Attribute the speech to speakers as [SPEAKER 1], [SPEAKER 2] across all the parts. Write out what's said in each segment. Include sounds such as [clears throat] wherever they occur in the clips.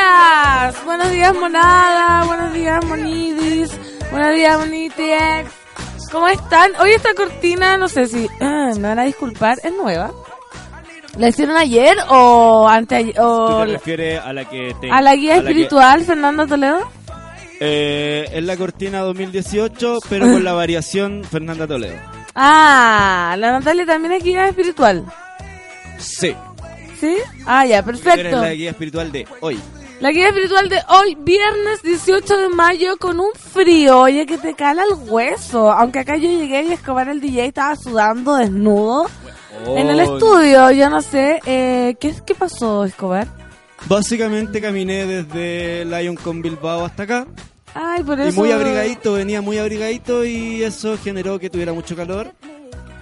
[SPEAKER 1] Días! Buenos días, monada. Buenos días, monidis. Buenos días, monitiex. ¿Cómo están? Hoy esta cortina, no sé si ah, [clears throat] me van a disculpar, es nueva. ¿La hicieron ayer o antes
[SPEAKER 2] ¿Tú
[SPEAKER 1] o
[SPEAKER 2] te refieres a la que te-
[SPEAKER 1] a la guía
[SPEAKER 2] a que-
[SPEAKER 1] espiritual Fernanda Toledo?
[SPEAKER 2] Eh, es la cortina 2018, pero con la [laughs] variación Fernanda Toledo.
[SPEAKER 1] Ah, la Natalia también es guía espiritual.
[SPEAKER 2] Sí.
[SPEAKER 1] ¿Sí? Ah, ya,
[SPEAKER 2] Tú eres
[SPEAKER 1] perfecto.
[SPEAKER 2] la guía espiritual de hoy.
[SPEAKER 1] La guía espiritual de hoy, viernes 18 de mayo, con un frío, oye, que te cala el hueso. Aunque acá yo llegué y Escobar el DJ estaba sudando desnudo en el estudio. Yo no sé, eh, ¿qué, ¿qué pasó, Escobar?
[SPEAKER 2] Básicamente caminé desde Lion con Bilbao hasta acá.
[SPEAKER 1] Ay, por eso...
[SPEAKER 2] Y muy abrigadito, venía muy abrigadito y eso generó que tuviera mucho calor.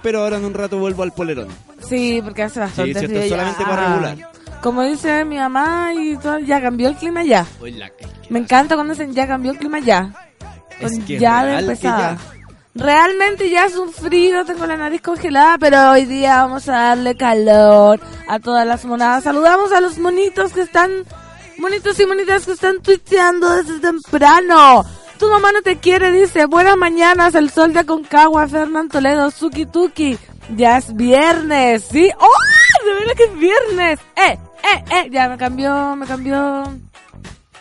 [SPEAKER 2] Pero ahora en un rato vuelvo al polerón.
[SPEAKER 1] Sí, porque hace bastante
[SPEAKER 2] Sí,
[SPEAKER 1] frío ya.
[SPEAKER 2] solamente para regular.
[SPEAKER 1] Como dice mi mamá, y todo, ya cambió el clima ya. Me encanta cuando dicen ya cambió el clima ya.
[SPEAKER 2] Es que
[SPEAKER 1] ya de empezada. Realmente ya es un frío, tengo la nariz congelada, pero hoy día vamos a darle calor a todas las monadas. Saludamos a los monitos que están, monitos y monitas que están tuiteando desde temprano. Tu mamá no te quiere, dice, buenas mañanas, el sol de Aconcagua, Fernán Toledo, Suki Tuki. Ya es viernes, ¿sí? ¡Oh! De verdad que es viernes. Eh, eh, eh. Ya me cambió, me cambió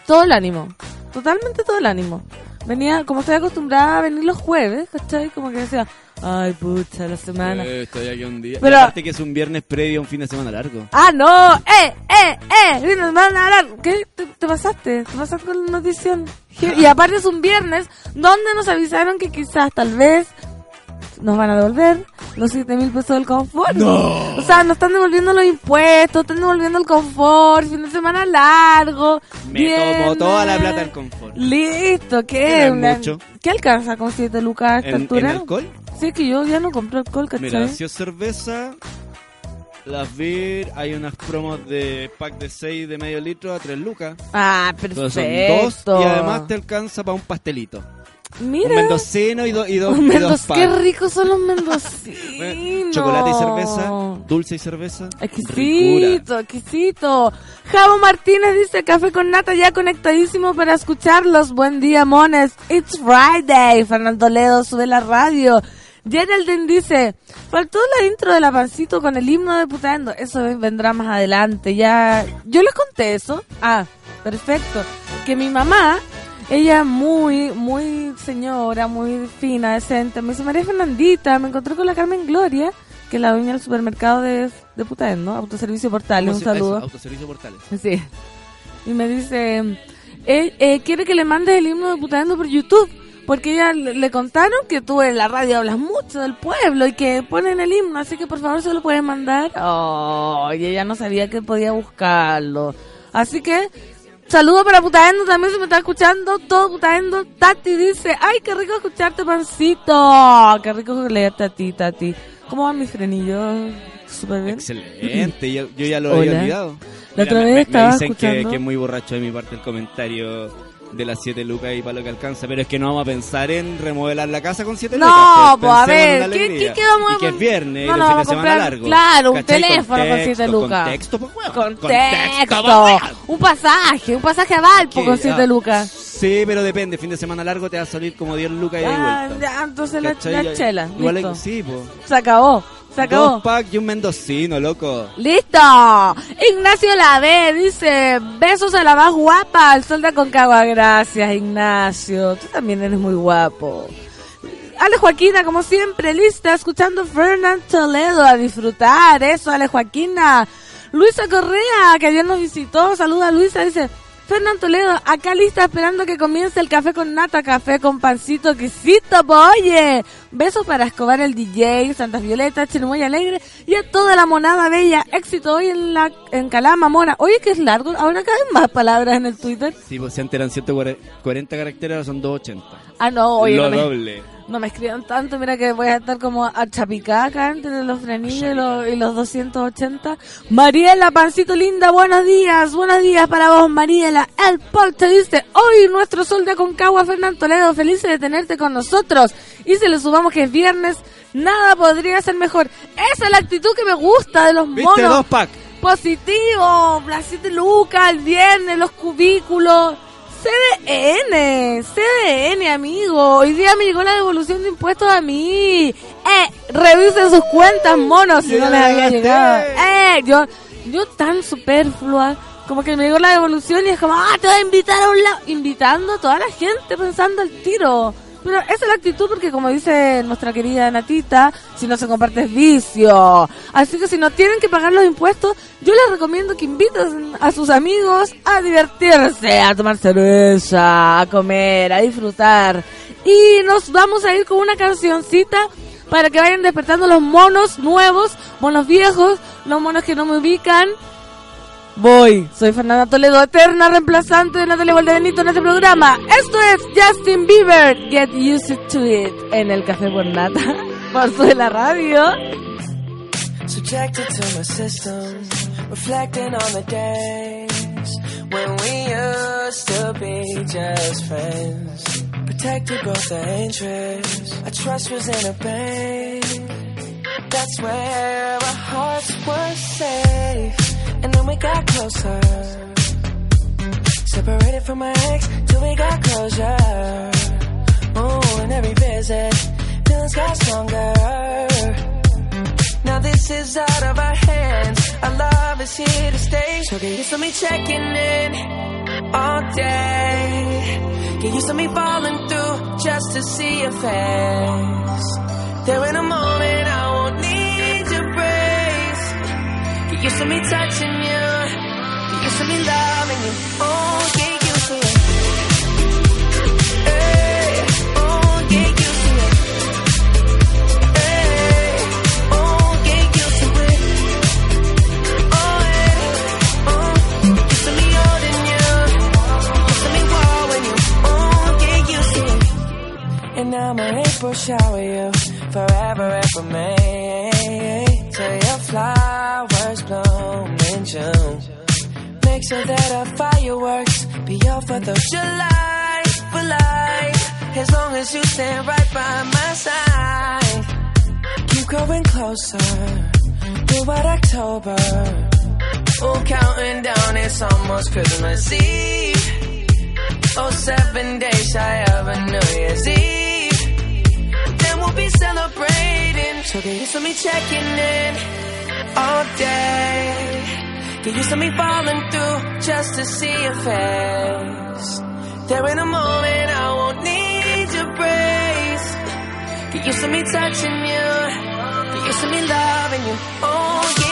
[SPEAKER 1] todo el ánimo. Totalmente todo el ánimo. Venía, como estoy acostumbrada a venir los jueves, ¿cachai? Como que decía, ay, pucha, la semana.
[SPEAKER 2] Eh, estoy aquí un día.
[SPEAKER 1] Pero-
[SPEAKER 2] Y aparte que es un viernes previo a un fin de semana largo.
[SPEAKER 1] ¡Ah, no! ¡Eh, eh, eh! Vino, van a hablar. ¿Qué? ¿Te, te pasaste? ¿Te pasaste con la notición? [laughs] Y aparte es un viernes donde nos avisaron que quizás, tal vez, nos van a devolver los 7 mil pesos del confort.
[SPEAKER 2] ¡No!
[SPEAKER 1] O sea, nos están devolviendo los impuestos, están devolviendo el confort, fin de semana largo.
[SPEAKER 2] Me tomo
[SPEAKER 1] viernes.
[SPEAKER 2] toda la plata del confort.
[SPEAKER 1] Listo, ¿qué? Una-
[SPEAKER 2] mucho.
[SPEAKER 1] ¿Qué alcanza con 7 lucas a esta
[SPEAKER 2] ¿En, en
[SPEAKER 1] altura?
[SPEAKER 2] alcohol?
[SPEAKER 1] Sí, que yo ya no compro alcohol, ¿cachai?
[SPEAKER 2] Mira, si es cerveza, las beer, hay unas promos de pack de 6 de medio litro a 3 lucas.
[SPEAKER 1] Ah,
[SPEAKER 2] Entonces
[SPEAKER 1] perfecto.
[SPEAKER 2] son dos y además te alcanza para un pastelito.
[SPEAKER 1] Mira.
[SPEAKER 2] Un mendocino y, do- y, dos
[SPEAKER 1] Un
[SPEAKER 2] y dos
[SPEAKER 1] mendoz-
[SPEAKER 2] pack.
[SPEAKER 1] qué ricos son los [laughs] mendocinos.
[SPEAKER 2] Bueno, Chocolate y cerveza, dulce y cerveza. Ricura.
[SPEAKER 1] Exquisito, exquisito. Javo Martínez dice café con nata ya conectadísimo para escucharlos. Buen día, mones. It's Friday. Fernando Toledo sube la radio. Geraldine dice, faltó la intro de la pancito con el himno de putando. Eso vendrá más adelante. Ya, yo les conté eso. Ah, perfecto. Que mi mamá, ella muy, muy señora, muy fina, decente. Me dice, María Fernandita, me encontré con la Carmen Gloria, que es la dueña del supermercado de, de Putaendo, Autoservicio Portales.
[SPEAKER 2] ¿Cómo
[SPEAKER 1] Un
[SPEAKER 2] se- eso,
[SPEAKER 1] saludo.
[SPEAKER 2] Autoservicio Portales.
[SPEAKER 1] Sí. Y me dice, eh, eh, quiere que le mandes el himno de Putaendo por YouTube. Porque ella le, le contaron que tú en la radio hablas mucho del pueblo y que ponen el himno, así que por favor se lo puedes mandar. Oh, y ella no sabía que podía buscarlo. Así que, saludo para Putaendo, también se me está escuchando, todo Putaendo. Tati dice, ay, qué rico escucharte, pancito. Qué rico leerte a ti, Tati. ¿Cómo va mi frenillo? Súper bien.
[SPEAKER 2] Excelente, yo, yo ya lo había
[SPEAKER 1] Hola.
[SPEAKER 2] olvidado.
[SPEAKER 1] La otra
[SPEAKER 2] me-
[SPEAKER 1] vez
[SPEAKER 2] me,
[SPEAKER 1] estaba
[SPEAKER 2] me dicen que,
[SPEAKER 1] escuchando-
[SPEAKER 2] que es muy borracho de mi parte el comentario de las 7 lucas y para lo que alcanza, pero es que no vamos a pensar en remodelar la casa con 7
[SPEAKER 1] No,
[SPEAKER 2] lucas.
[SPEAKER 1] pues, a ver,
[SPEAKER 2] la
[SPEAKER 1] ¿qué- qué- a
[SPEAKER 2] Y que es viernes,
[SPEAKER 1] No,
[SPEAKER 2] y
[SPEAKER 1] no,
[SPEAKER 2] el fin
[SPEAKER 1] vamos
[SPEAKER 2] de semana largo.
[SPEAKER 1] claro, un
[SPEAKER 2] ¿Cachai?
[SPEAKER 1] teléfono con
[SPEAKER 2] Contexto,
[SPEAKER 1] 7 lucas.
[SPEAKER 2] Contexto, pues, weón.
[SPEAKER 1] Contexto.
[SPEAKER 2] weón.
[SPEAKER 1] Un pasaje, un pasaje a Valpo con 7
[SPEAKER 2] ah,
[SPEAKER 1] lucas.
[SPEAKER 2] Sí, pero depende, fin de semana largo te va a salir como 10 lucas y de
[SPEAKER 1] Ah,
[SPEAKER 2] vuelta.
[SPEAKER 1] ya, entonces la,
[SPEAKER 2] ¿Cachai?
[SPEAKER 1] la
[SPEAKER 2] Ya-
[SPEAKER 1] chela.
[SPEAKER 2] Igual sí, pues.
[SPEAKER 1] Se acabó. Se acabó.
[SPEAKER 2] Dos pack y un mendocino, loco.
[SPEAKER 1] ¡Listo! Ignacio Lave dice, besos a la más guapa, al sol de Aconcagua. Gracias, Ignacio. Tú también eres muy guapo. Ale Joaquina, como siempre, lista, escuchando Fernand Toledo a disfrutar. Eso, Ale Joaquina. Luisa Correa, que ayer nos visitó, saluda a Luisa, dice, Fernando Toledo, acá lista esperando que comience el café con nata, café con pancito, quesito, oye. Besos para Escobar el DJ, Santas Violetas, Chirimoy Alegre y a toda la monada bella. Éxito hoy en la en Calama, Mona. Oye, que es largo, ahora caen más palabras en el Twitter.
[SPEAKER 2] Sí, pues si antes eran 140 caracteres, ahora son 280.
[SPEAKER 1] Ah, no, oye,
[SPEAKER 2] Lo
[SPEAKER 1] no me-
[SPEAKER 2] doble.
[SPEAKER 1] No me escriban tanto, mira que voy a estar como a chapicaca entre los frenillos y los, y los 280. Mariela, pancito linda, buenos días, buenos días para vos, Mariela. El Paul te dice, hoy nuestro sol de Aconcagua, Fernando Toledo, feliz de tenerte con nosotros. Y si le sumamos que es viernes, nada podría ser mejor. Esa es la actitud que me gusta de los
[SPEAKER 2] ¿Viste?
[SPEAKER 1] monos.
[SPEAKER 2] Dos pack.
[SPEAKER 1] Positivo, las 7 lucas, el viernes, los cubículos. CDN, CDN, amigo. Hoy día me llegó la devolución de impuestos a mí. Eh, revisen sus cuentas, monos, si no les había llegado. Eh, yo, yo tan superflua. Como que me llegó la devolución y es como, ah, te voy a invitar a un lado. Invitando a toda la gente pensando al tiro. Pero esa es la actitud porque como dice nuestra querida Natita, si no se comparte es vicio. Así que si no tienen que pagar los impuestos, yo les recomiendo que inviten a sus amigos a divertirse, a tomar cerveza, a comer, a disfrutar. Y nos vamos a ir con una cancioncita para que vayan despertando los monos nuevos, monos viejos, los monos que no me ubican. Voy, soy Fernanda Toledo, eterna reemplazante de Natalia Valdebenito en este programa. Esto es Justin Bieber, Get Used to It, en el Café por Nata, [laughs] por de la radio.
[SPEAKER 3] subjected to my system, reflecting on the days when we used to be just friends. Protected both our interests, our trust was in a bank. That's where our hearts were safe, and then we got closer. Separated from my ex till we got closure. Oh, and every visit, feelings got stronger. Now this is out of our hands. Our love is here to stay. So get used to me checking in all day. Get used to me falling through just to see your face. There in a moment I won't need your praise. Get used to me touching you. Get used to me loving you. Oh, get Fourth July for life. As long as you stand right by my side. Keep growing closer throughout October. Oh, counting down, it's almost Christmas Eve. Oh, seven days shy of a New Year's Eve. Then we'll be celebrating. So get used to me checking in all day. Get used to me falling through just to see your face. There in a moment I won't need your praise. Get used to me touching you. Get used to me loving you. Oh,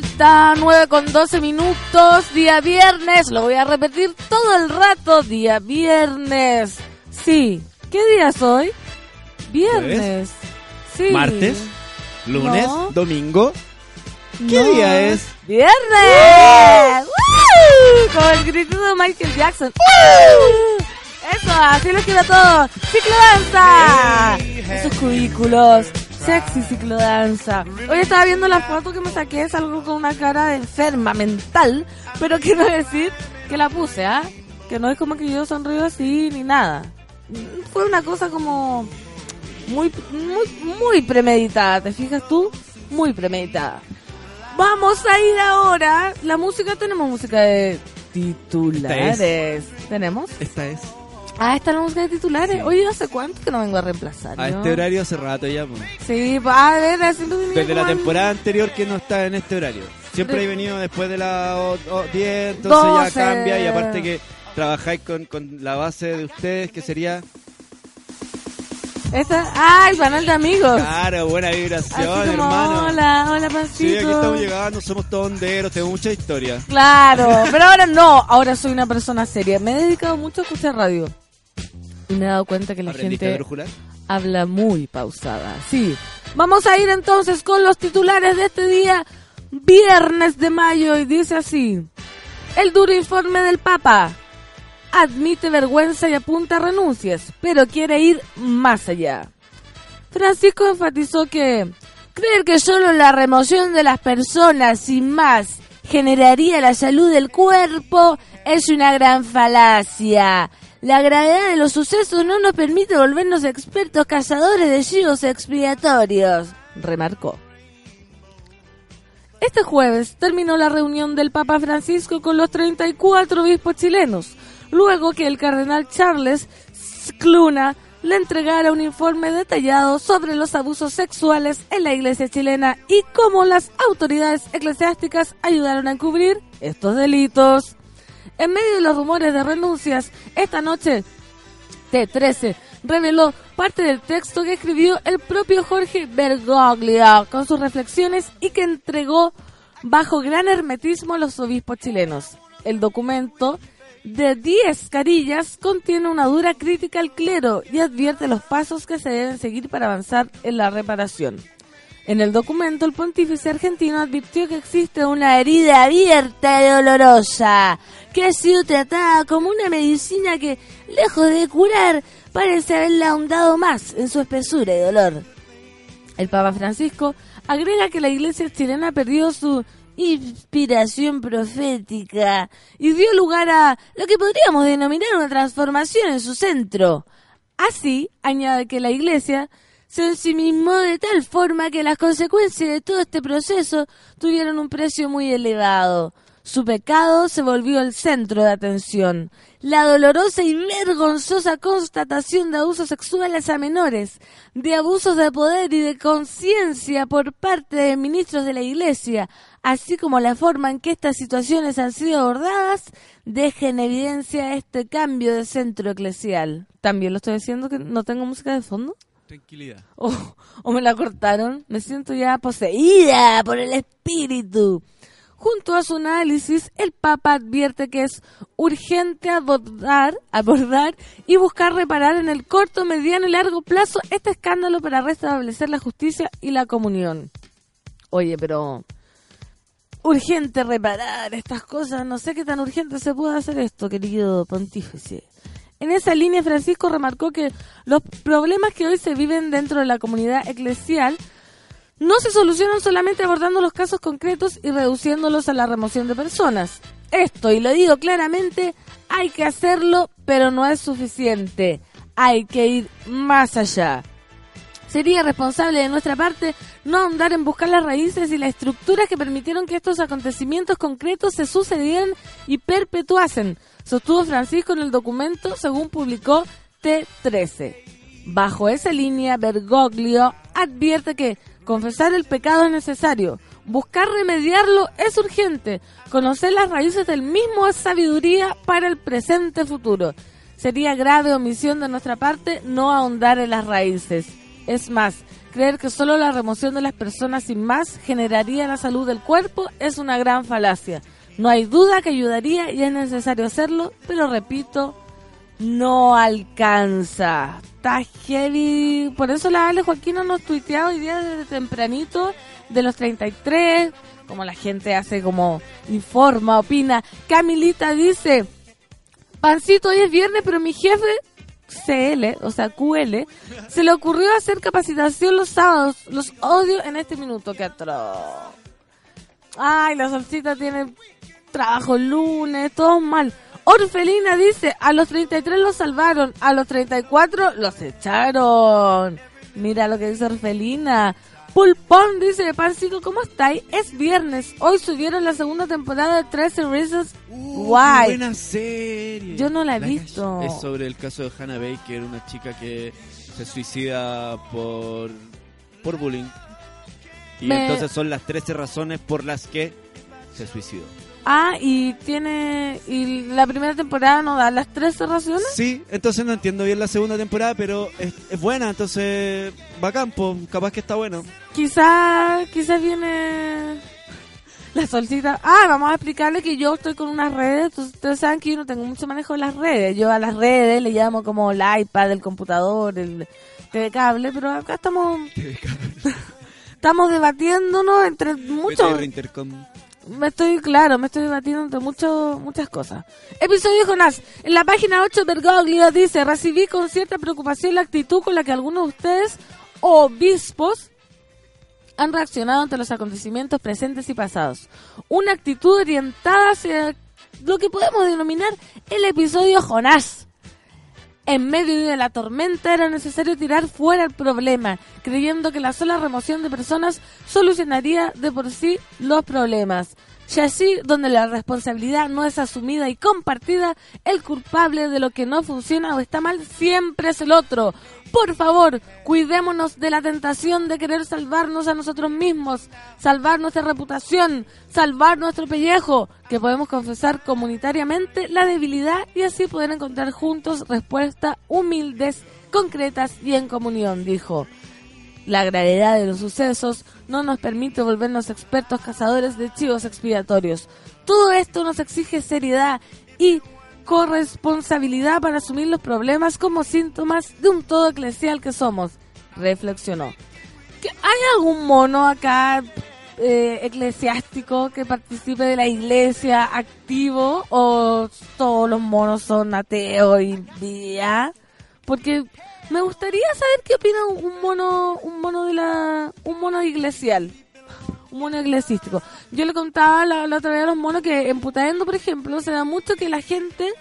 [SPEAKER 1] vuelta, 9 con 12 minutos, día viernes, lo voy a repetir todo el rato, día viernes. Sí, ¿qué día es hoy? Viernes. Sí.
[SPEAKER 2] ¿Martes? ¿Lunes?
[SPEAKER 1] No.
[SPEAKER 2] ¿Domingo? ¿Qué
[SPEAKER 1] No.
[SPEAKER 2] día es?
[SPEAKER 1] ¡Viernes! ¡Woo! Como el grito de Michael Jackson. ¡Woo! Eso, así lo quiero todo. ¡Ciclodanza! Esos cubículos. Sexy ciclodanza. Hoy estaba viendo la foto que me saqué, salgo con una cara de enferma mental, pero [laughs] quiero decir que la puse, ¿ah? Que no es como que yo sonrío así ni nada. Fue una cosa como muy, muy, muy premeditada, ¿te fijas tú? Muy premeditada. Vamos a ir ahora. La música, tenemos música de titulares. ¿Tenemos?
[SPEAKER 2] Esta es.
[SPEAKER 1] Ah, está la música de titulares.
[SPEAKER 2] Sí.
[SPEAKER 1] Oye, ¿hace cuánto que no vengo a reemplazar?
[SPEAKER 2] A este horario hace rato ya. pues.
[SPEAKER 1] Sí, pues, a ver, haciendo mi
[SPEAKER 2] Desde la temporada anterior que no está en este horario. Siempre
[SPEAKER 1] De-
[SPEAKER 2] he venido después de las 10, entonces ya cambia y aparte que trabajáis con, con la base de ustedes que sería,
[SPEAKER 1] Esta, ah, el panel de amigos.
[SPEAKER 2] claro, buena vibración,
[SPEAKER 1] como,
[SPEAKER 2] hermano.
[SPEAKER 1] hola, hola, pancito.
[SPEAKER 2] Sí, aquí estamos llegando, somos tonderos, tenemos mucha historia.
[SPEAKER 1] Claro, pero ahora no, ahora soy una persona seria. Me he dedicado mucho a escuchar radio. Y me he dado cuenta que la
[SPEAKER 2] ¿Aprendiste a
[SPEAKER 1] gente habla muy pausada. Sí. Vamos a ir entonces con los titulares de este día, viernes de mayo, y dice así. El duro informe del Papa. Admite vergüenza y apunta a renuncias, pero quiere ir más allá. Francisco enfatizó que creer que solo la remoción de las personas sin más generaría la salud del cuerpo es una gran falacia. La gravedad de los sucesos no nos permite volvernos expertos cazadores de chivos expiatorios, remarcó. Este jueves terminó la reunión del Papa Francisco con los 34 obispos chilenos, luego que el cardenal Charles Cluna le entregara un informe detallado sobre los abusos sexuales en la iglesia chilena y cómo las autoridades eclesiásticas ayudaron a encubrir estos delitos. En medio de los rumores de renuncias, esta noche T13 reveló parte del texto que escribió el propio Jorge Bergoglio con sus reflexiones y que entregó bajo gran hermetismo a los obispos chilenos. El documento de 10 carillas contiene una dura crítica al clero y advierte los pasos que se deben seguir para avanzar en la reparación. En el documento, el pontífice argentino advirtió que existe una herida abierta y dolorosa, que ha sido tratada como una medicina que, lejos de curar, parece haberla ahondado más en su espesura y dolor. El Papa Francisco agrega que la iglesia chilena perdió su inspiración profética y dio lugar a lo que podríamos denominar una transformación en su centro. Así, añade que la iglesia se ensimismó de tal forma que las consecuencias de todo este proceso tuvieron un precio muy elevado. Su pecado se volvió el centro de atención. La dolorosa y vergonzosa constatación de abusos sexuales a menores, de abusos de poder y de conciencia por parte de ministros de la Iglesia, así como la forma en que estas situaciones han sido abordadas, deja en evidencia este cambio de centro eclesial. ¿También lo estoy diciendo que no tengo música de fondo?
[SPEAKER 2] Tranquilidad.
[SPEAKER 1] o, o me la cortaron. Me siento ya poseída por el espíritu. Junto a su análisis, el Papa advierte que es urgente abordar, abordar y buscar reparar en el corto, mediano y largo plazo este escándalo para restablecer la justicia y la comunión. Oye, pero urgente reparar estas cosas. No sé qué tan urgente se puede hacer esto, querido pontífice. En esa línea, Francisco remarcó que los problemas que hoy se viven dentro de la comunidad eclesial no se solucionan solamente abordando los casos concretos y reduciéndolos a la remoción de personas. Esto, y lo digo claramente, hay que hacerlo, pero no es suficiente. Hay que ir más allá. Sería responsable de nuestra parte no ahondar en buscar las raíces y las estructuras que permitieron que estos acontecimientos concretos se sucedieran y perpetuasen, sostuvo Francisco en el documento según publicó T13. Bajo esa línea, Bergoglio advierte que confesar el pecado es necesario, buscar remediarlo es urgente, conocer las raíces del mismo es sabiduría para el presente futuro. Sería grave omisión de nuestra parte no ahondar en las raíces. Es más, Creer que solo la remoción de las personas sin más generaría la salud del cuerpo es una gran falacia. No hay duda que ayudaría y es necesario hacerlo, pero repito, no alcanza. Está. Por eso la Ale Joaquina nos tuiteaba hoy día desde tempranito de los 33, como la gente hace como informa, opina. Camilita dice, Pancito, hoy es viernes, pero mi jefe CL, o sea, QL, se le ocurrió hacer capacitación los sábados. Los odio en este minuto, que atroz. Ay, la solcita tiene trabajo lunes, todo mal. Orfelina dice, a los 33 los salvaron, a los 34 los echaron. Mira lo que dice Orfelina. Pulpón dice, Pancito, ¿cómo estáis? Es viernes. Hoy subieron la segunda temporada de 13 Reasons
[SPEAKER 2] Uh,
[SPEAKER 1] Why.
[SPEAKER 2] buena serie.
[SPEAKER 1] Yo no la he
[SPEAKER 2] La
[SPEAKER 1] visto.
[SPEAKER 2] Es sobre el caso de Hannah Baker, una chica que se suicida por, por bullying. Y
[SPEAKER 1] Me-
[SPEAKER 2] entonces son las 13 razones por las que se suicidó.
[SPEAKER 1] Ah, y tiene... Y la primera temporada no da las 13 raciones.
[SPEAKER 2] Sí, entonces no entiendo bien la segunda temporada, pero es, es buena, entonces bacán, po, capaz que está bueno.
[SPEAKER 1] Quizá, quizás viene la solcita. Ah, vamos a explicarle que yo estoy con unas redes. Entonces, ustedes saben que yo no tengo mucho manejo de las redes. Yo a las redes le llamo como el iPad, el computador, el TV cable, pero acá estamos, [laughs] estamos debatiéndonos entre muchos. Me estoy, claro, me estoy debatiendo entre mucho, muchas cosas. Episodio Jonás. En la página 8 Bergoglio dice, recibí con cierta preocupación la actitud con la que algunos de ustedes, obispos, han reaccionado ante los acontecimientos presentes y pasados. Una actitud orientada hacia lo que podemos denominar el episodio Jonás. En medio de la tormenta era necesario tirar fuera el problema, creyendo que la sola remoción de personas solucionaría de por sí los problemas. Y así, donde la responsabilidad no es asumida y compartida, el culpable de lo que no funciona o está mal siempre es el otro. Por favor, cuidémonos de la tentación de querer salvarnos a nosotros mismos, salvar nuestra reputación, salvar nuestro pellejo, que podemos confesar comunitariamente la debilidad y así poder encontrar juntos respuestas humildes, concretas y en comunión, dijo. La gravedad de los sucesos no nos permite volvernos expertos cazadores de chivos expiatorios. Todo esto nos exige seriedad y corresponsabilidad para asumir los problemas como síntomas de un todo eclesial que somos, reflexionó. ¿Que ¿Hay algún mono acá eh, eclesiástico que participe de la iglesia activo o todos los monos son ateos y ya? Porque me gustaría saber qué opina un mono, un mono de la, un mono iglesial, un mono eclesiástico. Yo le contaba la, la otra vez a los monos que en Putaendo, por ejemplo, se da mucho que la gente,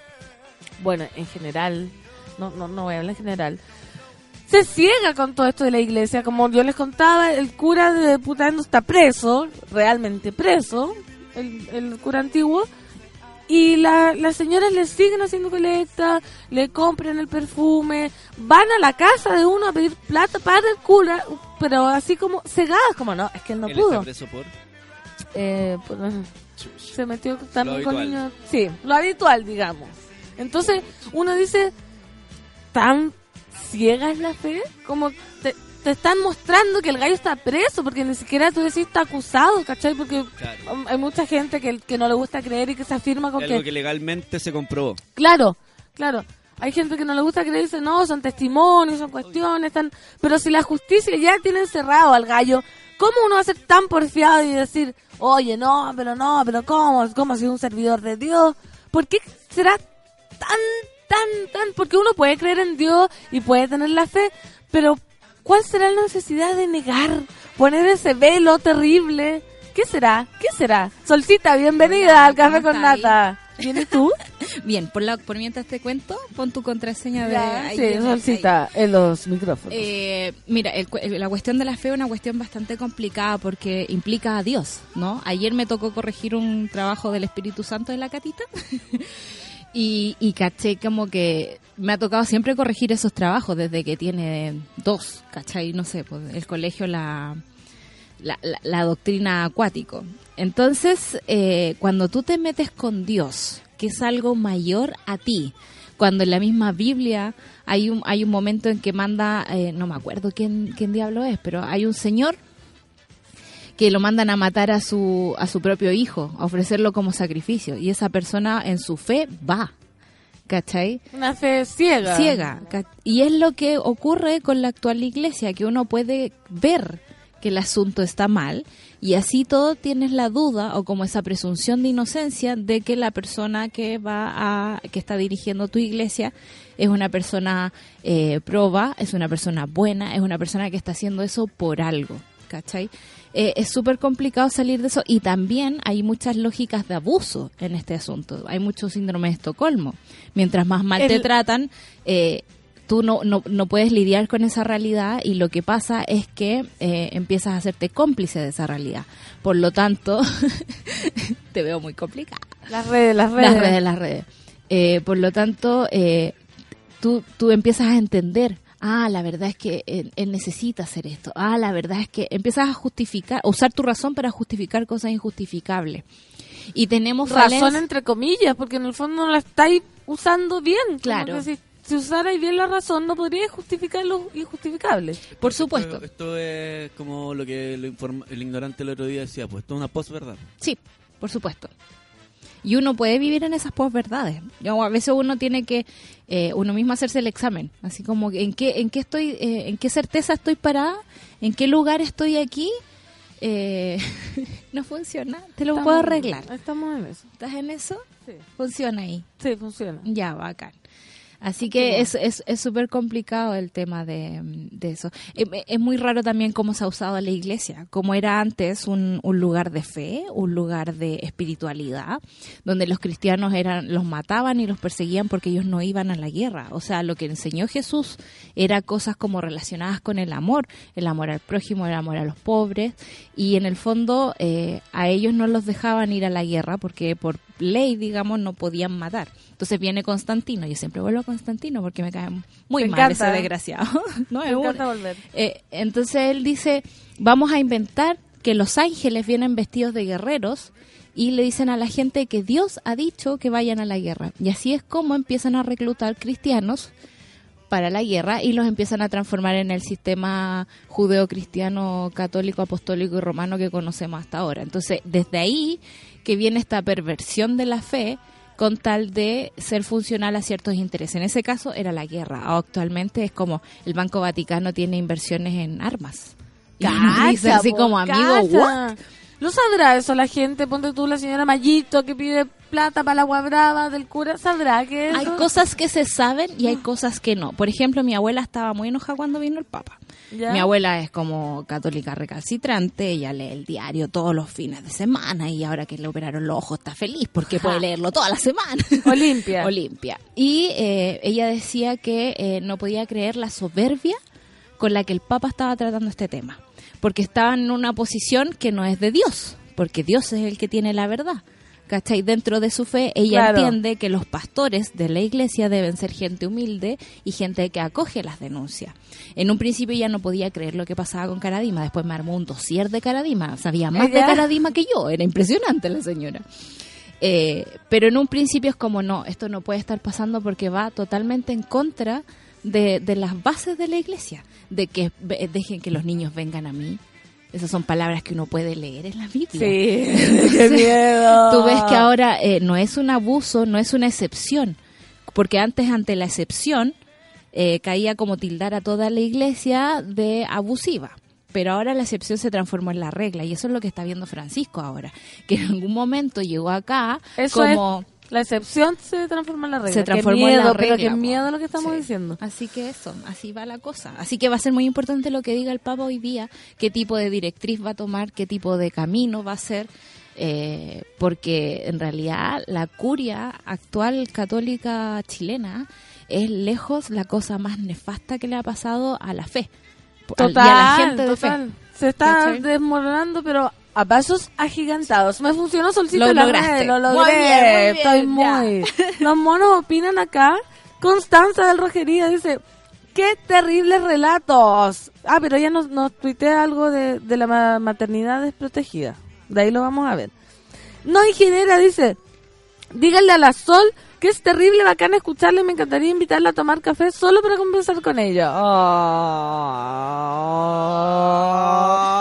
[SPEAKER 1] bueno, en general, no, no, no voy a hablar en general, se ciega con todo esto de la iglesia. Como yo les contaba, el cura de Putaendo está preso, realmente preso, el cura antiguo, y la- las señoras le siguen haciendo colecta, le compran el perfume, van a la casa de uno a pedir plata para el cura, pero así como cegadas, como no, es que él no
[SPEAKER 2] Él
[SPEAKER 1] pudo.
[SPEAKER 2] está preso por...
[SPEAKER 1] Eh, pues, se metió también con niños. Sí, lo habitual, digamos. Entonces, uno dice, ¿tan ciega es la fe? Como te, te están mostrando que el gallo está preso, porque ni siquiera tú decís está acusado, ¿cachai? Porque
[SPEAKER 2] Claro.
[SPEAKER 1] um, hay mucha gente que, que no le gusta creer y que se afirma con
[SPEAKER 2] Algo
[SPEAKER 1] que...
[SPEAKER 2] que legalmente se comprobó.
[SPEAKER 1] Claro, claro. Hay gente que no le gusta creer y dice, no, son testimonios, son cuestiones, están... Pero si la justicia ya tiene encerrado al gallo, ¿cómo uno va a ser tan porfiado y decir, oye, no, pero no, pero cómo, cómo si es un servidor de Dios? ¿Por qué será tan, tan, tan? Porque uno puede creer en Dios y puede tener la fe, pero ¿cuál será la necesidad de negar, poner ese velo terrible? ¿Qué será? ¿Qué será? Solcita, bienvenida al Café
[SPEAKER 4] ¿cómo
[SPEAKER 1] con? Nata. ¿Vienes tú? [laughs]
[SPEAKER 4] Bien, por, la, por mientras te cuento, pon tu contraseña de...
[SPEAKER 1] Ya,
[SPEAKER 4] ahí
[SPEAKER 1] sí, solcita, en los micrófonos.
[SPEAKER 4] Eh, mira, el cu- la cuestión de la fe es una cuestión bastante complicada porque implica a Dios, ¿no? Ayer me tocó corregir un trabajo del Espíritu Santo de la Catita [laughs] y, y caché como que me ha tocado siempre corregir esos trabajos desde que tiene dos, ¿cachai? No sé, pues el colegio, la, la, doctrina acuático. Entonces, eh, cuando tú te metes con Dios, que es algo mayor a ti, cuando en la misma Biblia hay un, hay un momento en que manda, eh, no me acuerdo quién, quién diablo es, pero hay un señor que lo mandan a matar a su, a su propio hijo, a ofrecerlo como sacrificio, y esa persona en su fe va, ¿cachai?
[SPEAKER 1] Una fe ciega.
[SPEAKER 4] ciega. Y es lo que ocurre con la actual iglesia, que uno puede ver que el asunto está mal y así todo tienes la duda o como esa presunción de inocencia de que la persona que va a que está dirigiendo tu iglesia es una persona eh, proba, es una persona buena, es una persona que está haciendo eso por algo, ¿cachai? Eh, es súper complicado salir de eso y también hay muchas lógicas de abuso en este asunto. Hay mucho síndrome de Estocolmo. Mientras más mal te tratan, eh, tú no, no, no puedes lidiar con esa realidad y lo que pasa es que eh, empiezas a hacerte cómplice de esa realidad. Por lo tanto, [laughs] te veo muy complicada.
[SPEAKER 1] Las redes, las redes.
[SPEAKER 4] Las redes, las redes. Eh, por lo tanto, eh, tú, tú empiezas a entender, ah, la verdad es que él, él necesita hacer esto, ah, la verdad es que empiezas a justificar, a usar tu razón para justificar cosas injustificables. Y tenemos
[SPEAKER 1] Razón
[SPEAKER 4] falencias-
[SPEAKER 1] entre comillas, porque en el fondo no la estáis usando bien.
[SPEAKER 4] Claro.
[SPEAKER 1] si, si usarais bien la razón, no podríais justificar lo injustificable.
[SPEAKER 4] por supuesto.
[SPEAKER 2] Esto, esto es como lo que el, el ignorante el otro día decía, pues esto es una posverdad.
[SPEAKER 4] Sí, por supuesto. Y uno puede vivir en esas posverdades. A veces uno tiene que eh, uno mismo hacerse el examen, así como en qué en qué estoy, eh, en qué certeza estoy parada, en qué lugar estoy aquí. Eh, [laughs] no funciona, te lo
[SPEAKER 1] Estamos-
[SPEAKER 4] puedo arreglar.
[SPEAKER 1] Estamos en eso.
[SPEAKER 4] ¿Estás en eso?
[SPEAKER 1] Sí,
[SPEAKER 4] Funciona ahí.
[SPEAKER 1] sí funciona.
[SPEAKER 4] Ya, bacán. Así que es es es súper complicado el tema de, de eso. Eh, Es muy raro también cómo se ha usado la iglesia, como era antes un, un lugar de fe, un lugar de espiritualidad, donde los cristianos eran los mataban y los perseguían porque ellos no iban a la guerra. O sea, lo que enseñó Jesús era cosas como relacionadas con el amor, el amor al prójimo, el amor a los pobres, y en el fondo eh, a ellos no los dejaban ir a la guerra porque por ley, digamos, no podían matar. Entonces viene Constantino, yo siempre vuelvo a Constantino porque me cae muy
[SPEAKER 1] Me
[SPEAKER 4] mal
[SPEAKER 1] encanta.
[SPEAKER 4] ese desgraciado. [laughs] no,
[SPEAKER 1] Me encanta volver.
[SPEAKER 4] eh, entonces él dice, vamos a inventar que los ángeles vienen vestidos de guerreros y le dicen a la gente que Dios ha dicho que vayan a la guerra. Y así es como empiezan a reclutar cristianos para la guerra y los empiezan a transformar en el sistema judeo-cristiano, católico, apostólico y romano que conocemos hasta ahora. Entonces, desde ahí que viene esta perversión de la fe con tal de ser funcional a ciertos intereses. En ese caso era la guerra. Actualmente es como el Banco Vaticano tiene inversiones en armas. Y dice así como amigo. ¿what?
[SPEAKER 1] ¿Lo sabrá eso la gente? Ponte tú la señora Mayito que pide plata para la agua brava del cura. ¿Sabrá que eso?
[SPEAKER 4] Hay cosas que se saben y hay cosas que no. Por ejemplo, mi abuela estaba muy enojada cuando vino el Papa.
[SPEAKER 1] ¿Ya?
[SPEAKER 4] Mi abuela es como católica recalcitrante, ella lee el diario todos los fines de semana y ahora que le operaron los ojos está feliz porque puede leerlo toda la semana.
[SPEAKER 1] Olimpia. [laughs]
[SPEAKER 4] Olimpia. Y eh, ella decía que eh, no podía creer la soberbia con la que el Papa estaba tratando este tema, porque estaba en una posición que no es de Dios, porque Dios es el que tiene la verdad. ¿Cachai? Dentro de su fe, ella
[SPEAKER 1] Claro.
[SPEAKER 4] entiende que los pastores de la iglesia deben ser gente humilde y gente que acoge las denuncias. En un principio ella no podía creer lo que pasaba con Caradima, después me armó un dossier de Caradima, sabía más de. Caradima que yo, era impresionante la señora. Eh, pero en un principio es como, no, esto no puede estar pasando porque va totalmente en contra de, de las bases de la iglesia, de que dejen que los niños vengan a mí. Esas son palabras que uno puede leer en la Biblia.
[SPEAKER 1] Sí, [laughs] qué miedo.
[SPEAKER 4] Tú ves que ahora eh, no es un abuso, no es una excepción, porque antes ante la excepción eh, caía como tildar a toda la iglesia de abusiva. Pero ahora la excepción se transformó en la regla y eso es lo que está viendo Francisco ahora, que en algún momento llegó acá
[SPEAKER 1] Eso
[SPEAKER 4] como...
[SPEAKER 1] es, la excepción se transforma en la regla.
[SPEAKER 4] Se transformó
[SPEAKER 1] qué
[SPEAKER 4] en la
[SPEAKER 1] pero
[SPEAKER 4] regla,
[SPEAKER 1] qué
[SPEAKER 4] po.
[SPEAKER 1] miedo lo que estamos
[SPEAKER 4] Sí.
[SPEAKER 1] diciendo.
[SPEAKER 4] Así que eso, así va la cosa. Así que va a ser muy importante lo que diga el Papa hoy día, qué tipo de directriz va a tomar, qué tipo de camino va a ser, eh, porque en realidad la curia actual católica chilena es lejos la cosa más nefasta que le ha pasado a la fe. al-
[SPEAKER 1] Total,
[SPEAKER 4] y a la gente de
[SPEAKER 1] total.
[SPEAKER 4] fe.
[SPEAKER 1] Se está
[SPEAKER 4] ¿Cachai?
[SPEAKER 1] desmoronando, pero a pasos agigantados. Me funcionó solcito
[SPEAKER 4] Lo
[SPEAKER 1] la
[SPEAKER 4] lograste.
[SPEAKER 1] red, lo
[SPEAKER 4] Muy
[SPEAKER 1] logré.
[SPEAKER 4] bien, muy bien,
[SPEAKER 1] Estoy
[SPEAKER 4] ya.
[SPEAKER 1] muy... [laughs] Los monos opinan acá. Constanza del Rojería dice... ¡Qué terribles relatos! Ah, pero ella nos, nos tuitea algo de, de la ma- maternidad desprotegida. De ahí lo vamos a ver. No Ingenera dice... Díganle a la Sol que es terrible, bacán escucharla y me encantaría invitarla a tomar café solo para conversar con ella. Oh.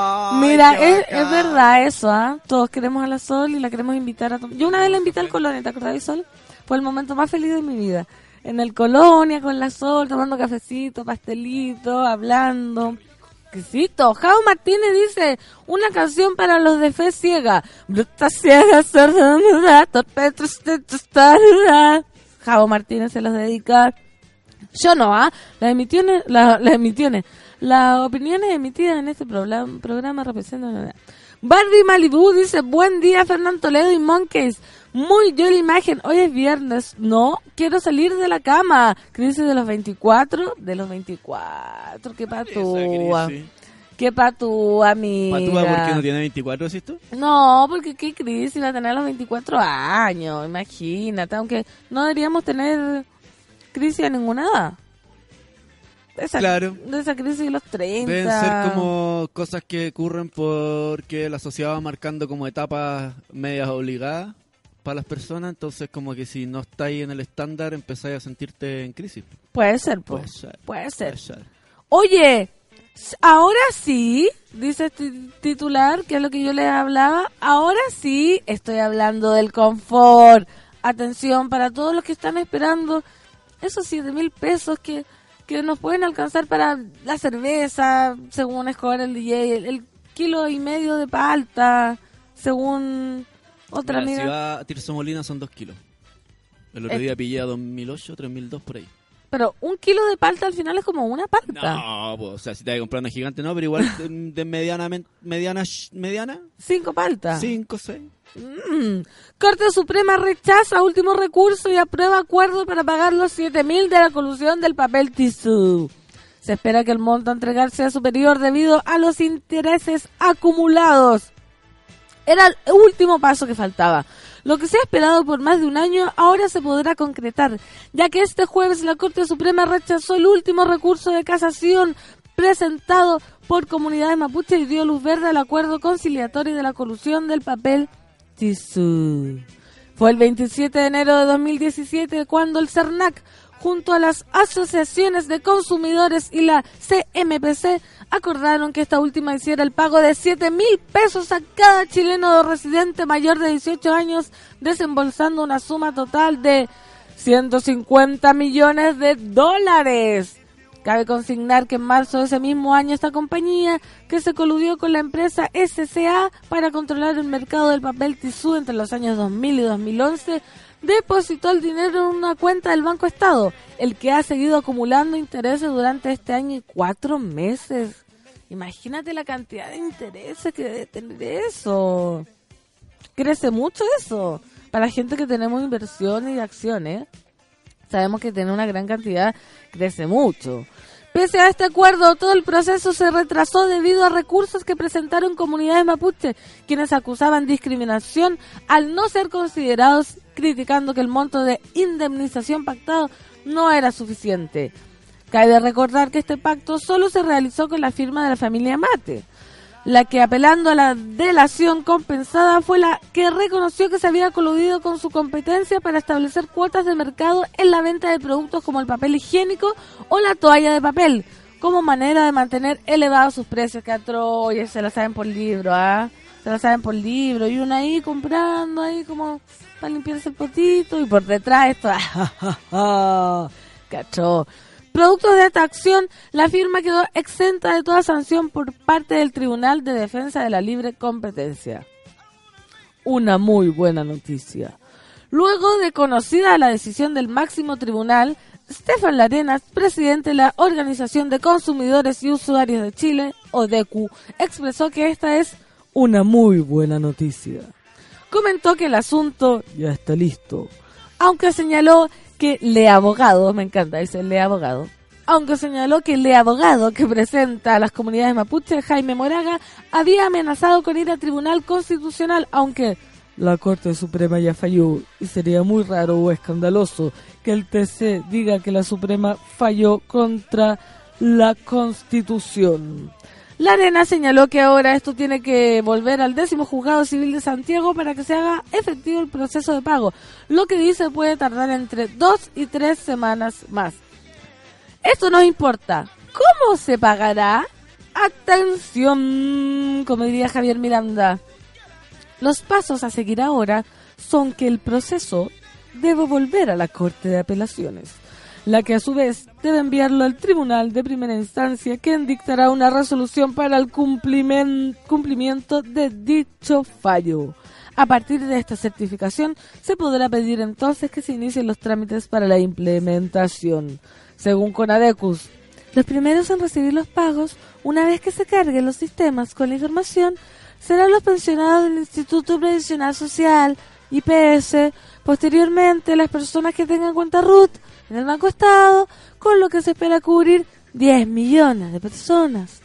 [SPEAKER 1] Mira, es, es verdad eso, ¿ah? Todos queremos a la Sol y la queremos invitar a. Yo una vez la invité al Colonia, ¿te acordás, Sol? Fue el momento más feliz de mi vida. En el Colonia, con la Sol, tomando cafecito, pastelito, hablando. Exquisito. Jao Martínez dice, una canción para los de fe ciega. Bruta ciega, sorda, torpe. Jao Martínez se los dedica. Yo no, ¿ah? Las emisiones, la- las emisiones, las opiniones emitidas en este programa, representan... Barbie Malibu dice, buen día Fernando Toledo y Monkeys. Muy yo la imagen, hoy es viernes. No, quiero salir de la cama. Crisis de los 24, de los 24, qué patúa. Qué patúa, amiga.
[SPEAKER 2] Patúa porque no tiene 24, ¿decís tú?
[SPEAKER 1] No, porque qué crisis va a tener a los 24 años, imagínate, aunque no deberíamos tener crisis a ninguna edad. Esa,
[SPEAKER 2] Claro.
[SPEAKER 1] De esa crisis de los 30.
[SPEAKER 2] Deben ser como cosas que ocurren porque la sociedad va marcando como etapas medias obligadas para las personas, entonces como que si no estáis en el estándar empezáis a sentirte en crisis.
[SPEAKER 1] Puede ser, po.
[SPEAKER 2] Puede ser.
[SPEAKER 1] Puede ser.
[SPEAKER 2] Puede ser.
[SPEAKER 1] Oye, ahora sí, dice este titular, que es lo que yo le hablaba, ahora sí estoy hablando del confort. Atención para todos los que están esperando esos siete mil pesos que, que nos pueden alcanzar para la cerveza, según escoger el DJ, el, el kilo y medio de palta, según otra
[SPEAKER 2] Mira,
[SPEAKER 1] amiga.
[SPEAKER 2] si va a Tirso Molina son 2 kilos. El otro
[SPEAKER 1] Es-
[SPEAKER 2] día pillé a 2008, 3002 por ahí.
[SPEAKER 1] Pero un kilo de palta al final es como una palta.
[SPEAKER 2] No, pues, o sea, si te vas a comprar una gigante no, pero igual de, de medianamente, mediana, mediana,
[SPEAKER 1] Cinco paltas.
[SPEAKER 2] 5, 6.
[SPEAKER 1] Mm. Corte Suprema rechaza último recurso y aprueba acuerdo para pagar los 7.000 de la colusión del papel tisú. Se espera que el monto a entregar sea superior debido a los intereses acumulados. Era el último paso que faltaba. Lo que se ha esperado por más de un año ahora se podrá concretar, ya que este jueves la Corte Suprema rechazó el último recurso de casación presentado por comunidades mapuche y dio luz verde al acuerdo conciliatorio de la colusión del papel Fue el 27 de enero de 2017 cuando el CERNAC, junto a las asociaciones de consumidores y la CMPC, acordaron que esta última hiciera el pago de 7 mil pesos a cada chileno residente mayor de 18 años, desembolsando una suma total de 150 millones de dólares. Cabe consignar que en marzo de ese mismo año esta compañía, que se coludió con la empresa SCA para controlar el mercado del papel tisú entre los años 2000 y 2011, depositó el dinero en una cuenta del Banco Estado, el que ha seguido acumulando intereses durante este año y cuatro meses. Imagínate la cantidad de intereses que debe tener eso. Crece mucho eso. Para gente que tenemos inversiones y acciones, sabemos que tiene una gran cantidad, crece mucho. Pese a este acuerdo, todo el proceso se retrasó debido a recursos que presentaron comunidades mapuche, quienes acusaban discriminación al no ser considerados, criticando que el monto de indemnización pactado no era suficiente. Cabe recordar que este pacto solo se realizó con la firma de la familia Mate. La que apelando a la delación compensada fue la que reconoció que se había coludido con su competencia para establecer cuotas de mercado en la venta de productos como el papel higiénico o la toalla de papel, como manera de mantener elevados sus precios. Que oye, se la saben por libro, ¿ah? Se la saben por libro. Y una ahí comprando, ahí como para limpiarse el potito. Y por detrás esto, [laughs] cacho. Productos de esta acción, la firma quedó exenta de toda sanción por parte del Tribunal de Defensa de la Libre Competencia. Una muy buena noticia. Luego de conocida la decisión del máximo tribunal, Stefan Larenas, presidente de la Organización de Consumidores y Usuarios de Chile, ODECU, expresó que esta es una muy buena noticia. Comentó que el asunto ya está listo, aunque señaló que le abogado, me encanta, dice le abogado, aunque señaló que le abogado que presenta a las comunidades mapuche, Jaime Moraga, había amenazado con ir a tribunal constitucional, aunque la Corte Suprema ya falló y sería muy raro o escandaloso que el TC diga que la Suprema falló contra la Constitución. La Arena señaló que ahora esto tiene que volver al décimo juzgado civil de Santiago para que se haga efectivo el proceso de pago, lo que dice puede tardar entre dos y tres semanas más. Esto nos importa. ¿Cómo se pagará? Atención, como diría Javier Miranda. Los pasos a seguir ahora son que el proceso debe volver a la Corte de Apelaciones, la que a su vez debe enviarlo al Tribunal de Primera Instancia, quien dictará una resolución para el cumplimiento de dicho fallo. A partir de esta certificación, se podrá pedir entonces que se inicien los trámites para la implementación. Según Conadecus, los primeros en recibir los pagos, una vez que se carguen los sistemas con la información, serán los pensionados del Instituto Previsional Social, IPS, posteriormente las personas que tengan cuenta RUT en el Banco Estado, con lo que se espera cubrir 10 millones de personas.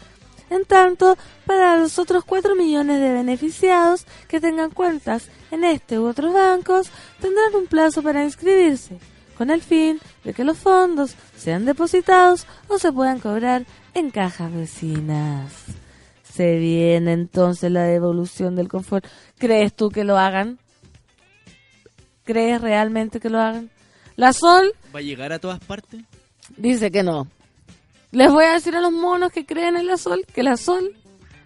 [SPEAKER 1] En tanto, para los otros 4 millones de beneficiados que tengan cuentas en este u otros bancos, tendrán un plazo para inscribirse, con el fin de que los fondos sean depositados o se puedan cobrar en cajas vecinas. Se viene entonces la devolución del confort. ¿Crees tú que lo hagan? ¿Crees realmente que lo hagan? La Sol
[SPEAKER 2] ¿Va a llegar a todas partes?
[SPEAKER 1] dice que no. Les voy a decir a los monos que creen en la Sol que la Sol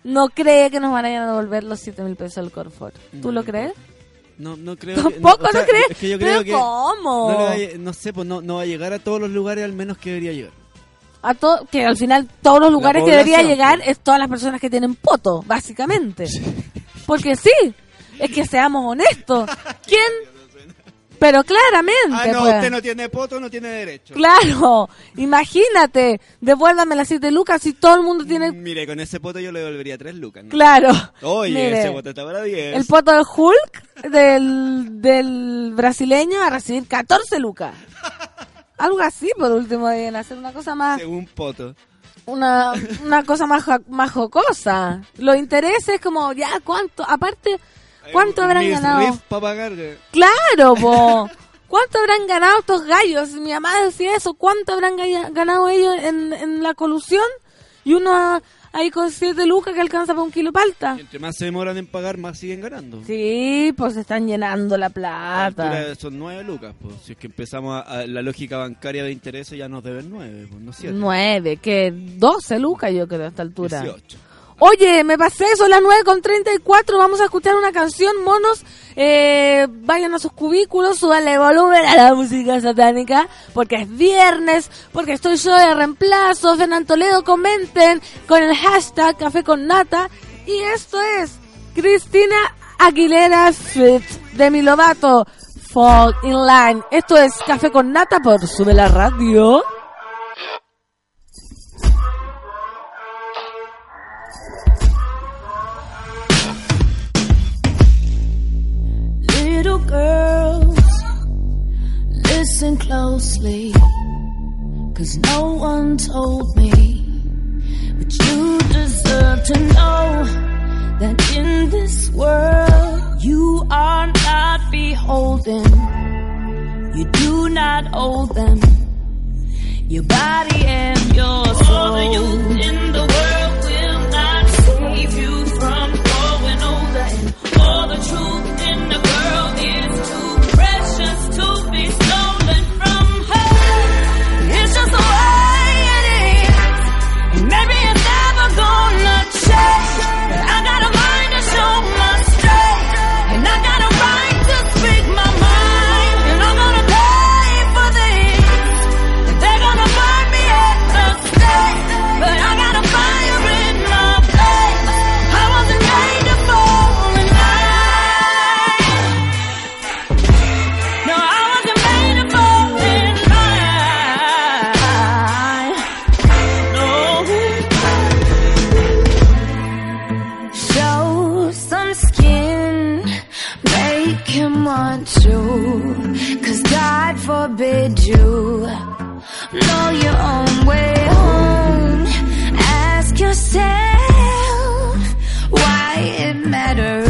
[SPEAKER 1] no cree que nos van a ir a devolver los 7 mil pesos del confort. ¿Tú
[SPEAKER 2] No,
[SPEAKER 1] lo
[SPEAKER 2] yo
[SPEAKER 1] crees?
[SPEAKER 2] No, no creo.
[SPEAKER 1] ¿Tampoco
[SPEAKER 2] o sea,
[SPEAKER 1] no crees?
[SPEAKER 2] Es que yo
[SPEAKER 1] ¿Pero
[SPEAKER 2] creo que...
[SPEAKER 1] cómo?
[SPEAKER 2] No, va a- no sé, pues no, no va a llegar a todos los lugares al menos que debería llegar.
[SPEAKER 1] a to- que al final todos los lugares que debería llegar
[SPEAKER 2] pues.
[SPEAKER 1] es todas las personas que tienen poto, básicamente. Porque sí, es que seamos honestos. ¿Quién? Pero claramente,
[SPEAKER 2] Ah, no,
[SPEAKER 1] pues.
[SPEAKER 2] usted no tiene poto, no tiene derecho.
[SPEAKER 1] Claro, [laughs] imagínate, devuélvame las 7 lucas si todo el mundo tiene...
[SPEAKER 2] Mire, con ese poto yo le devolvería tres lucas. ¿no?
[SPEAKER 1] Claro.
[SPEAKER 2] Oye,
[SPEAKER 1] Mire,
[SPEAKER 2] ese poto está para 10.
[SPEAKER 1] el poto del Hulk del, del brasileño a recibir 14 lucas. [laughs] Algo así, por último, deben hacer una cosa más...
[SPEAKER 2] Según poto.
[SPEAKER 1] una, una cosa más, más jocosa. Los intereses como, ya, ¿cuánto? Aparte, ¿cuánto habrán ganado?
[SPEAKER 2] para pagar. eh.
[SPEAKER 1] Claro, [laughs] po. ¿Cuánto habrán ganado estos gallos? Mi mamá decía eso. ¿Cuánto habrán ganado ellos en, en la colusión? Y uno ahí con siete lucas que alcanza para un kilo de palta.
[SPEAKER 2] Y entre más se demoran en pagar, más siguen ganando.
[SPEAKER 1] Sí, pues se están llenando la plata.
[SPEAKER 2] Son nueve lucas, pues. Si es que empezamos a, a la lógica bancaria de intereses, ya nos deben nueve, pues, no siete.
[SPEAKER 1] Nueve, que doce lucas yo creo a esta altura.
[SPEAKER 2] 18.
[SPEAKER 1] Oye, me pasé, son las 9 con 34, vamos a escuchar una canción, monos, eh, vayan a sus cubículos, súbanle volumen a la música satánica, porque es viernes, porque estoy yo de reemplazo, Fernando Toledo, comenten con el hashtag Café con Nata, y esto es Cristina Aguilera Fit, de mi Lovato, Fall in Line, esto es Café con Nata por Sube la Radio.
[SPEAKER 3] Little girls, listen closely. Cause no one told me. But you deserve to know that in this world you are not beholden. You do not owe them your body and your soul. All the youth in the world will not save you from growing older. And all the truth him want you, cause God forbid you know your own way home. Ask yourself why it matters.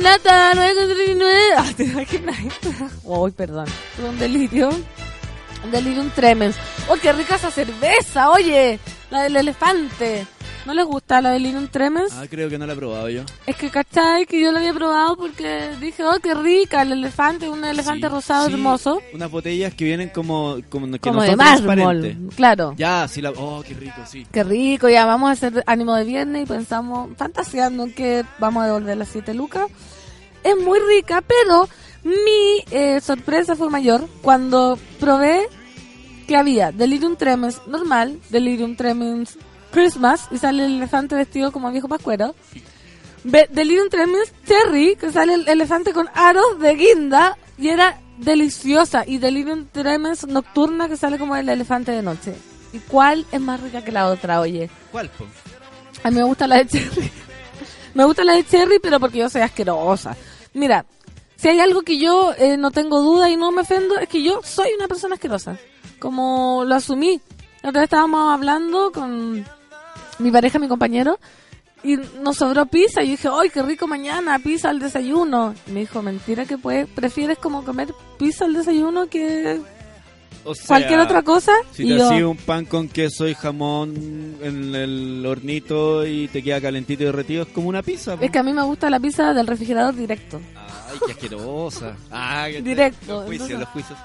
[SPEAKER 1] Nata 939. [laughs] Ah, ¿Te imaginas esto? Uy, perdón. Un delirio. Un delirium tremens. ¡Oh, qué rica esa cerveza! Oye, la del elefante. ¿No les gusta la delirium tremens?
[SPEAKER 2] Ah, creo que no la he probado yo.
[SPEAKER 1] Es que, ¿cachai? Que yo la había probado porque dije, oh, qué rica, el elefante, un elefante
[SPEAKER 2] Sí,
[SPEAKER 1] rosado
[SPEAKER 2] sí,
[SPEAKER 1] hermoso.
[SPEAKER 2] Unas botellas que vienen como, como, que
[SPEAKER 1] Como
[SPEAKER 2] no
[SPEAKER 1] de mármol, claro.
[SPEAKER 2] Ya, sí la... Oh, qué rico, sí.
[SPEAKER 1] Qué rico, ya vamos a hacer ánimo de viernes y pensamos, fantaseando que vamos a devolver las 7 lucas. Es muy rica, pero mi eh, sorpresa fue mayor cuando probé que había Delirium Tremens normal, Delirium Tremens Christmas, y sale el elefante vestido como viejo pascuero. Ve- Delirium Tremens Cherry, que sale el elefante con aros de guinda, y era deliciosa. Y Delirium Tremens Nocturna, que sale como el elefante de noche. ¿Y cuál es más rica que la otra, oye?
[SPEAKER 2] ¿Cuál, po?
[SPEAKER 1] A mí me gusta la de cherry. [laughs] me gusta la de cherry, pero porque yo soy asquerosa. Mira, si hay algo que yo eh, no tengo duda y no me ofendo, es que yo soy una persona asquerosa. Como lo asumí. La otra vez estábamos hablando con mi pareja, mi compañero, y nos sobró pizza. Y yo dije, ¡ay, qué rico mañana! Pizza al desayuno. Y me dijo, mentira que puedes, prefieres como comer pizza al desayuno que
[SPEAKER 2] O sea,
[SPEAKER 1] cualquier otra cosa.
[SPEAKER 2] Si
[SPEAKER 1] y
[SPEAKER 2] te hacía un pan con queso y jamón en el hornito y te queda calentito y derretido, es como una pizza. po.
[SPEAKER 1] es que a mí me gusta la pizza del refrigerador directo.
[SPEAKER 2] Ay, qué asquerosa. Ah, que-
[SPEAKER 1] Directo,
[SPEAKER 2] Los juicios,
[SPEAKER 1] entonces-
[SPEAKER 2] los juicios.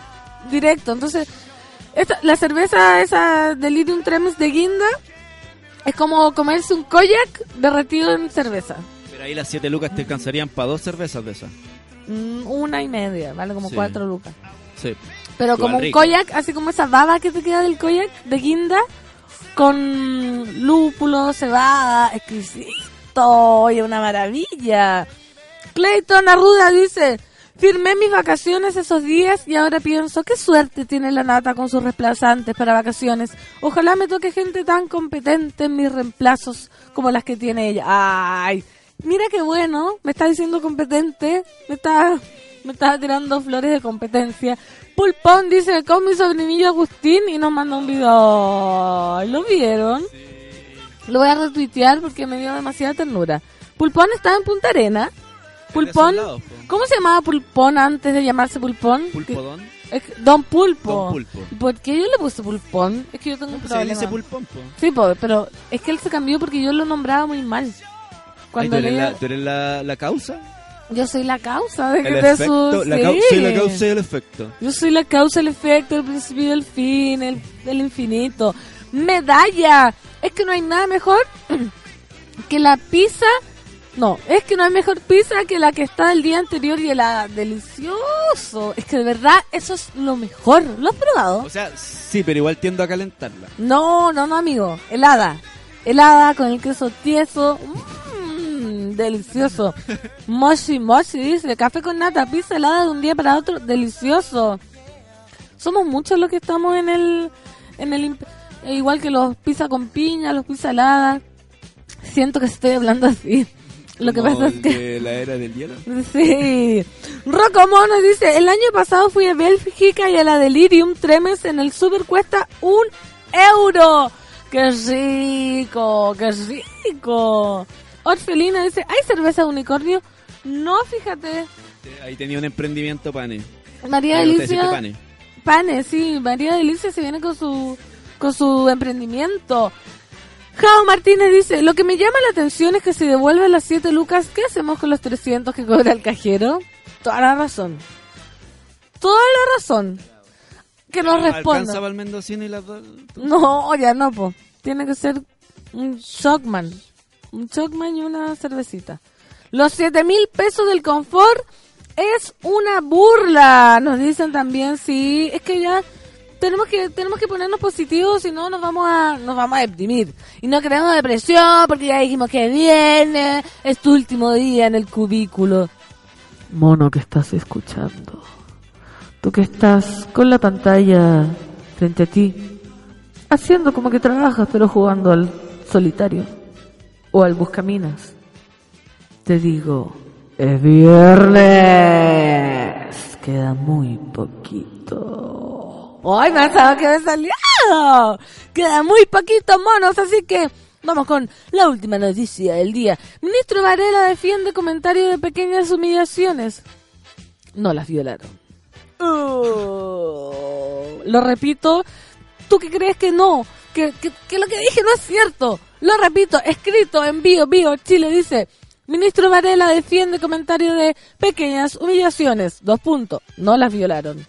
[SPEAKER 1] directo. Entonces, esta, la cerveza esa Delirium Tremens de guinda es como comerse un koyak derretido en cerveza.
[SPEAKER 2] Pero ahí las 7 lucas te alcanzarían para dos cervezas de esas.
[SPEAKER 1] Mm, una y media, vale como
[SPEAKER 2] Sí.
[SPEAKER 1] cuatro lucas.
[SPEAKER 2] Sí.
[SPEAKER 1] Pero
[SPEAKER 2] Igual
[SPEAKER 1] como un
[SPEAKER 2] rico.
[SPEAKER 1] koyak, así como esa baba que te queda del koyak de guinda, con lúpulo, cebada, exquisito, oye, una maravilla. Clayton Arruda dice, firmé mis vacaciones esos días y ahora pienso, qué suerte tiene la nata con sus reemplazantes para vacaciones. Ojalá me toque gente tan competente en mis reemplazos como las que tiene ella. Ay, mira qué bueno, me está diciendo competente, me está, me está tirando flores de competencia. Pulpón dice, con mi sobrinillo Agustín y nos manda un video. ¿Lo vieron? Lo voy a retuitear porque me dio demasiada ternura. Pulpón estaba en Punta Arena. Pulpón.
[SPEAKER 2] Lados.
[SPEAKER 1] ¿Cómo se llamaba Pulpón antes de llamarse Pulpón?
[SPEAKER 2] Pulpodón.
[SPEAKER 1] Que- es que- Don Pulpo.
[SPEAKER 2] Don Pulpo.
[SPEAKER 1] ¿Por qué yo le puse Pulpón? Es que yo tengo un
[SPEAKER 2] Se le
[SPEAKER 1] problema.
[SPEAKER 2] dice pulpón, po.
[SPEAKER 1] Sí, po, pero es que él se cambió porque yo lo nombraba muy mal.
[SPEAKER 2] Ay,
[SPEAKER 1] Cuando
[SPEAKER 2] ¿tú eres, la, tú eres la, la causa?
[SPEAKER 1] Yo soy la causa de que
[SPEAKER 2] El
[SPEAKER 1] de
[SPEAKER 2] efecto. La
[SPEAKER 1] sí.
[SPEAKER 2] soy la causa y el efecto.
[SPEAKER 1] Yo soy la causa, el efecto, el principio y el fin, el, el infinito. Medalla. Es que no hay nada mejor [clears throat] que la pizza. No, es que no hay mejor pizza que la que está el día anterior y helada. Delicioso. Es que de verdad eso es lo mejor. ¿Lo has probado?
[SPEAKER 2] O sea, sí, pero igual tiendo a calentarla.
[SPEAKER 1] No, no, no, amigo. Helada. Helada con el queso tieso. Mmm, delicioso. [laughs] Moshi, moshi, dice. Café con nata, pizza helada de un día para otro. Delicioso. Somos muchos los que estamos en el... En el eh, igual que los pizza con piña, los pizza heladas. Siento que estoy hablando así. Lo que pasa es que...
[SPEAKER 2] la era del hielo. [laughs]
[SPEAKER 1] Sí. Rocco Mono dice, el año pasado fui a Bélgica y a la Delirium Tremens en el super cuesta un euro. ¡Qué rico! ¡Qué rico! Orfelina dice, ¿hay cerveza de unicornio? No, fíjate.
[SPEAKER 2] Ahí tenía un emprendimiento, pane.
[SPEAKER 1] María
[SPEAKER 2] Ahí
[SPEAKER 1] Delicia...
[SPEAKER 2] pane.
[SPEAKER 1] Pane, sí. María Delicia se viene con su, con su emprendimiento. Jao Martínez dice, lo que me llama la atención es que si devuelven las 7 lucas, ¿qué hacemos con los 300 que cobra el cajero? Toda la razón. Toda la razón. Que nos
[SPEAKER 2] ¿Alcanza
[SPEAKER 1] responda.
[SPEAKER 2] para el mendocino y las dos?
[SPEAKER 1] No, ya no, po. Tiene que ser un Shockman. Un Shockman y una cervecita. Los 7 mil pesos del confort es una burla. Nos dicen también, sí. Es que ya tenemos que tenemos que ponernos positivos, si no nos vamos a nos vamos a deprimir. Y no creemos depresión porque ya dijimos que viene. Es tu último día en el cubículo. Mono que estás escuchando. Tú que estás con la pantalla frente a ti, haciendo como que trabajas, pero jugando al solitario o al buscaminas. Te digo, es viernes. Queda muy poquito. ¡Ay, me ha que me salió! Queda muy poquito, monos, así que Vamos con la última noticia del día. Ministro Varela defiende comentario de pequeñas humillaciones. No las violaron. Oh, lo repito. ¿Tú qué crees que no? Que, que, que lo que dije no es cierto. Lo repito, escrito en Bio Bio Chile dice. Ministro Varela defiende comentario de pequeñas humillaciones. Dos puntos. No las violaron.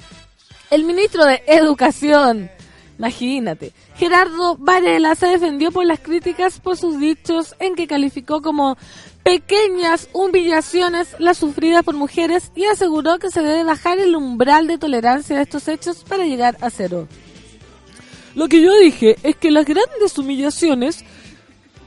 [SPEAKER 1] El ministro de Educación, imagínate, Gerardo Varela se defendió por las críticas por sus dichos en que calificó como pequeñas humillaciones las sufridas por mujeres y aseguró que se debe bajar el umbral de tolerancia de estos hechos para llegar a cero. Lo que yo dije es que las grandes humillaciones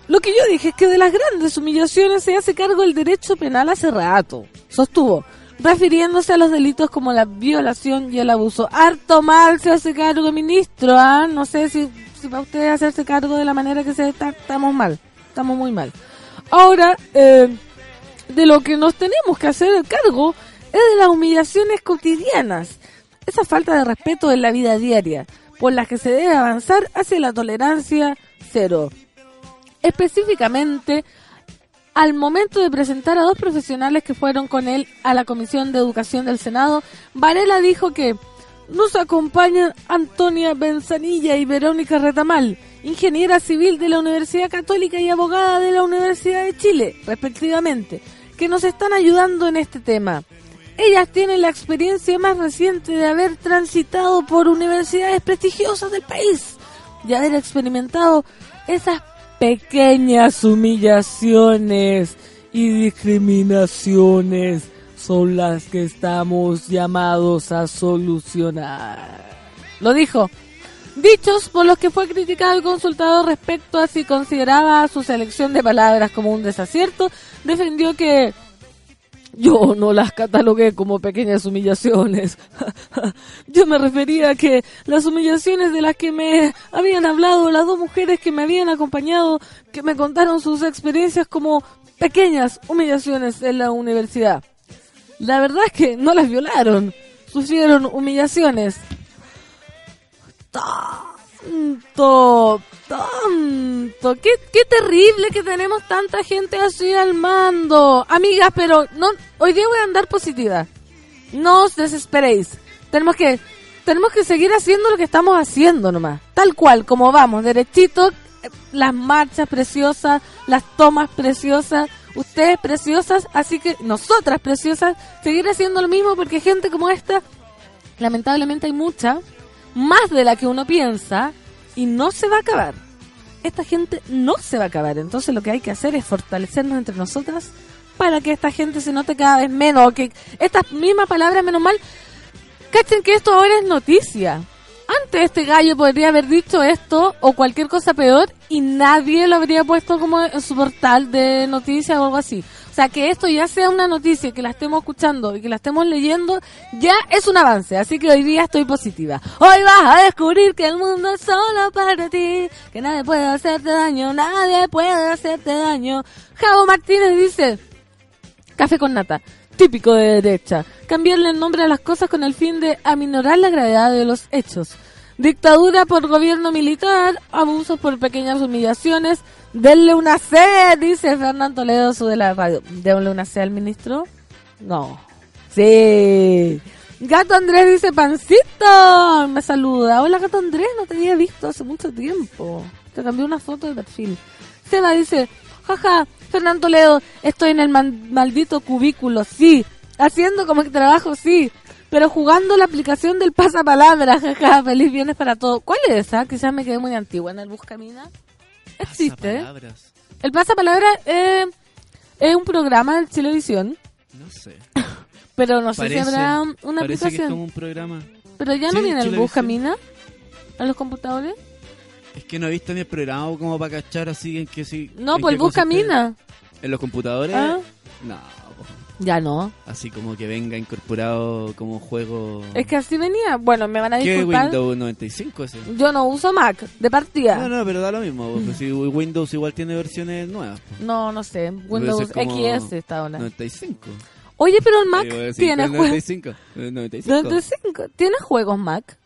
[SPEAKER 1] lo que yo dije es que de las grandes humillaciones se hace cargo el derecho penal hace rato, sostuvo, refiriéndose a los delitos como la violación y el abuso. Harto mal se hace cargo, ministro, ¿ah? No sé si, si para ustedes hacerse cargo de la manera que se está, estamos mal, estamos muy mal. Ahora, eh, de lo que nos tenemos que hacer el cargo es de las humillaciones cotidianas, esa falta de respeto en la vida diaria, por las que se debe avanzar hacia la tolerancia cero específicamente al momento de presentar a dos profesionales que fueron con él a la Comisión de Educación del Senado, Varela dijo que nos acompañan Antonia Benzanilla y Verónica Retamal, ingeniera civil de la Universidad Católica y abogada de la Universidad de Chile, respectivamente, que nos están ayudando en este tema. Ellas tienen la experiencia más reciente de haber transitado por universidades prestigiosas del país, de haber experimentado esas pequeñas humillaciones y discriminaciones son las que estamos llamados a solucionar. Lo dijo. Dichos por los que fue criticado y consultado respecto a si consideraba su selección de palabras como un desacierto, defendió que yo no las catalogué como pequeñas humillaciones. [laughs] Yo me refería a que las humillaciones de las que me habían hablado las dos mujeres que me habían acompañado, que me contaron sus experiencias como pequeñas humillaciones en la universidad. La verdad es que no las violaron, sufrieron humillaciones. Tanto, tanto, qué, qué terrible que tenemos tanta gente así al mando. Amigas, pero no, hoy día voy a andar positiva. No os desesperéis. Tenemos que, tenemos que seguir haciendo lo que estamos haciendo nomás. Tal cual, como vamos, derechito, las marchas preciosas, las tomas preciosas, ustedes preciosas, así que nosotras preciosas, seguir haciendo lo mismo porque gente como esta, lamentablemente hay mucha, más de la que uno piensa, y no se va a acabar. Esta gente no se va a acabar, entonces lo que hay que hacer es fortalecernos entre nosotras para que esta gente se note cada vez menos, que estas mismas palabras, menos mal, cachen que esto ahora es noticia. Antes este gallo podría haber dicho esto o cualquier cosa peor y nadie lo habría puesto como en su portal de noticias o algo así. Sea, que esto ya sea una noticia, que la estemos escuchando y que la estemos leyendo, ya es un avance. Así que hoy día estoy positiva. Hoy vas a descubrir que el mundo es solo para ti, que nadie puede hacerte daño, nadie puede hacerte daño. Javo Martínez dice, café con nata, típico de derecha. Cambiarle el nombre a las cosas con el fin de aminorar la gravedad de los hechos. Dictadura por gobierno militar, abusos por pequeñas humillaciones. Denle una C, dice Fernando Toledo, su de la radio. Denle una C al ministro. No. Sí. Gato Andrés dice, pancito. Me saluda. Hola, Gato Andrés, no te había visto hace mucho tiempo. Te cambié una foto de perfil. Seba dice, jaja, Fernando Toledo, estoy en el maldito cubículo, sí. Haciendo como que trabajo, sí. Pero jugando la aplicación del pasapalabra, [laughs] jaja, feliz viernes para todos. ¿Cuál es esa? Quizás me quedé muy antigua en el Buscamina. Existe. ¿eh?
[SPEAKER 2] Pasapalabras.
[SPEAKER 1] El pasapalabra eh, es un programa de Chilevisión,
[SPEAKER 2] No sé.
[SPEAKER 1] pero no sé si habrá una
[SPEAKER 2] parece que es
[SPEAKER 1] aplicación.
[SPEAKER 2] como un programa.
[SPEAKER 1] Pero ya no
[SPEAKER 2] Sí,
[SPEAKER 1] viene el
[SPEAKER 2] Chilevisión.
[SPEAKER 1] Buscamina a los computadores.
[SPEAKER 2] Es que no he visto ni el programa como para cachar así en que sí.
[SPEAKER 1] No, pues el Buscamina.
[SPEAKER 2] consiste. ¿En los computadores?
[SPEAKER 1] Ah.
[SPEAKER 2] No.
[SPEAKER 1] Ya no.
[SPEAKER 2] así como que venga incorporado como juego.
[SPEAKER 1] Es que así venía. Bueno, me van a
[SPEAKER 2] ¿Qué
[SPEAKER 1] disculpar.
[SPEAKER 2] Windows 95 ese?
[SPEAKER 1] Yo no uso Mac, de partida.
[SPEAKER 2] No, no, pero da lo mismo. porque si Windows igual tiene versiones nuevas. po.
[SPEAKER 1] No, no sé. Windows XS está ahora.
[SPEAKER 2] 95.
[SPEAKER 1] Oye, pero el Mac
[SPEAKER 2] decir,
[SPEAKER 1] tiene
[SPEAKER 2] ¿cuál
[SPEAKER 1] juegos.
[SPEAKER 2] 95. Eh, 95.
[SPEAKER 1] 95. ¿Tiene juegos Mac?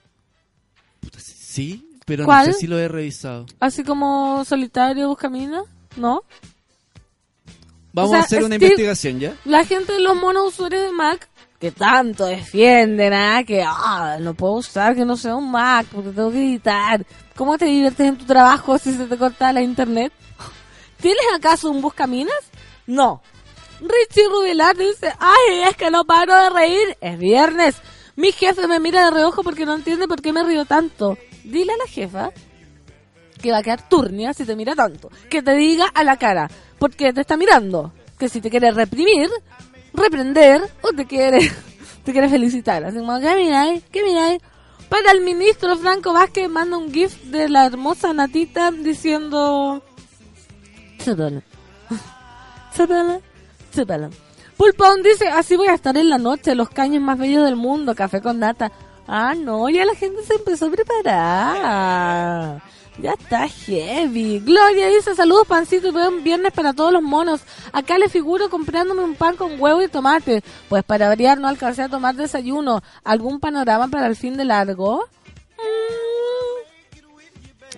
[SPEAKER 2] Sí, pero
[SPEAKER 1] ¿Cuál?
[SPEAKER 2] no sé si lo he revisado.
[SPEAKER 1] Así como solitario, buscamina, ¿no?
[SPEAKER 2] Vamos
[SPEAKER 1] O sea,
[SPEAKER 2] a hacer una
[SPEAKER 1] Steve-
[SPEAKER 2] investigación ya.
[SPEAKER 1] La gente de los monos usuarios de Mac, que tanto defienden, ¿ah? que ah, no puedo usar que no sea un Mac porque tengo que editar. ¿Cómo te diviertes en tu trabajo si se te corta la internet? [laughs] ¿Tienes acaso un buscaminas? No. Richie Rubilar dice, ay, es que no paro de reír. Es viernes. Mi jefe me mira de reojo porque no entiende por qué me río tanto. Dile a la jefa que va a quedar turnia si te mira tanto. Que te diga a la cara, porque te está mirando. Que si te quiere reprimir, reprender, o te quiere, [laughs] te quiere felicitar. Así como, ¿qué miráis? ¿Qué miráis? Para el ministro Franco Vázquez manda un gif de la hermosa Natita diciendo... Chúpala. [laughs] Chúpala. Chúpala. Pulpón dice, así voy a estar en la noche, los caños más bellos del mundo, café con nata. Ah, no, ya la gente se empezó a preparar. Ya está heavy. Gloria dice, saludos pancito y buen viernes para todos los monos. Acá le figuro comprándome un pan con huevo y tomate. Pues para variar no alcancé a tomar desayuno. ¿Algún panorama para el fin de largo?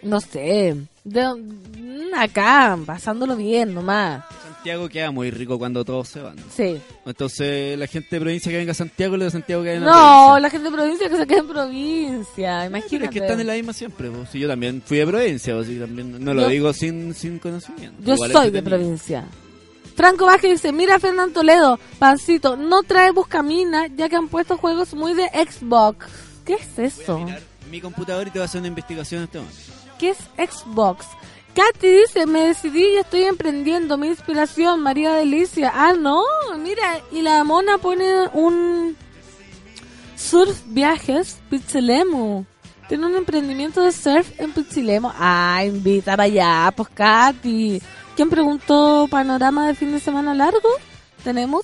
[SPEAKER 1] Mm, no sé. De- mm, acá, pasándolo bien nomás.
[SPEAKER 2] Santiago queda muy rico cuando todos se van.
[SPEAKER 1] Sí.
[SPEAKER 2] Entonces, la gente de provincia que venga a Santiago, los de Santiago que venga a
[SPEAKER 1] No, la gente de provincia que se quede en provincia.
[SPEAKER 2] Pero
[SPEAKER 1] Imagínate.
[SPEAKER 2] es que están en la misma siempre. pues. Si yo también fui de provincia, pues, y también no lo
[SPEAKER 1] Yo-
[SPEAKER 2] digo sin, sin conocimiento.
[SPEAKER 1] Yo
[SPEAKER 2] Igual
[SPEAKER 1] soy de provincia. Franco Vázquez dice, mira Fernán Toledo, pancito, no trae buscamina ya que han puesto juegos muy de Xbox. ¿Qué es eso?
[SPEAKER 2] Mirar mi computador y te voy a hacer una investigación en este momento.
[SPEAKER 1] ¿Qué es Xbox? Katy dice, me decidí y estoy emprendiendo. Mi inspiración, María Delicia. Ah, no, mira, y la mona pone un surf viajes Pichilemu. Tiene un emprendimiento de surf en Pichilemu. Ah, invita para allá, pues Katy. ¿Quién preguntó panorama de fin de semana largo? Tenemos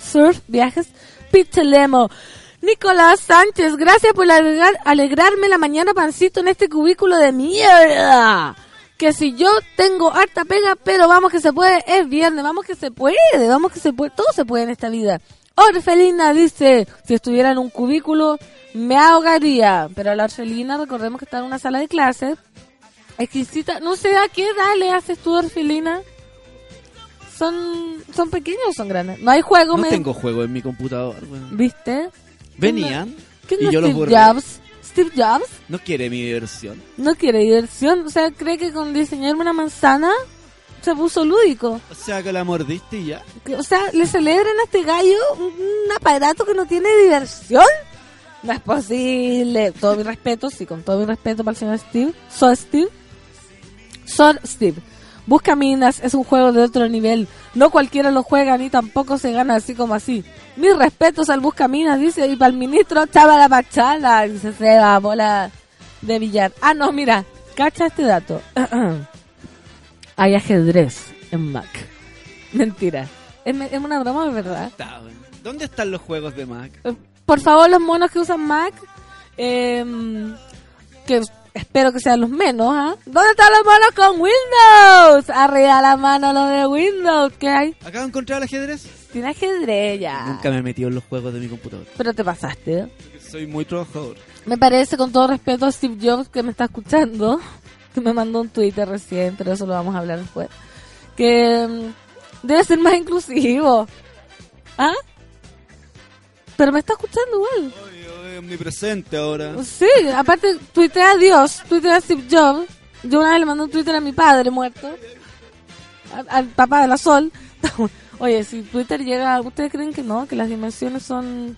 [SPEAKER 1] surf viajes Pichilemu. Nicolás Sánchez, gracias por alegrar- alegrarme la mañana pancito en este cubículo de mierda. Que si yo tengo harta pega, pero vamos que se puede, es viernes, vamos que se puede, vamos que se puede, todo se puede en esta vida. Orfelina dice, si estuviera en un cubículo, me ahogaría. Pero la Orfelina, recordemos que está en una sala de clases, exquisita, no sé a qué edad le haces tú, Orfelina. Son, son pequeños o son grandes. No hay juego,
[SPEAKER 2] No
[SPEAKER 1] me-
[SPEAKER 2] tengo juego en mi computador.
[SPEAKER 1] ¿viste?
[SPEAKER 2] Venían
[SPEAKER 1] ¿Quién
[SPEAKER 2] y
[SPEAKER 1] no
[SPEAKER 2] yo los borré.
[SPEAKER 1] Jobs? Steve Jobs
[SPEAKER 2] No quiere mi diversión.
[SPEAKER 1] no quiere diversión. O sea, cree que con diseñarme una manzana se puso lúdico.
[SPEAKER 2] O sea, que la mordiste y ya.
[SPEAKER 1] O sea, le celebran a este gallo un, aparato que no tiene diversión. No es posible. Todo mi respeto, sí, con todo mi respeto para el señor Steve. So Steve. Sor Steve. Busca minas es un juego de otro nivel. No cualquiera lo juega ni tampoco se gana así como así. Mis respetos al Busca minas, dice. Y para el ministro Chava la Pachala. Dice Seba, bola de billar. Ah, no, mira. Cacha este dato. [clears throat] Hay ajedrez en Mac. Mentira. Es, una broma, ¿verdad?
[SPEAKER 2] ¿Dónde están los juegos de Mac?
[SPEAKER 1] Eh, Por favor, los monos que usan Mac, em, que espero que sean los menos, ¿ah? ¿Dónde están los monos con Windows? Arriba la mano los de Windows, ¿qué hay?
[SPEAKER 2] ¿Acabo de encontrar el ajedrez?
[SPEAKER 1] Tiene ajedrez ya.
[SPEAKER 2] Nunca me he metido en los juegos de mi computador.
[SPEAKER 1] Pero te pasaste. ¿eh?
[SPEAKER 2] Soy muy trabajador.
[SPEAKER 1] Me parece, con todo respeto a Steve Jobs, que me está escuchando, que me mandó un Twitter recién, pero eso lo vamos a hablar después, que mm, debe ser más inclusivo. ¿Ah? Pero me está escuchando igual.
[SPEAKER 2] Omnipresente ahora.
[SPEAKER 1] Sí, aparte, tuitea a Dios, tuitea a Steve Jobs. Yo una vez le mandé un Twitter a mi padre muerto, al papá de la Sol. [laughs] Oye, si Twitter llega, ¿ustedes creen que no? Que las dimensiones son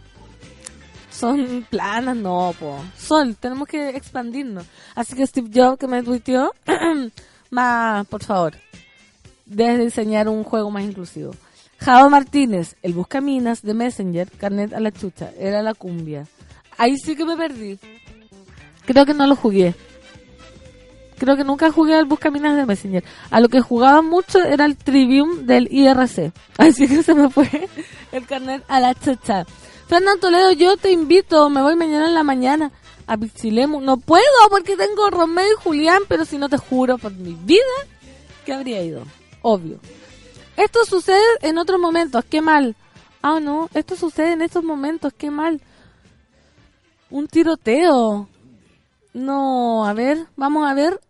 [SPEAKER 1] son planas, no, po. Sol, tenemos que expandirnos. Así que Steve Jobs que me tuiteó, [clears throat] más, por favor, debes diseñar un juego más inclusivo. Java Martínez, el buscaminas de Messenger, carnet a la chucha, era la cumbia. Ahí sí que me perdí. Creo que no lo jugué. Creo que nunca jugué al Buscaminas de Messenger. A lo que jugaba mucho era el Trivium del IRC. [laughs] Así que se me fue el carnet a la chacha. Fernando Toledo, yo te invito, me voy mañana en la mañana a Pixilemu. No puedo porque tengo Romeo y Julián, pero si no te juro por mi vida que habría ido. Obvio. Esto sucede en otros momentos, qué mal. Ah, no, esto sucede en estos momentos, qué mal. Un tiroteo. No, a ver, vamos a ver.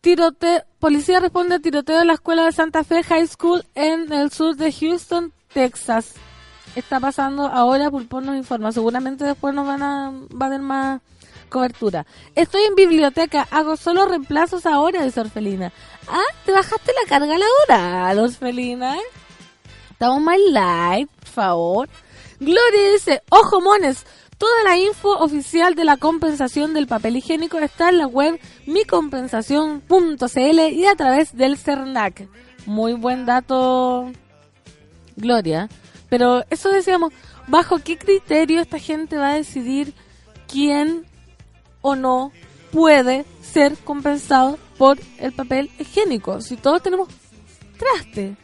[SPEAKER 1] Tiroteo, policía responde a tiroteo en la escuela de Santa Fe High School en el sur de Houston, Texas. Está pasando ahora, Pulpón nos informa. Seguramente después nos van a, va a haber más cobertura. Estoy en biblioteca, hago solo reemplazos ahora, dice Orfelina. Ah, te bajaste la carga laboral, Orfelina. Estamos más live, por favor. Gloria dice, ojo mones, toda la info oficial de la compensación del papel higiénico está en la web micompensación.cl y a través del CERNAC. Muy buen dato, Gloria. Pero eso decíamos, ¿bajo qué criterio esta gente va a decidir quién o no puede ser compensado por el papel higiénico? Si todos tenemos traste.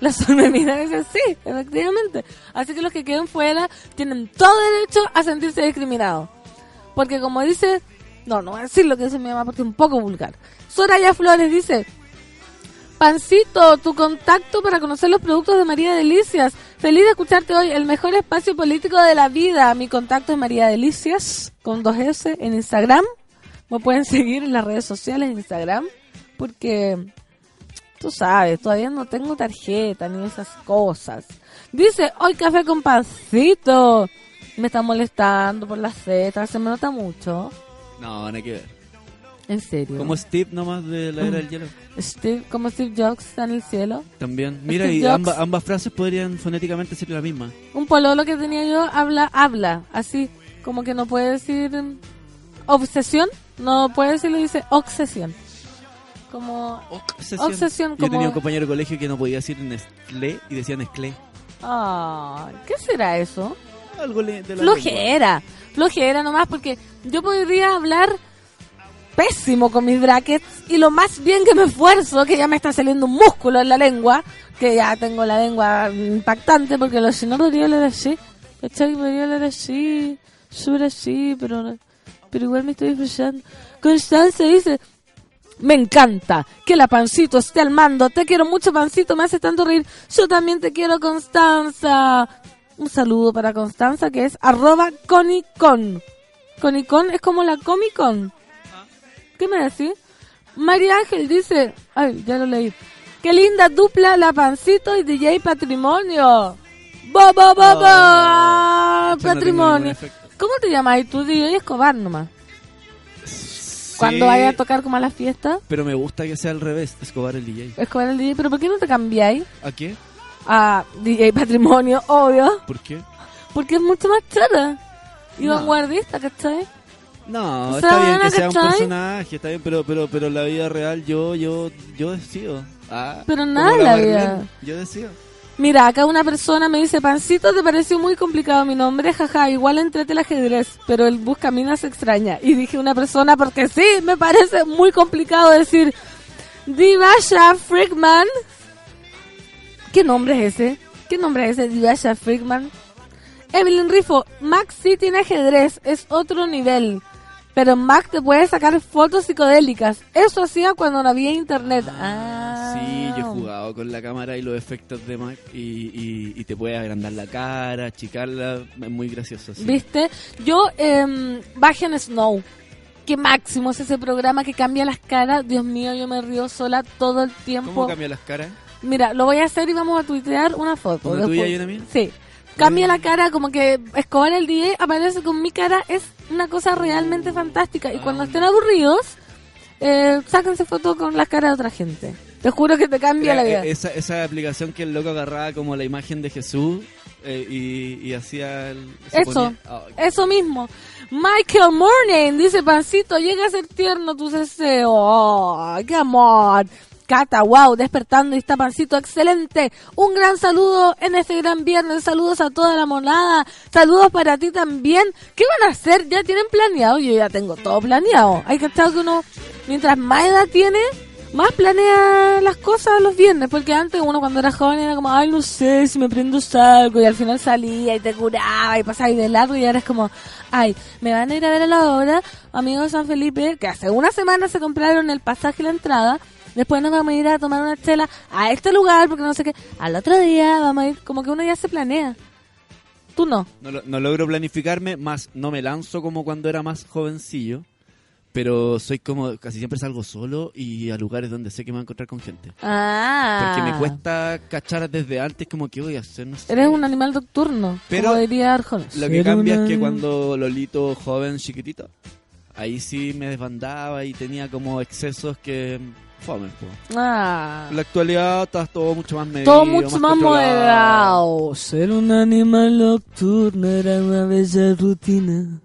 [SPEAKER 1] La Sol me mira y dice, sí, efectivamente. Así que los que queden fuera tienen todo derecho a sentirse discriminados. Porque como dice, no, no voy a decir lo que dice mi mamá porque es un poco vulgar. Soraya Flores dice, Pancito, tu contacto para conocer los productos de María Delicias. Feliz de escucharte hoy, el mejor espacio político de la vida. Mi contacto es María Delicias, con dos S, en Instagram. Me pueden [laughs] seguir en las redes sociales en Instagram, porque tú sabes, todavía no tengo tarjeta ni esas cosas. Dice, hoy café con pancito. Me está molestando por las setas, se me nota mucho.
[SPEAKER 2] No, no hay que ver.
[SPEAKER 1] En serio.
[SPEAKER 2] Como Steve nomás de la era del hielo.
[SPEAKER 1] Steve, como Steve Jobs está en el cielo.
[SPEAKER 2] También. Mira,
[SPEAKER 1] Steve
[SPEAKER 2] y amba- ambas frases podrían fonéticamente ser la misma.
[SPEAKER 1] Un pololo que tenía yo habla, habla, así, como que no puede decir mm, obsesión, no puede decirlo, dice obsesión. Como,
[SPEAKER 2] Obsesión.
[SPEAKER 1] Obsesión,
[SPEAKER 2] Yo
[SPEAKER 1] como-
[SPEAKER 2] tenía un compañero de colegio que no podía decir Nestlé y decía Nestlé.
[SPEAKER 1] ah, ¿qué será eso?
[SPEAKER 2] Algo de la lengua.
[SPEAKER 1] Flojera, flojera nomás, porque yo podría hablar pésimo con mis brackets y lo más bien que me esfuerzo, que ya me está saliendo un músculo en la lengua, que ya tengo la lengua impactante, porque lo si no podría hablar así, ¿cachai? Podría hablar así, súper así, pero, pero igual me estoy esforzando. Constanza dice, me encanta que la Pancito esté al mando. Te quiero mucho, Pancito. Me hace tanto reír. Yo también te quiero, Constanza. Un saludo para Constanza, que es arroba conicon. Conicon es como la Comic Con. ¿Qué me decís? María Ángel dice, ay, ya lo leí. Qué linda dupla la Pancito y DJ Patrimonio.
[SPEAKER 2] Eso no tengo
[SPEAKER 1] Patrimonio. ¿Cómo te llamas? tú DJ Escobar nomás. Cuando vaya a tocar como a la fiesta.
[SPEAKER 2] Pero me gusta que sea al revés, Escobar el DJ.
[SPEAKER 1] Escobar el DJ, pero ¿por qué no te cambiáis
[SPEAKER 2] ¿A qué?
[SPEAKER 1] a DJ Patrimonio, obvio?
[SPEAKER 2] ¿Por qué?
[SPEAKER 1] Porque es mucho más chara. Y
[SPEAKER 2] No.
[SPEAKER 1] vanguardista, ¿cachai?
[SPEAKER 2] No,
[SPEAKER 1] O sea,
[SPEAKER 2] está bien que sea un personaje, está bien, pero pero pero en la vida real yo yo yo decido. Ah,
[SPEAKER 1] Pero nada en la vida.
[SPEAKER 2] Yo decido.
[SPEAKER 1] Mira, acá una persona me dice, Pancito, ¿te pareció muy complicado mi nombre? Jaja, igual entrete el ajedrez, pero el buscaminas extraña. Y dije una persona, porque sí, me parece muy complicado decir, Divasha Frickman. ¿Qué nombre es ese? ¿Qué nombre es ese, Divasha Frickman? Evelyn Rifo, sí tiene ajedrez, es otro nivel. Pero en Mac te puede sacar fotos psicodélicas. Eso hacía cuando no había internet. Ah.
[SPEAKER 2] Sí, yo he jugado con la cámara y los efectos de Mac y, y, y te puede agrandar la cara, achicarla, es muy gracioso. sí.
[SPEAKER 1] ¿Viste? Yo eh, bajé en Snow. Qué máximo es ese programa que cambia las caras. Dios mío, yo me río sola todo el tiempo.
[SPEAKER 2] ¿Cómo cambia las caras?
[SPEAKER 1] Mira, lo voy a hacer y vamos a tuitear una foto.
[SPEAKER 2] ¿Una
[SPEAKER 1] después.
[SPEAKER 2] tuya y una mía?
[SPEAKER 1] Sí. Cambia la cara, como que Escobar el DJ aparece con mi cara. Es una cosa realmente fantástica. Y cuando estén aburridos, eh, sáquense fotos con la cara de otra gente. Te juro que te cambia la vida.
[SPEAKER 2] Eh, Esa, esa aplicación que el loco agarraba como la imagen de Jesús eh, y, y hacía el...
[SPEAKER 1] Eso,
[SPEAKER 2] ponía- Ah,
[SPEAKER 1] eso mismo. Michael Morning dice Pancito, llega a ser tierno tu deseo. Oh, qué amor. Cata, wow, despertando y está Pancito, excelente. Un gran saludo en este gran viernes. Saludos a toda la monada. Saludos para ti también. ¿Qué van a hacer? ¿Ya tienen planeado? Yo ya tengo todo planeado. Hay que que uno, mientras más edad tiene, más planea las cosas los viernes, porque antes uno cuando era joven era como, ay, no sé si me prendo algo, y al final salía y te curaba y pasaba y de largo, y ahora es como, ay, me van a ir a ver a la obra, amigos de San Felipe, que hace una semana se compraron el pasaje y la entrada, después nos vamos a ir a tomar una chela a este lugar, porque no sé qué, al otro día vamos a ir, como que uno ya se planea. Tú no.
[SPEAKER 2] No, no logro planificarme, más no me lanzo como cuando era más jovencillo. pero soy como, casi siempre salgo solo y a lugares donde sé que me voy a encontrar con gente.
[SPEAKER 1] Ah.
[SPEAKER 2] Porque me cuesta cachar desde antes como que voy a hacer, no sé.
[SPEAKER 1] Eres un animal nocturno,
[SPEAKER 2] Pero
[SPEAKER 1] como diría Arjones.
[SPEAKER 2] Lo que cambia es que cuando Lolito joven, chiquitito, ahí sí me desbandaba y tenía como excesos que fomen, po.
[SPEAKER 1] Ah.
[SPEAKER 2] En la actualidad está todo mucho más medido,
[SPEAKER 1] Todo mucho más
[SPEAKER 2] controlado.
[SPEAKER 1] moderado. Ser un animal nocturno era una bella rutina.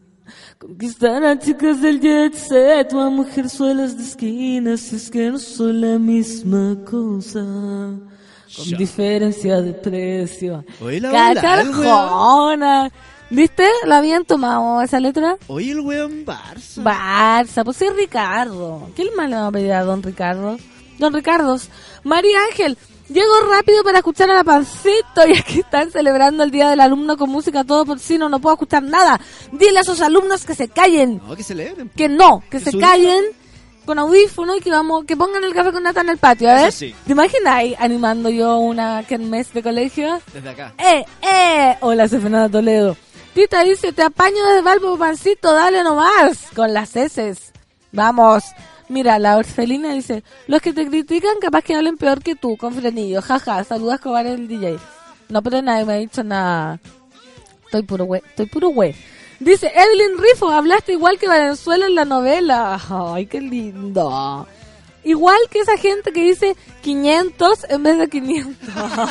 [SPEAKER 1] Conquistar a chicas del jet set o a mujerzuelas de esquina si es que no son la misma cosa. Con
[SPEAKER 2] Ya.
[SPEAKER 1] diferencia de precio.
[SPEAKER 2] Oye, la
[SPEAKER 1] ¿Viste? ¿La habían tomado esa letra?
[SPEAKER 2] Oye, el weón Barça.
[SPEAKER 1] Barça, pues sí, Ricardo. ¿Qué más le va a pedir a don Ricardo? Don Ricardo, María Ángel, llego rápido para escuchar a la pancito y aquí están celebrando el Día del Alumno con música todo por sí, no, no puedo escuchar nada. Dile a esos alumnos que se callen,
[SPEAKER 2] No, que celebren.
[SPEAKER 1] que no, que
[SPEAKER 2] Es
[SPEAKER 1] se callen con audífono y que vamos, que pongan el café con nata en el patio, a
[SPEAKER 2] Eso
[SPEAKER 1] ver.
[SPEAKER 2] sí.
[SPEAKER 1] ¿Te imaginas ahí animando yo una kermés de colegio?
[SPEAKER 2] Desde acá.
[SPEAKER 1] ¡Eh, eh! Hola, soy Fernanda Toledo. Tita dice, te apaño desde Valpo, pancito, dale nomás, con las heces. Vamos. Mira, la Orfelina dice, los que te critican capaz que hablen peor que tú, con frenillo. Jaja, saludas Cobar el DJ. No, pero nadie me ha dicho nada. Estoy puro güey, estoy puro güey. Dice, Evelyn Rifo, hablaste igual que Valenzuela en la novela. Ay, qué lindo. Igual que esa gente que dice 500 en vez de 500.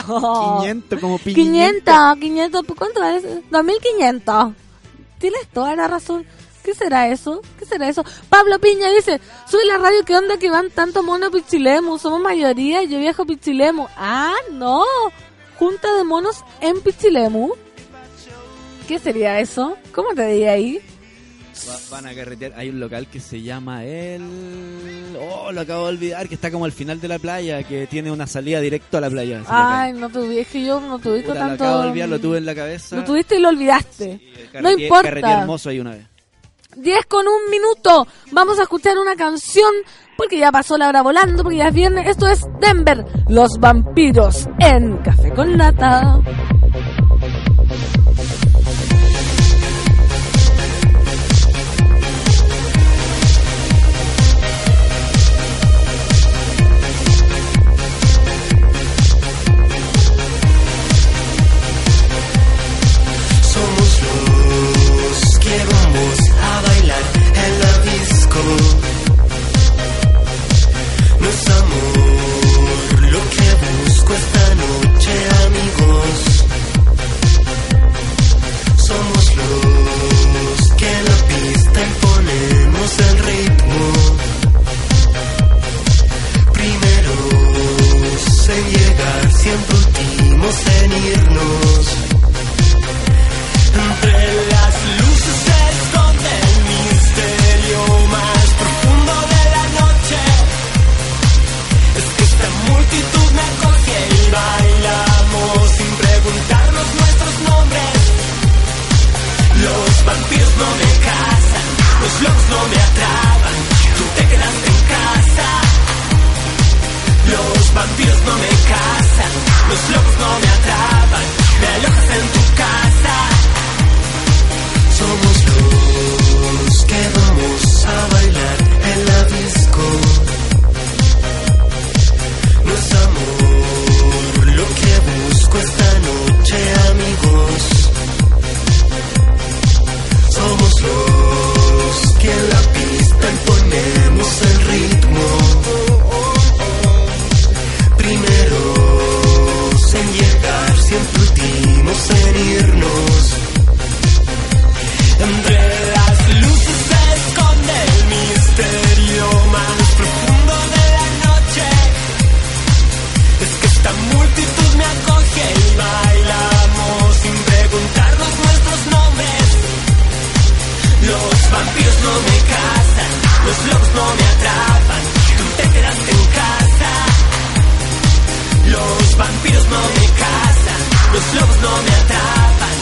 [SPEAKER 2] 500 como
[SPEAKER 1] 500, 500, ¿por ¿cuánto es? 2500. Tienes toda la razón. ¿Qué será eso? ¿Qué será eso? Pablo Piña dice, soy la radio, ¿qué onda que van tanto mono Pichilemu? Somos mayoría, yo viajo Pichilemu. Ah, no. Junta de monos en Pichilemu. ¿Qué sería eso? ¿Cómo te diría ahí?
[SPEAKER 2] Va- van a carretear. Hay un local que se llama el. Oh, lo acabo de olvidar. Que está como al final de la playa. Que tiene una salida directo a la playa.
[SPEAKER 1] Ay,
[SPEAKER 2] local.
[SPEAKER 1] no tuve, es que yo no tuve tanto...
[SPEAKER 2] Lo acabo de olvidar, lo tuve en la cabeza.
[SPEAKER 1] Lo tuviste y lo olvidaste. No importa.
[SPEAKER 2] carreteé hermoso ahí una vez.
[SPEAKER 1] 10 con un minuto. Vamos a escuchar una canción porque ya pasó la hora volando, porque ya es viernes. Esto es Denver, los vampiros en Café con Nata.
[SPEAKER 5] Siempre últimos en irnos. Entre las luces se esconde el misterio más profundo de la noche. Es que esta multitud me acoge y bailamos sin preguntarnos nuestros nombres. Los vampiros no me casan, los lobos no me atrapan. Tú te quedaste en casa. Los vampiros no me casan, los lobos no me atrapan. Me alojas en tu casa. Somos los que vamos a bailar en la disco. No es amor lo que busco esta noche, amigos. Somos los que en la pista imponemos el ritmo. insistimos en irnos. Entre las luces se esconde el misterio más profundo de la noche. Es que esta multitud me acoge y bailamos sin preguntarnos nuestros nombres. Los vampiros no me cazan, los lobos no me atrapan, te quedaste
[SPEAKER 6] en casa. Los vampiros no me cazan, los lobos no me atrapan.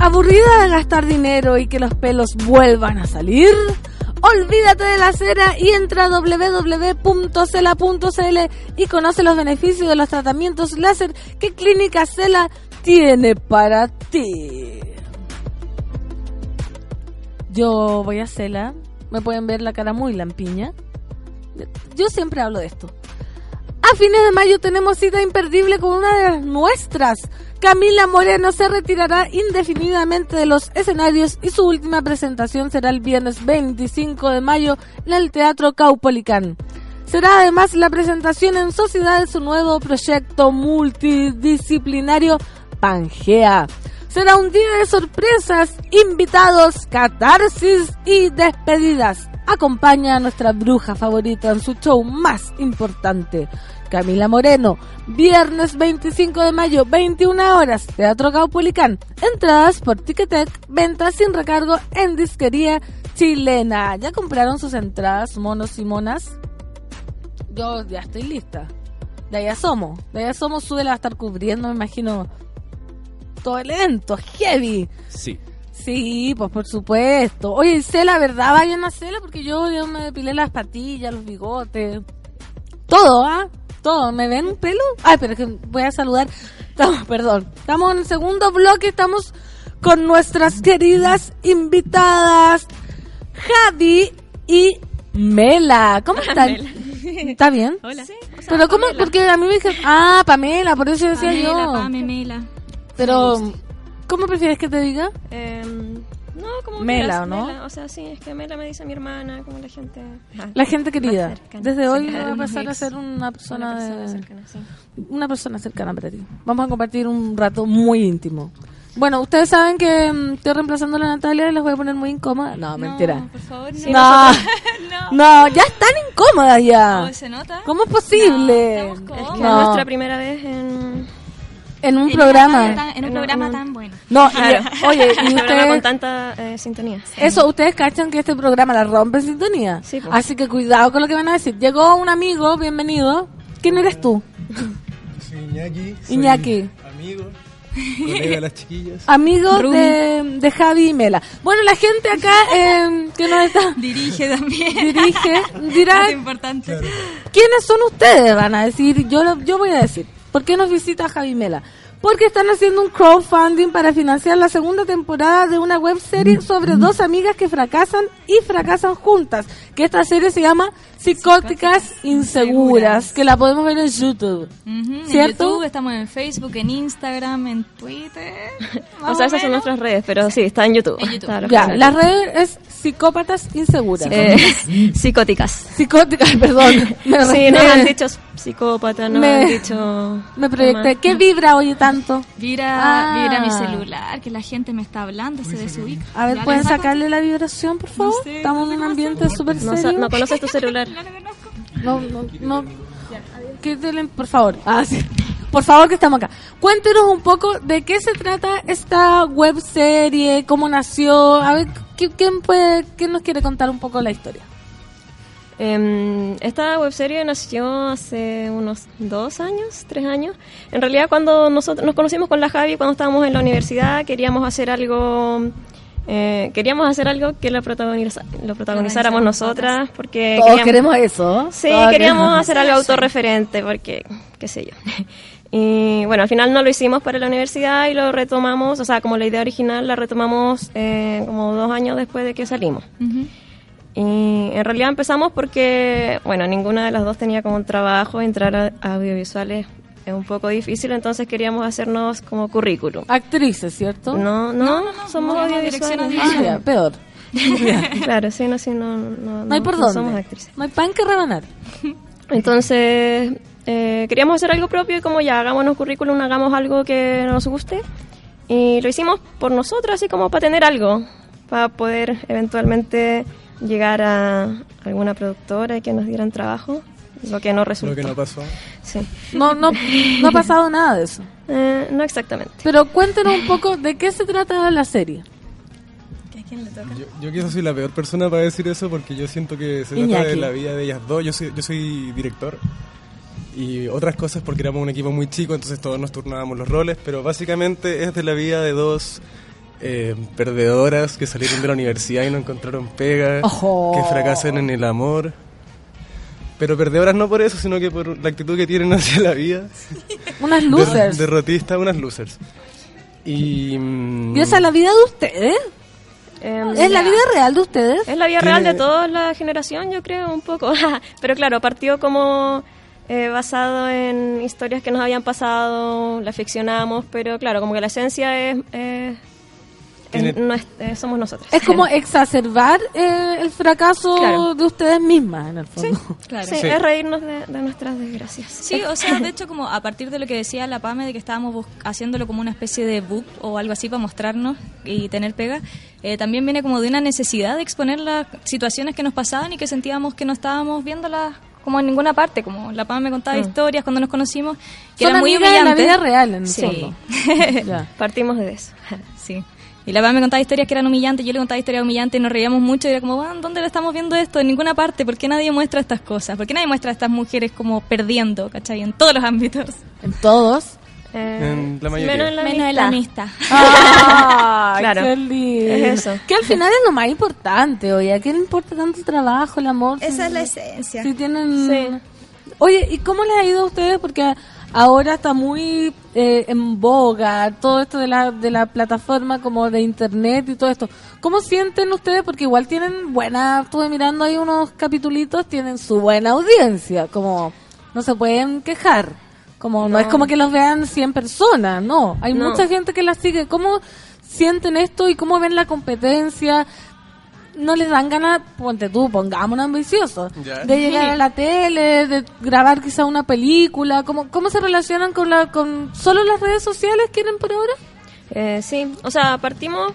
[SPEAKER 1] ¿Aburrida de gastar dinero y que los pelos vuelvan a salir? Olvídate de la cera y entra a www.cela.cl y conoce los beneficios de los tratamientos láser que Clínica Cela tiene para ti. Yo voy a Cela, me pueden ver la cara muy lampiña. Yo siempre hablo de esto. A fines de mayo tenemos cita imperdible con una de las nuestras. Camila Moreno se retirará indefinidamente de los escenarios y su última presentación será el viernes 25 de mayo en el Teatro Caupolicán. Será además la presentación en sociedad de su nuevo proyecto multidisciplinario Pangea. Será un día de sorpresas, invitados, catarsis y despedidas. Acompaña a nuestra bruja favorita en su show más importante, Camila Moreno. Viernes 25 de mayo, 21 horas, Teatro Caupolicán. Entradas por Ticketek, ventas sin recargo en disquería chilena. ¿Ya compraron sus entradas, monos y monas? Yo ya estoy lista. De allá somos. De allá somos, sube la va a estar cubriendo, me imagino, todo el evento. Heavy.
[SPEAKER 2] Sí.
[SPEAKER 1] Sí, pues por supuesto. Oye, sé la verdad, vayan a Cela porque yo ya me depilé las patillas, los bigotes. Todo, ¿ah? Todo. ¿Me ven un pelo? Ay, pero es que voy a saludar. Estamos, perdón. Estamos en el segundo bloque, estamos con nuestras queridas invitadas Javi y Mela. ¿Cómo están? [laughs] ¿Está bien?
[SPEAKER 4] Hola.
[SPEAKER 1] Pero ¿cómo? Porque a mí me dijeron, ah, Pamela, por eso decía
[SPEAKER 4] Pamela,
[SPEAKER 1] yo.
[SPEAKER 4] Pame, Mela.
[SPEAKER 1] Pero, ¿cómo prefieres que te diga?
[SPEAKER 7] Em, no, como
[SPEAKER 1] Mela,
[SPEAKER 7] quieras,
[SPEAKER 1] ¿o no?
[SPEAKER 7] Mela. O sea, sí, es que Mela me dice mi hermana, como la gente.
[SPEAKER 1] La gente querida. Desde hoy voy a pasar a ser una persona,
[SPEAKER 7] Una persona
[SPEAKER 1] de,
[SPEAKER 7] cercana, sí.
[SPEAKER 1] una persona cercana para ti. Vamos a compartir un rato muy íntimo. Bueno, ustedes saben que mm, estoy reemplazando a la Natalia y les voy a poner muy incómoda. No, mentira.
[SPEAKER 4] por favor,
[SPEAKER 7] Sí,
[SPEAKER 1] No, [laughs]
[SPEAKER 4] no.
[SPEAKER 1] no, ya están incómodas ya.
[SPEAKER 4] ¿Se nota?
[SPEAKER 1] ¿Cómo es posible?
[SPEAKER 4] No,
[SPEAKER 7] Es que
[SPEAKER 1] No.
[SPEAKER 7] es nuestra primera vez en.
[SPEAKER 1] En un
[SPEAKER 4] En
[SPEAKER 1] programa.
[SPEAKER 4] En un
[SPEAKER 7] En
[SPEAKER 4] programa
[SPEAKER 7] un-
[SPEAKER 4] tan bueno.
[SPEAKER 1] No, y- oye, [laughs] y
[SPEAKER 7] programa con
[SPEAKER 1] ustedes,
[SPEAKER 7] tanta eh, sintonía.
[SPEAKER 1] eso, ustedes cachan que este programa la rompe en sintonía.
[SPEAKER 7] Sí, pues.
[SPEAKER 1] Así que cuidado con lo que van a decir. Llegó un amigo, bienvenido. ¿Quién eres tú? [laughs]
[SPEAKER 8] Soy Iñaki. soy
[SPEAKER 1] Iñaki.
[SPEAKER 8] Amigo, colega de las chiquillas.
[SPEAKER 1] Amigo de, de Javi y Mela. Bueno, la gente acá [laughs] eh, que nos está
[SPEAKER 4] Dirige también.
[SPEAKER 1] dirige dirá
[SPEAKER 4] Es importante.
[SPEAKER 8] Claro.
[SPEAKER 1] quiénes son ustedes, van a decir. Yo lo- yo voy a decir. ¿Por qué nos visita Javi Mela? porque están haciendo un crowdfunding para financiar la segunda temporada de una web serie sobre dos amigas que fracasan y fracasan juntas. Que esta serie se llama Psicóticas Inseguras, que la podemos ver en YouTube.
[SPEAKER 9] Ujú, En
[SPEAKER 1] ¿Cierto?
[SPEAKER 9] YouTube, estamos en Facebook, en Instagram, en Twitter. [laughs]
[SPEAKER 7] O sea, esas son nuestras redes, pero sí, está en YouTube.
[SPEAKER 9] En YouTube.
[SPEAKER 7] Está los
[SPEAKER 1] Ya, la red es Psicópatas Inseguras.
[SPEAKER 7] Eh, [laughs] psicóticas.
[SPEAKER 1] Psicóticas, perdón. [laughs] Me
[SPEAKER 7] Sí, nos
[SPEAKER 1] me-
[SPEAKER 7] han dicho psicópata, nos
[SPEAKER 1] Me-
[SPEAKER 7] han dicho...
[SPEAKER 1] Me proyecté.
[SPEAKER 7] ¿Qué
[SPEAKER 1] ¿Qué vibra oye tanto?
[SPEAKER 9] Vira,
[SPEAKER 1] Ah.
[SPEAKER 9] vira mi celular, que la gente me está hablando, se desubica.
[SPEAKER 1] A ver, ¿pueden sacarle la vibración, por favor?
[SPEAKER 9] sé,
[SPEAKER 1] Estamos en un ambiente súper
[SPEAKER 7] No,
[SPEAKER 1] serio.
[SPEAKER 7] no conoces tu celular.
[SPEAKER 1] No, no, no. Quítele, por favor. Ah, sí. Por favor, que estamos acá. Cuéntenos un poco de qué se trata esta web serie, cómo nació. A ver, ¿qui- ¿quién, puede, quién nos quiere contar un poco la historia?
[SPEAKER 7] Em, esta webserie nació hace unos dos años, tres años. En realidad, cuando nosotros nos conocimos con la Javi, cuando estábamos en la universidad, queríamos hacer algo, eh, queríamos hacer algo que la protagoniza- lo protagonizáramos nosotras, porque
[SPEAKER 1] Todos
[SPEAKER 7] queríamos-
[SPEAKER 1] queremos eso.
[SPEAKER 7] Sí,
[SPEAKER 1] Todos
[SPEAKER 7] queríamos
[SPEAKER 1] queremos.
[SPEAKER 7] hacer algo autorreferente, porque, qué sé yo. [laughs] Y bueno, al final no lo hicimos para la universidad y lo retomamos, o sea, como la idea original la retomamos eh, como dos años después de que salimos.
[SPEAKER 9] Ujú.
[SPEAKER 7] Y en realidad empezamos porque, bueno, ninguna de las dos tenía como un trabajo, entrar a audiovisuales es un poco difícil, entonces queríamos hacernos como currículum.
[SPEAKER 1] Actrices, ¿cierto?
[SPEAKER 7] No, no, somos
[SPEAKER 9] no,
[SPEAKER 7] audiovisuales.
[SPEAKER 9] dirección
[SPEAKER 1] Ah, ya, peor. [laughs]
[SPEAKER 7] claro, sí, no, sí, no, no,
[SPEAKER 1] No hay por
[SPEAKER 7] no
[SPEAKER 1] dónde.
[SPEAKER 7] somos actrices.
[SPEAKER 1] No hay pan que rebanar. [laughs]
[SPEAKER 7] Entonces, eh, queríamos hacer algo propio y como ya, hagámonos currículum, hagamos algo que nos guste. Y lo hicimos por nosotros, así como para tener algo, para poder eventualmente llegar a alguna productora y que nos dieran trabajo, lo que no resultó.
[SPEAKER 8] Lo que no pasó.
[SPEAKER 7] Sí.
[SPEAKER 1] No, no, no ha pasado nada de eso. [laughs]
[SPEAKER 7] Eh, no exactamente.
[SPEAKER 1] Pero cuéntenos un poco de qué se trata la serie.
[SPEAKER 8] Yo, yo quizás soy la peor persona para decir eso porque yo siento que se trata
[SPEAKER 1] Iñaki.
[SPEAKER 8] de la vida de ellas dos. Yo soy, yo soy director y otras cosas porque éramos un equipo muy chico, entonces todos nos turnábamos los roles, pero básicamente es de la vida de dos eh, perdedoras que salieron de la universidad y no encontraron pega,
[SPEAKER 1] Ojo.
[SPEAKER 8] que fracasan en el amor. Pero perdedoras no por eso, sino que por la actitud que tienen [laughs] hacia la vida. [laughs]
[SPEAKER 1] Unas
[SPEAKER 8] Der-
[SPEAKER 1] losers.
[SPEAKER 8] derrotistas, unas losers. Y, mm,
[SPEAKER 1] ¿Y esa es la vida de ustedes?
[SPEAKER 7] Em,
[SPEAKER 1] ¿Es la vida real de ustedes?
[SPEAKER 7] Es la vida
[SPEAKER 8] Tiene-
[SPEAKER 7] real de toda la generación, yo creo, un poco. [laughs] Pero claro, partió como eh, basado en historias que nos habían pasado, la ficcionamos, pero claro, como que la esencia es... eh, es-
[SPEAKER 8] Tiene-
[SPEAKER 7] no es- eh, somos nosotros.
[SPEAKER 1] Es como exacerbar eh, el fracaso
[SPEAKER 7] Claro.
[SPEAKER 1] de ustedes mismas, en el fondo. [laughs]
[SPEAKER 9] Claro.
[SPEAKER 7] Sí,
[SPEAKER 8] Sí.
[SPEAKER 7] es reírnos de, de nuestras desgracias.
[SPEAKER 9] Sí, o sea, de hecho, como a partir de lo que decía la PAME, de que estábamos haciéndolo como una especie de book o algo así para mostrarnos y tener pega, eh, también viene como de una necesidad de exponer las situaciones que nos pasaban y que sentíamos que no estábamos viéndolas como en ninguna parte, como la PAME me contaba
[SPEAKER 7] Mm.
[SPEAKER 9] historias cuando nos conocimos, que
[SPEAKER 1] Son
[SPEAKER 9] eran muy
[SPEAKER 1] en la vida real, en el
[SPEAKER 9] Sí.
[SPEAKER 1] fondo. [laughs]
[SPEAKER 7] Partimos de eso.
[SPEAKER 9] Sí. Y la PAME me contaba historias que eran humillantes, yo le contaba historias humillantes y nos reíamos mucho y era como, "Bueno, ¿dónde le estamos viendo esto? En ninguna parte, ¿por qué nadie muestra estas cosas? ¿Por qué nadie muestra a estas mujeres como perdiendo, ¿cachai? En todos los ámbitos.
[SPEAKER 1] En todos.
[SPEAKER 7] Eh,
[SPEAKER 8] En la mayoría.
[SPEAKER 7] Menos en la
[SPEAKER 9] Menos
[SPEAKER 7] amistad.
[SPEAKER 1] Ay, [laughs]
[SPEAKER 7] Claro.
[SPEAKER 1] qué lindo.
[SPEAKER 7] Es eso.
[SPEAKER 1] Que al final es lo más importante, oye. ¿A quién le importa tanto el trabajo, el amor?
[SPEAKER 9] Esa
[SPEAKER 1] Si-
[SPEAKER 9] es la esencia.
[SPEAKER 1] Si tienen...
[SPEAKER 7] Sí.
[SPEAKER 1] Oye, ¿y cómo les ha ido a ustedes? Porque ahora está muy eh, en boga todo esto de la, de la plataforma como de internet y todo esto. ¿Cómo sienten ustedes? Porque igual tienen buena, estuve mirando ahí unos capitulitos, tienen su buena audiencia, como no se pueden quejar. Como no, es como que los vean 100 personas, no. Hay
[SPEAKER 7] No.
[SPEAKER 1] mucha gente que las sigue. ¿Cómo sienten esto y cómo ven la competencia? No les dan ganas, ponte tú, pongámonos ambiciosos,
[SPEAKER 8] Ya.
[SPEAKER 1] de llegar a la tele, de grabar quizá una película, ¿cómo, cómo se relacionan con la, con solo las redes sociales quieren por ahora?
[SPEAKER 7] Eh, sí, o sea, partimos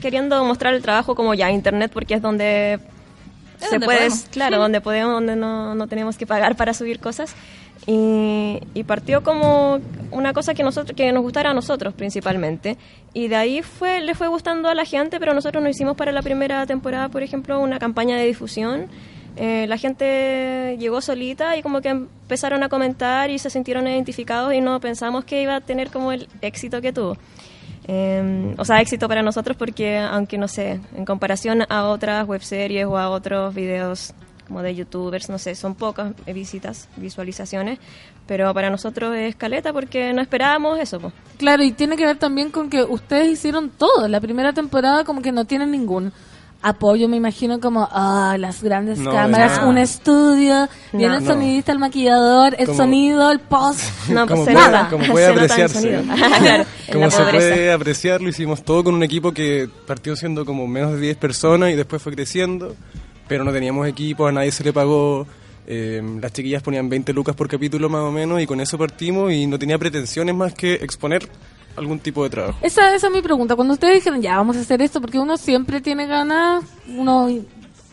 [SPEAKER 7] queriendo mostrar el trabajo como ya internet porque es donde se puede, claro, donde podemos, donde no, no tenemos que pagar para subir cosas. Y, partió como una cosa que nosotros que nos gustara a nosotros principalmente. Y de ahí fue le fue gustando a la gente, pero nosotros nos hicimos para la primera temporada, por ejemplo, una campaña de difusión. Eh, la gente llegó solita y como que empezaron a comentar y se sintieron identificados y no pensamos que iba a tener como el éxito que tuvo. Eh, o sea, éxito para nosotros porque, aunque no sé, en comparación a otras webseries o a otros videos como de youtubers, no sé, son pocas eh, visitas, visualizaciones, pero para nosotros es caleta porque no esperábamos eso. po.
[SPEAKER 1] Claro, y tiene que ver también con que ustedes hicieron todo. La primera temporada como que no tienen ningún apoyo, me imagino como ah, las grandes
[SPEAKER 8] No,
[SPEAKER 1] cámaras, un estudio, viene el
[SPEAKER 8] No.
[SPEAKER 1] sonidista, el maquillador, el
[SPEAKER 8] Como-
[SPEAKER 1] sonido, el post. [laughs]
[SPEAKER 7] No,
[SPEAKER 8] Como
[SPEAKER 7] pues se
[SPEAKER 8] puede-
[SPEAKER 7] nota,
[SPEAKER 8] como [laughs] puede
[SPEAKER 7] se
[SPEAKER 8] apreciarse. [laughs]
[SPEAKER 7] claro,
[SPEAKER 8] Como se
[SPEAKER 7] pobreza.
[SPEAKER 8] puede apreciar, lo hicimos todo con un equipo que partió siendo como menos de 10 personas y después fue creciendo, pero no teníamos equipo, a nadie se le pagó. eh, las chiquillas ponían 20 lucas por capítulo más o menos y con eso partimos y no tenía pretensiones más que exponer algún tipo de trabajo.
[SPEAKER 1] Esa, esa es mi pregunta. Cuando ustedes dijeron, ya, vamos a hacer esto, porque uno siempre tiene ganas, uno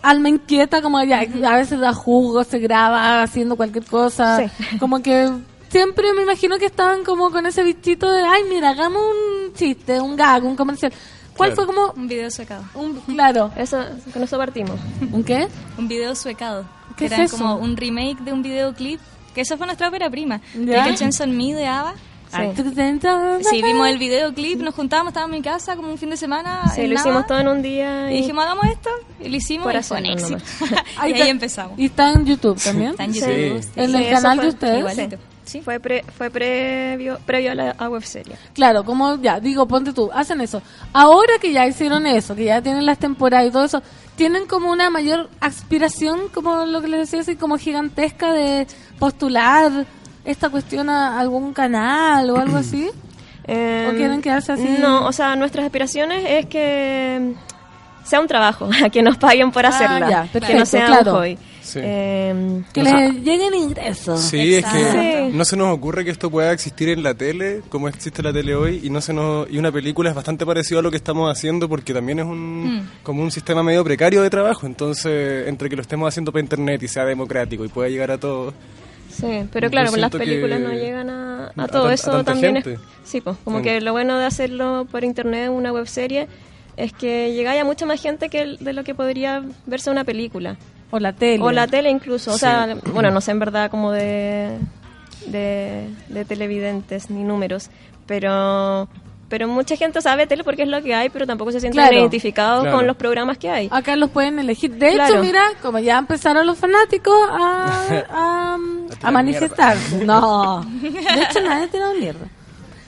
[SPEAKER 1] alma inquieta, como ya, a veces da jugo, se graba haciendo cualquier cosa.
[SPEAKER 7] Sí.
[SPEAKER 1] Como que siempre me imagino que estaban como con ese bichito de, ay, mira, hagamos un chiste, un gag, un comercial. ¿Cuál
[SPEAKER 8] Claro.
[SPEAKER 1] fue como
[SPEAKER 9] Un video suecado.
[SPEAKER 1] un, claro,
[SPEAKER 7] Eso, con eso partimos.
[SPEAKER 1] un qué?
[SPEAKER 9] Un video suecado.
[SPEAKER 1] ¿Qué
[SPEAKER 9] que
[SPEAKER 1] es
[SPEAKER 9] era
[SPEAKER 1] eso?
[SPEAKER 9] como un remake de un videoclip. Que esa fue nuestra ópera prima.
[SPEAKER 1] ¿Ya?
[SPEAKER 9] Take a Chance on Me de ABBA. Sí, vimos el videoclip, nos juntábamos, estábamos en mi casa como un fin de semana.
[SPEAKER 7] Sí,
[SPEAKER 9] en
[SPEAKER 7] lo
[SPEAKER 9] nada,
[SPEAKER 7] hicimos todo en un día.
[SPEAKER 9] Y
[SPEAKER 7] Y
[SPEAKER 9] dijimos, hagamos esto. Y lo hicimos
[SPEAKER 7] Por
[SPEAKER 9] y fue un éxito. [laughs]
[SPEAKER 1] Ahí
[SPEAKER 9] y ahí empezamos.
[SPEAKER 1] Y está en YouTube también.
[SPEAKER 9] Está en
[SPEAKER 7] Sí.
[SPEAKER 9] YouTube.
[SPEAKER 8] Sí.
[SPEAKER 1] En
[SPEAKER 7] Sí,
[SPEAKER 1] el
[SPEAKER 7] eso
[SPEAKER 1] canal de ustedes.
[SPEAKER 9] Igualito.
[SPEAKER 7] Sí, fue, pre- fue previo, previo a la a web serie.
[SPEAKER 1] Claro, como ya, digo, ponte tú, hacen eso. Ahora que ya hicieron eso, que ya tienen las temporadas y todo eso, tienen como una mayor aspiración, como lo que les decía, así como gigantesca de postular esta cuestión a algún canal o algo así. [clears throat]
[SPEAKER 7] Eh,
[SPEAKER 1] ¿O quieren quedarse así?
[SPEAKER 7] No, o sea, nuestras aspiraciones es que sea un trabajo, [laughs] a que nos paguen por
[SPEAKER 1] Ah,
[SPEAKER 7] hacerla,
[SPEAKER 1] ya,
[SPEAKER 7] que no sea
[SPEAKER 1] claro.
[SPEAKER 7] un hobby.
[SPEAKER 8] Sí.
[SPEAKER 7] Eh,
[SPEAKER 1] Que
[SPEAKER 8] O sea,
[SPEAKER 1] les lleguen ingresos.
[SPEAKER 8] Sí, es que no se nos ocurre que esto pueda existir en la tele, como existe la tele hoy, y no se nos y una película es bastante parecido a lo que estamos haciendo porque también es un como un sistema medio precario de trabajo, entonces entre que lo estemos haciendo para internet y sea democrático y pueda llegar a todos.
[SPEAKER 7] sí, pero claro, pues las películas no llegan a, todo
[SPEAKER 8] a
[SPEAKER 7] eso
[SPEAKER 8] tanta
[SPEAKER 7] también
[SPEAKER 8] gente.
[SPEAKER 7] es, sí, pues, como
[SPEAKER 8] Sí.
[SPEAKER 7] que lo bueno de hacerlo por internet, una web serie, es que llegáis a mucha más gente que el- de lo que podría verse una película.
[SPEAKER 1] O la tele.
[SPEAKER 7] O la tele incluso, o
[SPEAKER 8] Sí.
[SPEAKER 7] sea, bueno, no sé en verdad como de, de, de televidentes ni números, pero pero mucha gente sabe tele porque es lo que hay, pero tampoco se sienten
[SPEAKER 1] Claro.
[SPEAKER 7] identificados
[SPEAKER 8] Claro.
[SPEAKER 7] con los programas que hay.
[SPEAKER 1] Acá los pueden elegir. De hecho, mira, como ya empezaron los fanáticos a, [laughs] a, a manifestar. No, [laughs] de hecho nadie tirado mierda.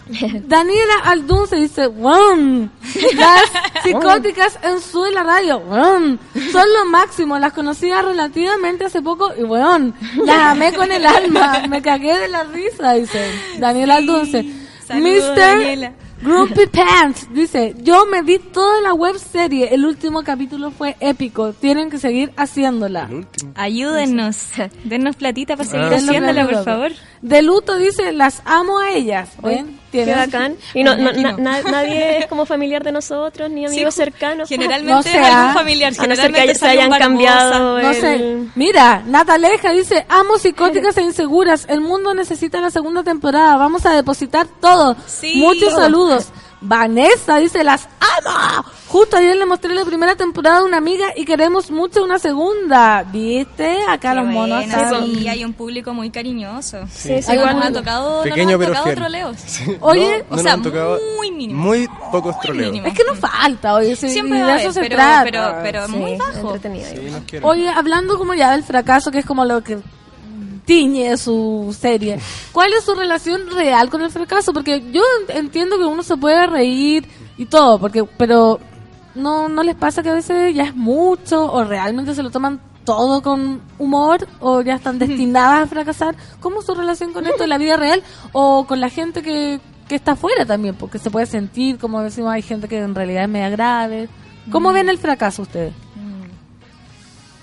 [SPEAKER 1] [laughs] Daniela Aldun se dice, ¡Wum! Las [laughs] psicóticas en su de la radio, ¡Wum! Son lo máximo, las conocía relativamente hace poco y ¡Wum! Las amé con el alma, me cagué de la risa, dice Daniela Aldunce. Mr.
[SPEAKER 9] Daniela.
[SPEAKER 1] Grumpy Pants dice, yo me vi toda la web serie, el último capítulo fue épico, tienen que seguir haciéndola.
[SPEAKER 9] Ayúdennos. Dennos platita para seguir
[SPEAKER 8] Ah.
[SPEAKER 1] Dennos
[SPEAKER 9] haciéndola, por favor.
[SPEAKER 1] De luto dice, las amo a ellas. ¿Ven?
[SPEAKER 7] Qué bacán. Y no, no- na- na- [laughs] nadie es como familiar de nosotros, ni amigos
[SPEAKER 9] Sí,
[SPEAKER 7] cercanos.
[SPEAKER 9] Generalmente
[SPEAKER 1] No
[SPEAKER 9] es
[SPEAKER 1] sé,
[SPEAKER 9] algún.
[SPEAKER 7] A no ser que se hayan cambiado
[SPEAKER 1] No
[SPEAKER 7] el-
[SPEAKER 1] sé. Mira, Nataleja dice, amo psicóticas e inseguras. El mundo necesita la segunda temporada. Vamos a depositar todo.
[SPEAKER 9] Sí.
[SPEAKER 1] Muchos
[SPEAKER 9] Todo.
[SPEAKER 1] saludos. Vanessa dice, las amo. Justo ayer le mostré la primera temporada a una amiga y queremos mucho una segunda. ¿Viste? Acá
[SPEAKER 9] Qué
[SPEAKER 1] los monos.
[SPEAKER 9] buena,
[SPEAKER 1] están-
[SPEAKER 9] sí, hay un público muy cariñoso.
[SPEAKER 7] Sí, sí,
[SPEAKER 9] Igual
[SPEAKER 7] bueno.
[SPEAKER 9] nos ha tocado,
[SPEAKER 8] Pequeño
[SPEAKER 9] no nos ha
[SPEAKER 8] pero
[SPEAKER 9] tocado
[SPEAKER 8] fiel.
[SPEAKER 9] troleos.
[SPEAKER 8] Sí,
[SPEAKER 1] Oye,
[SPEAKER 8] no
[SPEAKER 9] o
[SPEAKER 8] nos
[SPEAKER 9] sea,
[SPEAKER 8] han tocado
[SPEAKER 9] muy mínimo.
[SPEAKER 8] Muy pocos troleos.
[SPEAKER 9] mínimo.
[SPEAKER 1] Es que no falta, oye. sí,
[SPEAKER 9] Siempre
[SPEAKER 1] y de eso se
[SPEAKER 9] pero,
[SPEAKER 1] trata.
[SPEAKER 9] pero, pero
[SPEAKER 7] Sí,
[SPEAKER 9] muy bajo.
[SPEAKER 1] Oye, hablando como ya del fracaso, que es como lo que tiñe su serie, ¿cuál es su relación real con el fracaso? Porque yo en- entiendo que uno se puede reír y todo, porque pero no, no les pasa que a veces ya es mucho o realmente se lo toman todo con humor o ya están destinadas a fracasar. ¿Cómo es su relación con esto en la vida real o con la gente que, que está afuera también? Porque se puede sentir, como decimos, hay gente que en realidad es media grave. ¿Cómo ven el fracaso ustedes?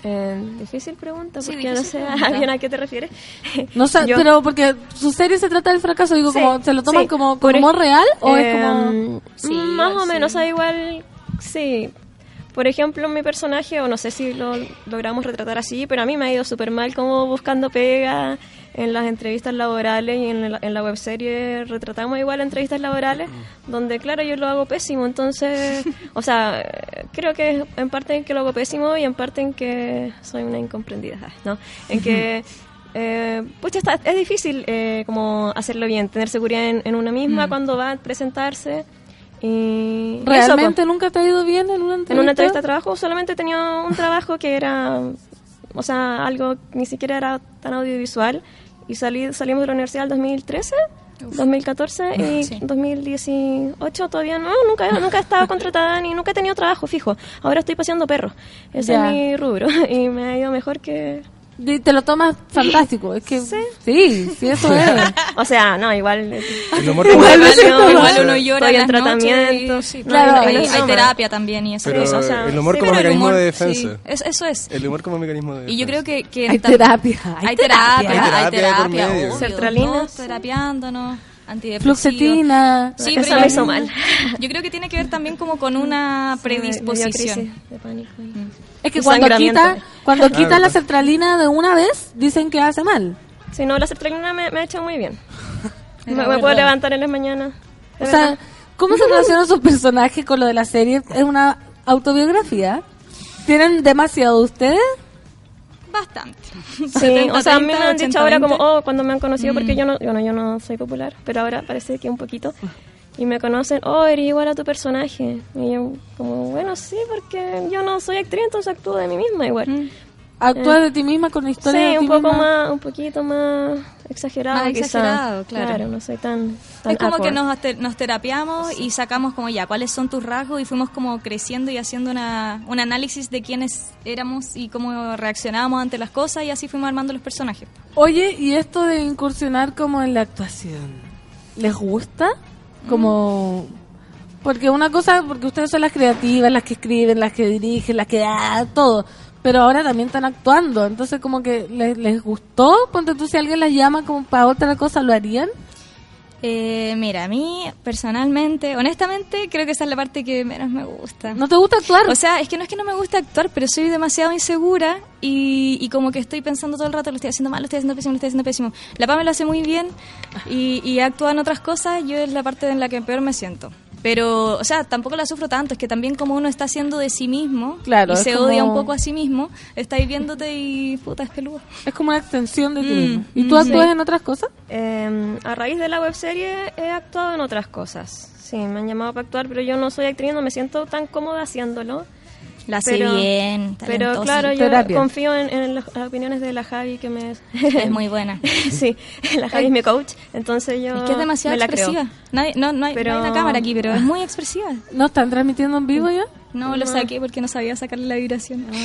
[SPEAKER 7] Eh, difícil pregunta,
[SPEAKER 9] Sí,
[SPEAKER 7] porque no sé
[SPEAKER 9] pregunta.
[SPEAKER 7] bien a qué te refieres.
[SPEAKER 1] No sé,
[SPEAKER 7] Yo-
[SPEAKER 1] pero porque su serie se trata del fracaso, digo,
[SPEAKER 7] Sí,
[SPEAKER 1] como, ¿se lo toman
[SPEAKER 7] sí.
[SPEAKER 1] como, como real o es como...
[SPEAKER 9] Sí,
[SPEAKER 7] más o menos, o sea, igual, sí. Por ejemplo, mi personaje, o no sé si lo logramos retratar así, pero a mí me ha ido súper mal como buscando pega en las entrevistas laborales y en la, en la webserie retratamos igual entrevistas laborales, donde claro, yo lo hago pésimo, entonces, o sea, creo que en parte en que lo hago pésimo y en parte en que soy una incomprendida, ¿no? En que... [laughs] Eh, pucha, está, es difícil eh, como hacerlo bien, tener seguridad en, en una misma cuando va a presentarse. Y eso,
[SPEAKER 1] ¿Realmente
[SPEAKER 7] pues.
[SPEAKER 1] nunca te ha ido bien en una entrevista?
[SPEAKER 7] en una entrevista de trabajo solamente tenía un trabajo que era o sea, algo que ni siquiera era tan audiovisual. Y salí, salimos de la universidad en 2013, 2014 y
[SPEAKER 9] Sí.
[SPEAKER 7] 2018 todavía no, nunca, nunca he estado [laughs] contratada ni nunca he tenido trabajo fijo. Ahora estoy paseando perros. Ese
[SPEAKER 1] Ya.
[SPEAKER 7] es mi rubro [laughs] y me ha ido mejor que...
[SPEAKER 1] Te lo tomas fantástico. Es que
[SPEAKER 7] Sí.
[SPEAKER 1] sí, sí, eso [laughs] es.
[SPEAKER 7] O sea, no, igual...
[SPEAKER 8] El humor como
[SPEAKER 7] Igual,
[SPEAKER 8] mecanismo-
[SPEAKER 7] igual
[SPEAKER 9] uno llora en
[SPEAKER 7] tratamiento.
[SPEAKER 9] y- sí,
[SPEAKER 7] No,
[SPEAKER 1] claro,
[SPEAKER 7] no
[SPEAKER 9] hay, hay terapia también y eso.
[SPEAKER 8] Pero
[SPEAKER 7] o sea,
[SPEAKER 8] el humor
[SPEAKER 7] sí,
[SPEAKER 8] como mecanismo
[SPEAKER 9] humor,
[SPEAKER 8] de
[SPEAKER 9] sí,
[SPEAKER 8] defensa.
[SPEAKER 9] es- eso es.
[SPEAKER 8] El humor como mecanismo de defensa.
[SPEAKER 9] Y yo creo que, que
[SPEAKER 1] Hay terapia.
[SPEAKER 9] Hay terapia,
[SPEAKER 8] Hay terapia
[SPEAKER 9] hay terapia,
[SPEAKER 8] por medio.
[SPEAKER 9] obvio.
[SPEAKER 7] Sertralina,
[SPEAKER 9] Todos
[SPEAKER 7] sí.
[SPEAKER 9] terapiándonos, antidepresivos.
[SPEAKER 1] Fluxetina.
[SPEAKER 9] Sí,
[SPEAKER 7] Eso
[SPEAKER 9] pero
[SPEAKER 7] me hizo mal. [laughs]
[SPEAKER 9] Yo creo que tiene que ver también como con una predisposición.
[SPEAKER 7] de pánico.
[SPEAKER 1] Es que cuando quita, cuando quita la sertralina de una vez, dicen que hace mal.
[SPEAKER 7] Si no, la sertralina me, me ha hecho muy bien. [laughs] Me, me puedo levantar en las mañanas.
[SPEAKER 1] O sea. ¿cómo se relacionan sus personajes con lo de la serie? ¿Es una autobiografía? ¿Tienen demasiado ustedes?
[SPEAKER 9] Bastante.
[SPEAKER 7] Sí, [laughs]
[SPEAKER 9] 70,
[SPEAKER 7] o sea, a mí me
[SPEAKER 9] 30,
[SPEAKER 7] han dicho
[SPEAKER 9] 80,
[SPEAKER 7] ahora como,
[SPEAKER 9] 20.
[SPEAKER 7] oh, cuando me han conocido, porque
[SPEAKER 9] Mm.
[SPEAKER 7] yo no, bueno, yo no soy popular, pero ahora parece que un poquito. Y me conocen, oh, eres igual a tu personaje. Y yo, como, bueno, sí, porque yo no soy actriz, entonces actúo de mí misma igual.
[SPEAKER 9] Mm.
[SPEAKER 1] ¿Actúas de ti misma con la historia
[SPEAKER 7] Sí,
[SPEAKER 1] de ti
[SPEAKER 7] un poco
[SPEAKER 1] misma?
[SPEAKER 7] más, un poquito más exagerado,
[SPEAKER 9] Más
[SPEAKER 7] quizá.
[SPEAKER 9] exagerado, claro.
[SPEAKER 7] no soy tan, tan
[SPEAKER 9] Es como que nos, te- nos terapiamos y sacamos como ya cuáles son tus rasgos y fuimos como creciendo y haciendo una, un análisis de quiénes éramos y cómo reaccionábamos ante las cosas y así fuimos armando los personajes.
[SPEAKER 1] Oye, ¿y esto de incursionar como en la actuación? ¿Les gusta? Como... Porque una cosa, porque ustedes son las creativas, las que escriben, las que dirigen, las que... Ah, todo. Pero ahora también están actuando. Entonces como que les, les gustó. Ponte tú si alguien las llama como para otra cosa, ¿lo harían?
[SPEAKER 9] Eh, mira, a mí personalmente, honestamente, creo que esa es la parte que menos me gusta.
[SPEAKER 1] ¿No te gusta actuar?
[SPEAKER 9] O sea, es que no es que no me gusta actuar, pero soy demasiado insegura y, y como que estoy pensando todo el rato, lo estoy haciendo mal, lo estoy haciendo pésimo, lo estoy haciendo pésimo. La PA me lo hace muy bien y, y actúa en otras cosas, yo es la parte en la que peor me siento. Pero, o sea, tampoco la sufro tanto, es que también como uno está haciendo de sí mismo
[SPEAKER 1] Claro,
[SPEAKER 9] y se
[SPEAKER 1] como-
[SPEAKER 9] odia un poco a sí mismo, estáis viéndote y puta, es peludo.
[SPEAKER 1] Es como una extensión de ti
[SPEAKER 9] Mm,
[SPEAKER 1] mismo. ¿Y tú
[SPEAKER 9] mm,
[SPEAKER 1] actúas
[SPEAKER 7] sí.
[SPEAKER 1] en otras cosas?
[SPEAKER 7] Eh, a raíz de la webserie he actuado en otras cosas. Sí, me han llamado para actuar, pero yo no soy actriz, no me siento tan cómoda haciéndolo.
[SPEAKER 9] La hace
[SPEAKER 7] Pero-
[SPEAKER 9] bien,
[SPEAKER 7] Pero claro, yo
[SPEAKER 1] Terapia.
[SPEAKER 7] confío en, en las opiniones de la Javi, que me...
[SPEAKER 9] es [laughs] muy buena. [laughs]
[SPEAKER 7] sí, la Javi es mi coach, entonces yo
[SPEAKER 9] Es que es demasiado
[SPEAKER 7] me la creo.
[SPEAKER 9] expresiva. Nadie- no, no, hay,
[SPEAKER 7] Pero-
[SPEAKER 9] no hay una cámara aquí, pero es muy expresiva.
[SPEAKER 1] ¿No están transmitiendo en vivo ya?
[SPEAKER 9] No lo saqué porque no sabía sacarle la vibración. [laughs]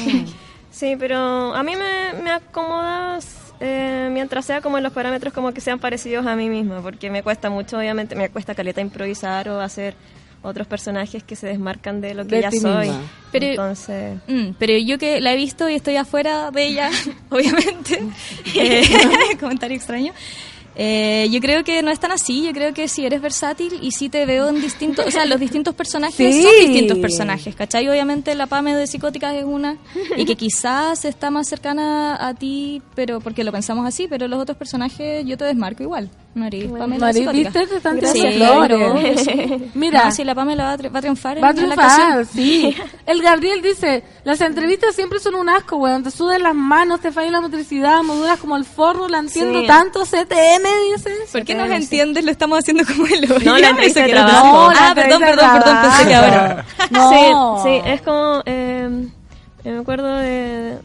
[SPEAKER 7] Sí, pero a mí me, me acomoda eh, mientras sea como en los parámetros como que sean parecidos a mí misma, porque me cuesta mucho, obviamente, me cuesta caleta improvisar o hacer otros personajes que se desmarcan de lo que
[SPEAKER 1] De
[SPEAKER 7] ya soy.
[SPEAKER 1] misma.
[SPEAKER 9] Pero-
[SPEAKER 7] Entonces,
[SPEAKER 9] Mm, pero yo que la he visto y estoy afuera de ella, [laughs] [laughs] obviamente, eh, [laughs] comentario extraño. Eh, yo creo que no es tan así, yo creo que si eres versátil y si te veo en distintos, o sea, los distintos personajes
[SPEAKER 1] Sí.
[SPEAKER 9] son distintos personajes, ¿cachai? Obviamente la Pame de Psicóticas es una y que quizás está más cercana a ti, pero porque lo pensamos así, pero los otros personajes yo te desmarco igual. La
[SPEAKER 1] Nariz,
[SPEAKER 9] Psicótica.
[SPEAKER 1] ¿viste? Te están
[SPEAKER 7] Gracias.
[SPEAKER 1] tirando
[SPEAKER 9] Sí,
[SPEAKER 1] flores.
[SPEAKER 9] sí. [laughs]
[SPEAKER 1] Mira,
[SPEAKER 9] No, si la Pame la va a, tri- va a triunfar
[SPEAKER 1] Va a
[SPEAKER 9] en la
[SPEAKER 1] triunfar,
[SPEAKER 9] actuación. [laughs]
[SPEAKER 1] sí. El Gabriel dice, las entrevistas siempre son un asco, weón. Te sudan las manos, te falla la motricidad, modulas como el forro, la entiendo
[SPEAKER 7] Sí.
[SPEAKER 1] tanto, CTM, dice.
[SPEAKER 9] ¿Por qué nos
[SPEAKER 7] CTM, sí.
[SPEAKER 9] entiendes? Lo estamos haciendo como el hoyo.
[SPEAKER 7] No, la entrevista de
[SPEAKER 9] quiero
[SPEAKER 7] trabajo.
[SPEAKER 1] No, la
[SPEAKER 9] ah, perdón, perdón,
[SPEAKER 1] de
[SPEAKER 9] perdón, pensé que ahora. [laughs]
[SPEAKER 1] No.
[SPEAKER 7] sí, sí, es como, eh, me acuerdo de,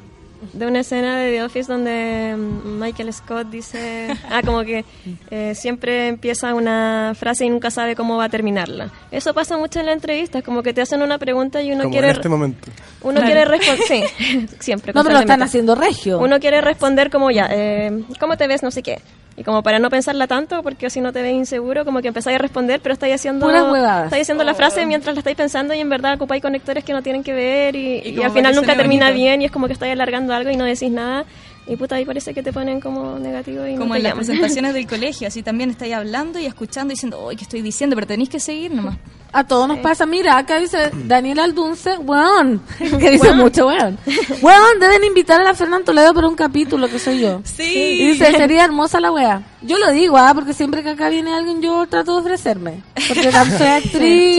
[SPEAKER 7] de una escena de The Office donde mm, Michael Scott dice, ah, como que eh, siempre empieza una frase y nunca sabe cómo va a terminarla. Eso pasa mucho en la entrevista, es como que te hacen una pregunta y uno
[SPEAKER 8] Como
[SPEAKER 7] quiere...
[SPEAKER 8] en este momento.
[SPEAKER 7] Uno quiere responder, sí, [laughs] siempre.
[SPEAKER 1] No, pero lo están haciendo regio.
[SPEAKER 7] Uno quiere responder como ya, eh, ¿cómo te ves? No sé qué. Y como para no pensarla tanto, porque si no te ves inseguro, como que empezáis a responder, pero estáis haciendo,
[SPEAKER 1] Puras huevadas.
[SPEAKER 7] estáis haciendo la frase mientras la estáis pensando y en verdad ocupáis conectores que no tienen que ver y, y
[SPEAKER 9] como
[SPEAKER 7] al final nunca termina
[SPEAKER 9] bonito.
[SPEAKER 7] bien y es como que estáis alargando algo y no decís nada. Y puta, ahí parece que te ponen como negativo y no
[SPEAKER 9] Como
[SPEAKER 7] te
[SPEAKER 9] en las presentaciones del [laughs] colegio, así también estáis hablando y escuchando y diciendo, uy, ¿qué estoy diciendo? Pero tenéis que seguir nomás.
[SPEAKER 1] A todos nos pasa. Mira, acá dice [clears throat] Daniel Aldunce, weón. [laughs] [laughs] Que dice mucho, weón. Weón, deben invitar a la Fernán Toledo para un capítulo, que soy yo.
[SPEAKER 9] Sí.
[SPEAKER 1] Y dice, sería hermosa la wea. Yo lo digo, ah, porque siempre que acá viene alguien, yo trato de ofrecerme. Porque también soy [laughs]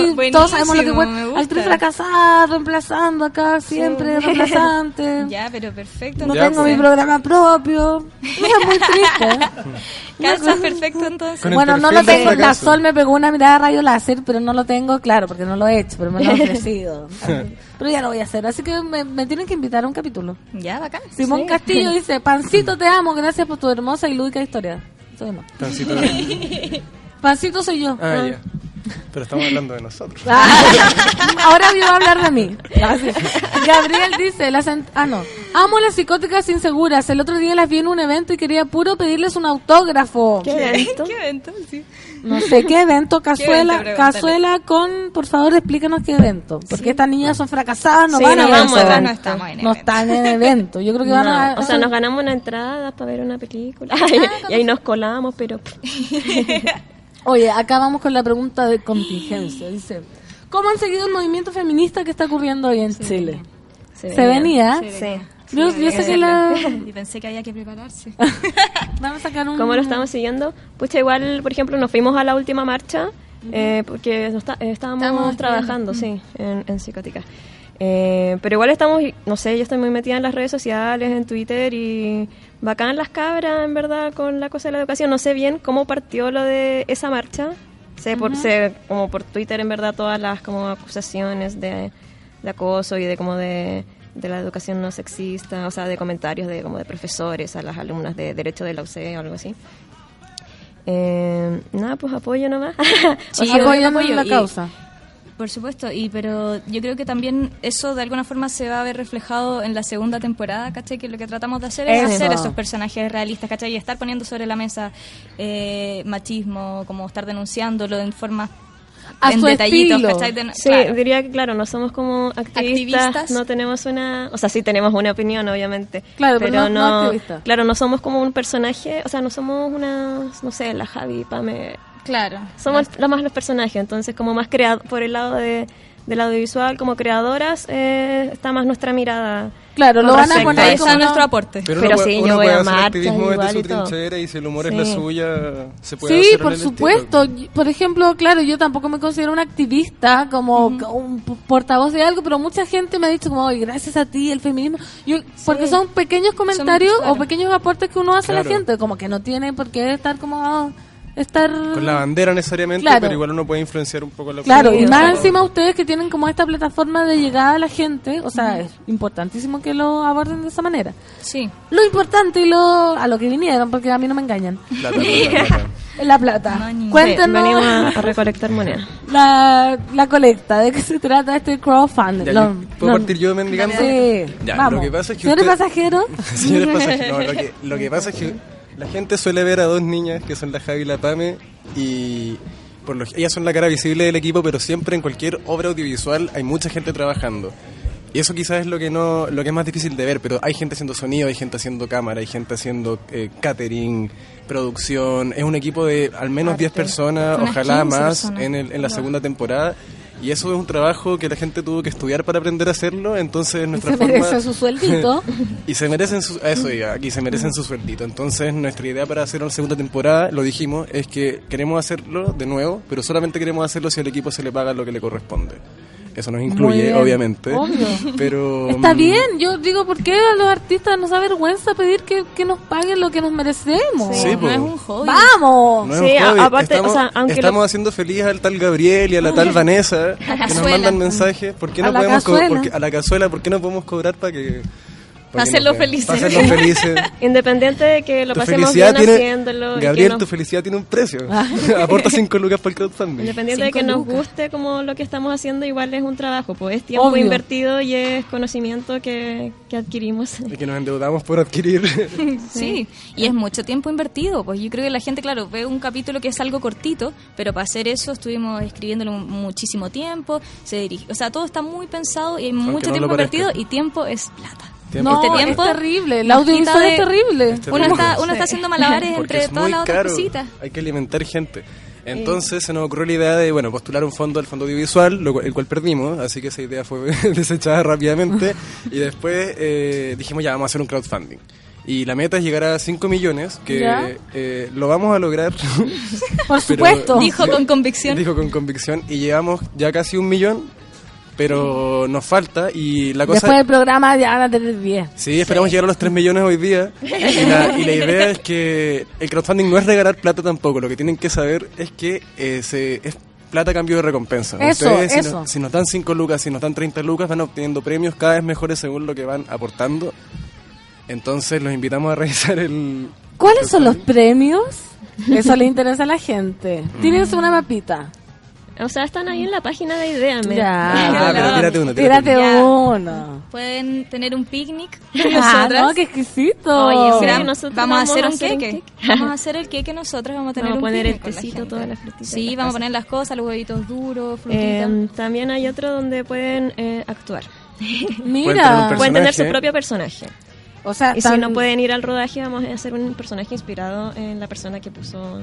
[SPEAKER 1] actriz, todos sabemos lo que
[SPEAKER 9] gusta.
[SPEAKER 1] Actriz fracasada, reemplazando acá, siempre, reemplazante.
[SPEAKER 9] Ya, pero perfecto.
[SPEAKER 1] No
[SPEAKER 8] Ya,
[SPEAKER 1] tengo
[SPEAKER 8] pues.
[SPEAKER 1] mi programa propio. Es muy triste.
[SPEAKER 9] Calzas perfecto entonces.
[SPEAKER 1] Bueno, no lo tengo. La. Sol me pegó una mirada de rayo láser, pero no lo tengo tengo, claro, porque no lo he hecho, pero me lo han [laughs] ofrecido. pero ya lo voy a hacer, así que me, me tienen que invitar a un capítulo.
[SPEAKER 4] Ya, bacán.
[SPEAKER 1] Simón
[SPEAKER 7] Sí.
[SPEAKER 1] Castillo dice, [laughs] Pancito, te amo, gracias por tu hermosa y lúdica historia. Soy no. [laughs]
[SPEAKER 8] Pancito
[SPEAKER 1] soy yo.
[SPEAKER 8] Ah, ya. Pero estamos hablando de nosotros.
[SPEAKER 1] Ahora yo voy a hablar de mí. Gracias. Gabriel dice, las ah no, amo las psicóticas inseguras. El otro día las vi en un evento y quería puro pedirles un autógrafo.
[SPEAKER 7] ¿Qué evento?
[SPEAKER 4] ¿Qué evento? Sí.
[SPEAKER 1] No sé qué evento, cazuela,
[SPEAKER 4] evento?
[SPEAKER 1] Cazuela con, por favor explícanos qué evento, porque estas niñas son fracasadas, no
[SPEAKER 7] Sí,
[SPEAKER 1] van a
[SPEAKER 7] vamos
[SPEAKER 4] Nosotras no estamos en
[SPEAKER 1] no están en evento. Yo creo que van
[SPEAKER 7] No,
[SPEAKER 1] a
[SPEAKER 7] o sea, nos ganamos una entrada para ver una película [laughs] y ahí nos colamos, pero [laughs]
[SPEAKER 1] Oye, acá vamos con la pregunta de contingencia. Dice, ¿cómo han seguido el movimiento feminista que está ocurriendo hoy en Chile?
[SPEAKER 7] se,
[SPEAKER 1] ¿Se venía?
[SPEAKER 7] Sí.
[SPEAKER 1] Yo, yo sé que la...
[SPEAKER 4] Y pensé que había que prepararse. [laughs]
[SPEAKER 1] Van a sacar un...
[SPEAKER 7] ¿Cómo lo estamos siguiendo? Pucha, igual, por ejemplo, nos fuimos a la última marcha eh, porque no está- eh, estábamos,
[SPEAKER 4] Estábamos
[SPEAKER 7] trabajando, sí, en, en psicótica. Eh, pero igual estamos, no sé, yo estoy muy metida en las redes sociales, en Twitter y bacán las cabras, en verdad, con la cosa de la educación. No sé bien cómo partió lo de esa marcha. Sé, por, sé como por Twitter, en verdad, todas las como acusaciones de, de acoso y de como de, de la educación no sexista, o sea, de comentarios de como de profesores a las alumnas de Derecho de la UCE o algo así. Eh, nada, pues apoyo nomás. [laughs]
[SPEAKER 4] Sí,
[SPEAKER 1] O sea, apoyan
[SPEAKER 4] apoyo
[SPEAKER 1] la
[SPEAKER 4] y-
[SPEAKER 1] causa.
[SPEAKER 4] Por supuesto, y pero yo creo que también eso de alguna forma se va a ver reflejado en la segunda temporada, ¿cachai? Que lo que tratamos de hacer es
[SPEAKER 1] Eso.
[SPEAKER 4] hacer esos personajes realistas, ¿cachai? Y estar poniendo sobre la mesa eh, machismo, como estar denunciándolo en forma
[SPEAKER 1] A
[SPEAKER 4] en
[SPEAKER 1] su
[SPEAKER 4] detallitos. ¿cachai? De-
[SPEAKER 7] Sí,
[SPEAKER 4] claro.
[SPEAKER 7] diría que claro, no somos como activistas,
[SPEAKER 4] Activistas.
[SPEAKER 7] no tenemos una, o sea, sí tenemos una opinión, obviamente.
[SPEAKER 1] Claro, pero no- no.
[SPEAKER 7] Claro, no somos como un personaje, o sea, no somos una, no sé, la Javi, Pame,
[SPEAKER 4] Claro.
[SPEAKER 7] somos la más los personajes, entonces como más creado por el lado de del audiovisual como creadoras eh, está más nuestra mirada.
[SPEAKER 1] Claro, lo van a poner
[SPEAKER 4] Ahí
[SPEAKER 1] como
[SPEAKER 4] nuestro aporte.
[SPEAKER 8] Pero,
[SPEAKER 7] Pero
[SPEAKER 8] uno,
[SPEAKER 7] sí,
[SPEAKER 8] puede-
[SPEAKER 7] yo
[SPEAKER 8] uno
[SPEAKER 7] voy a marchas igual
[SPEAKER 8] su
[SPEAKER 7] y todo.
[SPEAKER 8] y si el humor es
[SPEAKER 7] Sí.
[SPEAKER 8] la suya, se puede
[SPEAKER 1] Sí,
[SPEAKER 8] hacer
[SPEAKER 1] por supuesto. Por ejemplo, claro, yo tampoco me considero una activista como un portavoz de algo, pero mucha gente me ha dicho como, "Oye, gracias a ti el feminismo, yo, porque son pequeños comentarios
[SPEAKER 4] claro.
[SPEAKER 1] o pequeños aportes que uno hace a la
[SPEAKER 8] Claro.
[SPEAKER 1] gente, como que no tiene por qué estar como estar
[SPEAKER 8] Con la bandera necesariamente,
[SPEAKER 1] Claro.
[SPEAKER 8] pero igual uno puede influenciar un poco la
[SPEAKER 1] Claro, y más encima ustedes que tienen como esta plataforma de llegada a la gente, o sea, es importantísimo que lo aborden de esa manera.
[SPEAKER 4] Sí.
[SPEAKER 1] Lo importante y lo a lo que vinieron, porque a mí no me engañan,
[SPEAKER 8] Plata, plata, [laughs]
[SPEAKER 1] la plata.
[SPEAKER 4] Money.
[SPEAKER 7] Sí,
[SPEAKER 1] Cuéntenos
[SPEAKER 7] venimos a, a recolectar moneda. [laughs]
[SPEAKER 1] la, la colecta, ¿de qué se trata este crowdfunding?
[SPEAKER 8] Ya,
[SPEAKER 1] Lo-
[SPEAKER 8] ¿Puedo partir yo mendigando?
[SPEAKER 1] Sí,
[SPEAKER 8] Ya,
[SPEAKER 1] vamos.
[SPEAKER 8] lo que pasa es que
[SPEAKER 1] Señores
[SPEAKER 8] usted-
[SPEAKER 1] pasajeros, [laughs]
[SPEAKER 8] Señores pasajeros, no, lo que, lo que pasa es que la gente suele ver a dos niñas que son la Javi y la Pame y por lo, ellas son la cara visible del equipo, pero siempre en cualquier obra audiovisual hay mucha gente trabajando. Y eso quizás es lo que no lo que es más difícil de ver, pero hay gente haciendo sonido, hay gente haciendo cámara, hay gente haciendo eh, catering, producción, es un equipo de al menos 10 personas,
[SPEAKER 4] Unas
[SPEAKER 8] ojalá
[SPEAKER 4] 15
[SPEAKER 8] más
[SPEAKER 4] personas.
[SPEAKER 8] en, el- en la segunda temporada. Y eso es un trabajo que la gente tuvo que estudiar para aprender a hacerlo, entonces nuestra
[SPEAKER 1] se
[SPEAKER 8] forma...
[SPEAKER 1] merece su sueldito. [laughs]
[SPEAKER 8] Y se merecen su, a eso diga, aquí se merecen su sueldito. Entonces, nuestra idea para hacer una segunda temporada, lo dijimos, es que queremos hacerlo de nuevo, pero solamente queremos hacerlo si al equipo se le paga lo que le corresponde. Eso nos incluye, obviamente.
[SPEAKER 1] obvio.
[SPEAKER 8] Pero
[SPEAKER 1] Está
[SPEAKER 8] mm,
[SPEAKER 1] bien, yo digo, ¿por qué a los artistas nos da vergüenza pedir que, que nos paguen lo que nos merecemos?
[SPEAKER 8] Sí,
[SPEAKER 4] no
[SPEAKER 8] po.
[SPEAKER 4] es un hobby.
[SPEAKER 1] ¡Vamos!
[SPEAKER 8] No es
[SPEAKER 7] Sí,
[SPEAKER 8] un
[SPEAKER 7] a-
[SPEAKER 8] hobby.
[SPEAKER 7] aparte,
[SPEAKER 8] estamos,
[SPEAKER 7] o sea, aunque
[SPEAKER 8] estamos
[SPEAKER 7] lo-
[SPEAKER 8] haciendo feliz al tal Gabriel y a la tal Vanessa que nos mandan mensajes. ¿Por qué
[SPEAKER 1] A
[SPEAKER 8] no
[SPEAKER 1] la
[SPEAKER 8] podemos
[SPEAKER 1] cazuela.
[SPEAKER 8] porque- a la cazuela? ¿Por qué no podemos cobrar para que vean?
[SPEAKER 4] felices.
[SPEAKER 8] Hacerlos felices.
[SPEAKER 7] Independiente de que lo
[SPEAKER 8] tu
[SPEAKER 7] pasemos bien
[SPEAKER 8] tiene
[SPEAKER 7] haciéndolo.
[SPEAKER 8] Gabriel,
[SPEAKER 7] nos-
[SPEAKER 8] tu felicidad tiene un precio. [laughs] Aporta 5 lucas para el crowdfunding.
[SPEAKER 7] Independiente de que nos
[SPEAKER 4] lucas.
[SPEAKER 7] guste como lo que estamos haciendo, igual es un trabajo, pues es tiempo
[SPEAKER 1] Obvio.
[SPEAKER 7] invertido y es conocimiento que, que adquirimos.
[SPEAKER 8] Y que nos endeudamos por adquirir. [laughs]
[SPEAKER 4] Sí, y es mucho tiempo invertido. Pues yo creo que la gente, claro, ve un capítulo que es algo cortito, pero para hacer eso estuvimos escribiéndolo muchísimo tiempo. Se dirige, o sea, todo está muy pensado y hay mucho
[SPEAKER 8] no
[SPEAKER 4] tiempo invertido y tiempo es plata.
[SPEAKER 8] Tiempo.
[SPEAKER 1] No,
[SPEAKER 4] Este tiempo
[SPEAKER 1] es terrible, el audiovisual es terrible.
[SPEAKER 8] Este
[SPEAKER 4] Uno está, uno está haciendo malabares [laughs]
[SPEAKER 8] Porque
[SPEAKER 4] entre
[SPEAKER 8] es
[SPEAKER 4] todas las otras cositas.
[SPEAKER 8] Hay que alimentar gente. Entonces se nos ocurrió la idea de, bueno, postular un fondo al fondo audiovisual, lo el cual perdimos, así que esa idea fue [laughs] desechada rápidamente. [laughs] y después eh, dijimos, ya, vamos a hacer un crowdfunding. Y la meta es llegar a 5 millones, que eh, lo vamos a lograr.
[SPEAKER 1] Por
[SPEAKER 8] Pero-
[SPEAKER 1] supuesto.
[SPEAKER 4] Dijo con convicción.
[SPEAKER 8] Dijo con convicción. Y llevamos ya casi un millón, pero nos falta. Y la cosa...
[SPEAKER 1] Después del programa ya van a tener 10.
[SPEAKER 8] Sí, esperamos llegar a los 3 millones hoy día. Y la, y la idea es que el crowdfunding no es regalar plata tampoco. Lo que tienen que saber es que eh, se, es plata a cambio de recompensa.
[SPEAKER 1] Eso,
[SPEAKER 8] Ustedes, si,
[SPEAKER 1] eso.
[SPEAKER 8] nos, si nos dan 5 lucas, si nos dan 30 lucas, van obteniendo premios cada vez mejores según lo que van aportando. Entonces los invitamos a revisar el...
[SPEAKER 1] ¿Cuáles son los premios? Eso le interesa a la gente. Tienes una mapita.
[SPEAKER 7] O sea, están ahí en la página de Ideame.
[SPEAKER 1] Ya. [laughs]
[SPEAKER 8] Ah, pero tírate uno, tírate
[SPEAKER 1] Tírate uno.
[SPEAKER 9] Pueden tener un picnic [laughs]
[SPEAKER 1] Ah, no, qué exquisito.
[SPEAKER 7] Oye, sí. Nosotros
[SPEAKER 9] vamos a
[SPEAKER 7] vamos
[SPEAKER 9] hacer
[SPEAKER 7] a
[SPEAKER 9] un
[SPEAKER 7] hacer un
[SPEAKER 9] queque.
[SPEAKER 7] queque. [laughs]
[SPEAKER 9] Vamos a hacer el queque nosotros. Vamos a tener
[SPEAKER 7] Vamos a
[SPEAKER 9] un
[SPEAKER 7] poner el
[SPEAKER 9] la
[SPEAKER 7] tecito,
[SPEAKER 9] gente.
[SPEAKER 7] todas las frutitas
[SPEAKER 9] Sí,
[SPEAKER 7] en la
[SPEAKER 9] vamos a poner las cosas, los huevitos duros, frutitas.
[SPEAKER 7] Eh, también hay otro donde pueden eh, actuar.
[SPEAKER 1] Mira.
[SPEAKER 8] un
[SPEAKER 7] Pueden tener su propio personaje.
[SPEAKER 1] O sea,
[SPEAKER 7] Y si
[SPEAKER 1] tan-
[SPEAKER 7] no pueden ir al rodaje, vamos a hacer un personaje inspirado en la persona que puso.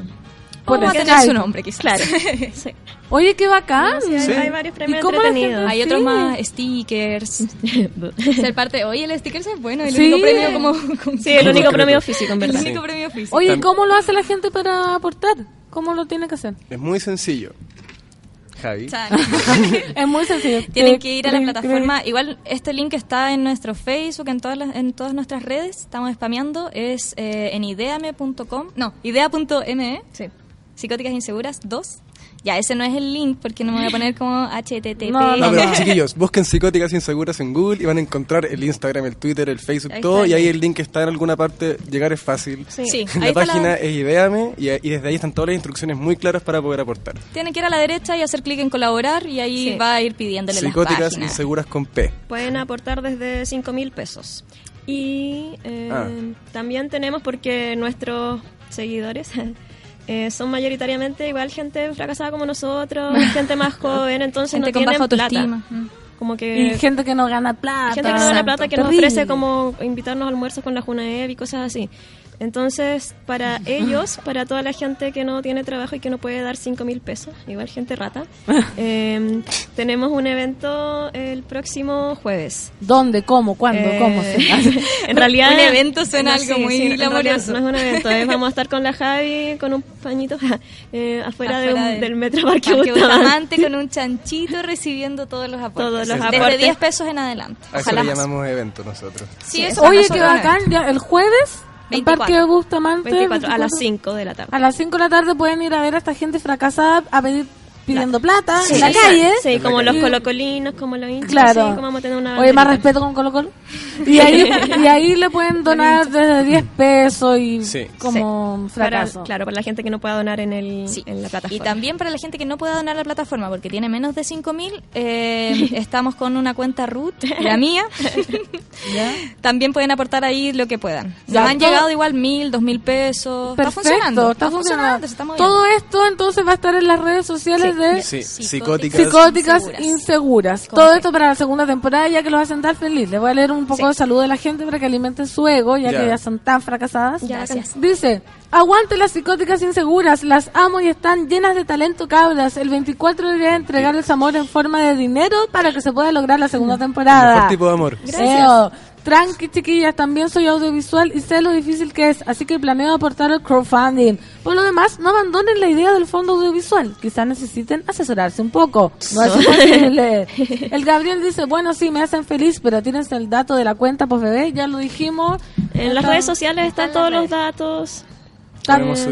[SPEAKER 9] Tener
[SPEAKER 1] Skype.
[SPEAKER 9] su nombre, quizás.
[SPEAKER 7] Claro. [laughs] sí.
[SPEAKER 1] Oye, qué bacán.
[SPEAKER 7] Sí, hay,
[SPEAKER 8] Sí.
[SPEAKER 7] hay varios
[SPEAKER 1] ¿Y
[SPEAKER 7] premios entretenidos.
[SPEAKER 9] Hay otros
[SPEAKER 1] Sí.
[SPEAKER 9] más stickers. [laughs] Ser parte. Oye, el sticker es bueno. El
[SPEAKER 1] Sí.
[SPEAKER 9] único premio como. como-
[SPEAKER 7] Sí, el único premio físico, en
[SPEAKER 9] el
[SPEAKER 7] verdad.
[SPEAKER 8] Sí.
[SPEAKER 9] único premio físico.
[SPEAKER 1] Oye, ¿cómo lo hace la gente para aportar? ¿Cómo lo tiene que hacer?
[SPEAKER 8] Es muy sencillo. Javi. [laughs]
[SPEAKER 1] Es muy sencillo.
[SPEAKER 9] Tienen que ir a la plataforma. Igual este link está en nuestro Facebook, en todas las, en todas nuestras redes. Estamos spameando. Es eh, en ideame.com. No, idea.me.
[SPEAKER 7] Sí.
[SPEAKER 9] Psicóticas Inseguras 2. Ya, ese no es el link porque no me voy a poner como [laughs] HTTP.
[SPEAKER 1] No,
[SPEAKER 8] No, pero [laughs] chiquillos, busquen psicóticas inseguras en Google y van a encontrar el Instagram, el Twitter, el Facebook,
[SPEAKER 9] Ahí
[SPEAKER 8] todo. Y ahí el link está en alguna parte. Llegar es fácil.
[SPEAKER 7] Sí.
[SPEAKER 9] Sí,
[SPEAKER 8] La
[SPEAKER 9] ahí
[SPEAKER 8] página
[SPEAKER 9] la-
[SPEAKER 8] es Ideame y, y desde ahí están todas las instrucciones muy claras para poder aportar.
[SPEAKER 9] Tienen que ir a la derecha y hacer clic en colaborar y ahí
[SPEAKER 7] Sí.
[SPEAKER 9] va a ir pidiéndole las
[SPEAKER 8] Psicóticas
[SPEAKER 9] páginas.
[SPEAKER 8] inseguras con P.
[SPEAKER 7] Pueden aportar desde 5 mil pesos. Y eh,
[SPEAKER 8] Ah.
[SPEAKER 7] también tenemos, porque nuestros seguidores [laughs] eh, son mayoritariamente igual gente fracasada como nosotros, [laughs] gente más joven, entonces
[SPEAKER 9] Gente
[SPEAKER 7] no
[SPEAKER 9] con
[SPEAKER 7] tienen
[SPEAKER 9] baja
[SPEAKER 7] plata.
[SPEAKER 9] autoestima.
[SPEAKER 7] Como
[SPEAKER 1] Y
[SPEAKER 7] que
[SPEAKER 1] gente que no gana plata.
[SPEAKER 7] gente que no
[SPEAKER 9] Exacto.
[SPEAKER 7] plata que nos ofrece como invitarnos a almuerzos con la Junaev y cosas así. Entonces, para [laughs] ellos, para toda la gente que no tiene trabajo y que no puede dar 5 mil pesos, igual gente rata, [laughs] eh, tenemos un evento el próximo jueves.
[SPEAKER 1] ¿Dónde? ¿Cómo? ¿Cuándo?
[SPEAKER 7] Eh,
[SPEAKER 1] ¿Cómo? se- [laughs]
[SPEAKER 7] en realidad
[SPEAKER 9] Un evento suena
[SPEAKER 7] no,
[SPEAKER 9] algo muy glamoroso.
[SPEAKER 7] No es un evento, es vamos a estar con la Javi con un pañito eh, afuera, de
[SPEAKER 9] Afuera
[SPEAKER 7] un-
[SPEAKER 9] del-
[SPEAKER 7] del metro Parque,
[SPEAKER 9] Parque
[SPEAKER 7] Bustamante.
[SPEAKER 9] Bustamante con un chanchito recibiendo todos los aportes.
[SPEAKER 7] Todos los
[SPEAKER 9] Desde
[SPEAKER 7] aportes.
[SPEAKER 9] 10 pesos en adelante.
[SPEAKER 8] A eso
[SPEAKER 9] Ojalá
[SPEAKER 8] le llamamos evento nosotros.
[SPEAKER 9] Sí, eso
[SPEAKER 1] Oye,
[SPEAKER 9] vez.
[SPEAKER 1] bacán. El jueves,
[SPEAKER 9] 24.
[SPEAKER 1] Parque Bustamante.
[SPEAKER 7] 24, a las
[SPEAKER 1] 24,
[SPEAKER 7] 5 de la tarde.
[SPEAKER 1] A las 5 de la tarde pueden ir a ver a esta gente fracasada a pedir pidiendo plata
[SPEAKER 7] Sí,
[SPEAKER 1] en la
[SPEAKER 7] sí,
[SPEAKER 1] calle.
[SPEAKER 7] Sí, como los colocolinos, como los hinchas.
[SPEAKER 1] Claro.
[SPEAKER 7] sí, como vamos a tener una
[SPEAKER 1] Oye, más respeto con Colo Colo. Y ahí, [laughs] y ahí le pueden donar desde 10 pesos y
[SPEAKER 8] Sí.
[SPEAKER 1] como
[SPEAKER 7] Sí. Para,
[SPEAKER 1] fracaso.
[SPEAKER 7] claro, para la gente que no pueda donar en, el,
[SPEAKER 9] Sí.
[SPEAKER 7] en la plataforma.
[SPEAKER 9] Y también para la gente que no pueda donar a la plataforma porque tiene menos de 5.000, eh, [laughs] estamos con una cuenta root, la [laughs] mía. También pueden aportar ahí lo que puedan.
[SPEAKER 1] Ya,
[SPEAKER 9] Nos han
[SPEAKER 1] todo-
[SPEAKER 9] llegado igual mil, dos mil pesos. está
[SPEAKER 1] Perfecto,
[SPEAKER 9] funcionando.
[SPEAKER 1] está funcionando.
[SPEAKER 9] está moviendo.
[SPEAKER 1] Todo esto entonces va a estar en las redes sociales de
[SPEAKER 8] Sí,
[SPEAKER 9] Psicóticas.
[SPEAKER 8] psicóticas.
[SPEAKER 9] Inseguras.
[SPEAKER 1] Inseguras. Todo esto para la segunda temporada, ya que los hacen tan feliz. Les voy a leer un poco
[SPEAKER 9] Sí.
[SPEAKER 1] de saludo de la gente para que alimenten su ego, ya,
[SPEAKER 8] Ya.
[SPEAKER 1] que ya son tan fracasadas.
[SPEAKER 9] Gracias.
[SPEAKER 1] Dice, aguante las psicóticas inseguras, las amo y están llenas de talento cabras. El 24 debería entregarles amor en forma de dinero para que se pueda lograr la segunda temporada.
[SPEAKER 8] Mejor tipo de amor.
[SPEAKER 1] Eo. Tranqui, chiquillas, también soy audiovisual y sé lo difícil que es, así que planeo aportar al crowdfunding. Por lo demás, no abandonen la idea del fondo audiovisual. Quizás necesiten asesorarse un poco. No es imposible. El Gabriel dice, bueno, sí, me hacen feliz, pero tienes el dato de la cuenta, pues bebé, ya lo dijimos.
[SPEAKER 7] En las redes sociales están
[SPEAKER 9] Están
[SPEAKER 7] todos los datos.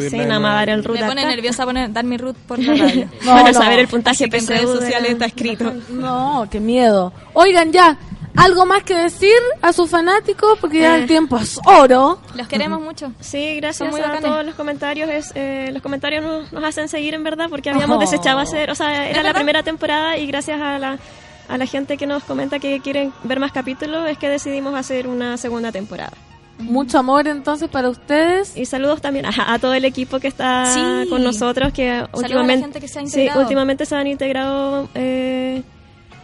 [SPEAKER 7] sí, nada más dar el root
[SPEAKER 9] Me pone
[SPEAKER 7] acá.
[SPEAKER 9] nerviosa poner, dar mi root por la radio. [laughs]
[SPEAKER 1] No,
[SPEAKER 7] para
[SPEAKER 1] no.
[SPEAKER 7] saber el puntaje
[SPEAKER 9] que en redes
[SPEAKER 7] de
[SPEAKER 9] sociales está escrito.
[SPEAKER 1] No, qué miedo. Oigan, ya, algo más que decir a sus fanáticos, porque ya
[SPEAKER 7] Eh.
[SPEAKER 1] el tiempo es oro.
[SPEAKER 9] Los queremos mucho.
[SPEAKER 7] Sí, gracias
[SPEAKER 9] muy
[SPEAKER 7] a
[SPEAKER 9] bacanes.
[SPEAKER 7] todos los comentarios. Es, eh, los comentarios nos, nos hacen seguir en verdad porque habíamos
[SPEAKER 1] Oh.
[SPEAKER 7] desechado hacer, o sea, era la
[SPEAKER 9] verdad?
[SPEAKER 7] primera temporada y gracias a la, a la gente que nos comenta que quieren ver más capítulos es que decidimos hacer una segunda temporada.
[SPEAKER 1] Mucho amor entonces para ustedes.
[SPEAKER 7] Y saludos también a, a todo el equipo que está
[SPEAKER 9] Sí.
[SPEAKER 7] con nosotros, que
[SPEAKER 9] a la
[SPEAKER 7] últimamente,
[SPEAKER 9] gente que se ha
[SPEAKER 7] sí,
[SPEAKER 9] integrado.
[SPEAKER 7] últimamente se han integrado eh,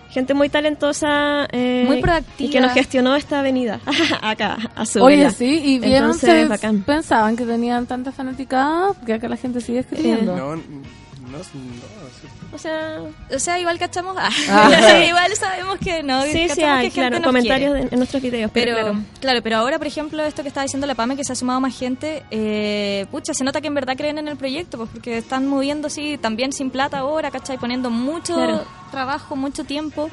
[SPEAKER 7] gente muy talentosa eh,
[SPEAKER 9] Muy proactiva.
[SPEAKER 7] y que nos gestionó esta avenida [laughs] acá, a su
[SPEAKER 1] Oye, sí, y vieron,
[SPEAKER 7] Entonces,
[SPEAKER 1] se-
[SPEAKER 7] bacán.
[SPEAKER 1] pensaban que tenían tantas fanaticadas, porque acá la gente sigue escribiendo.
[SPEAKER 8] No, no, no, sí.
[SPEAKER 7] O sea,
[SPEAKER 9] O sea, igual cachamos. Ah. [laughs]
[SPEAKER 1] Ah.
[SPEAKER 9] igual sabemos que no.
[SPEAKER 7] sí, sí hay, claro, comentarios de- en nuestros videos, pero,
[SPEAKER 9] Pero,
[SPEAKER 7] claro.
[SPEAKER 9] claro. pero ahora, por ejemplo, esto que estaba diciendo la PAME, que se ha sumado más gente, eh, pucha, se nota que en verdad creen en el proyecto, pues porque están moviendo así, también sin plata ahora, ¿cachai? Poniendo mucho
[SPEAKER 7] Claro.
[SPEAKER 9] Trabajo, mucho tiempo.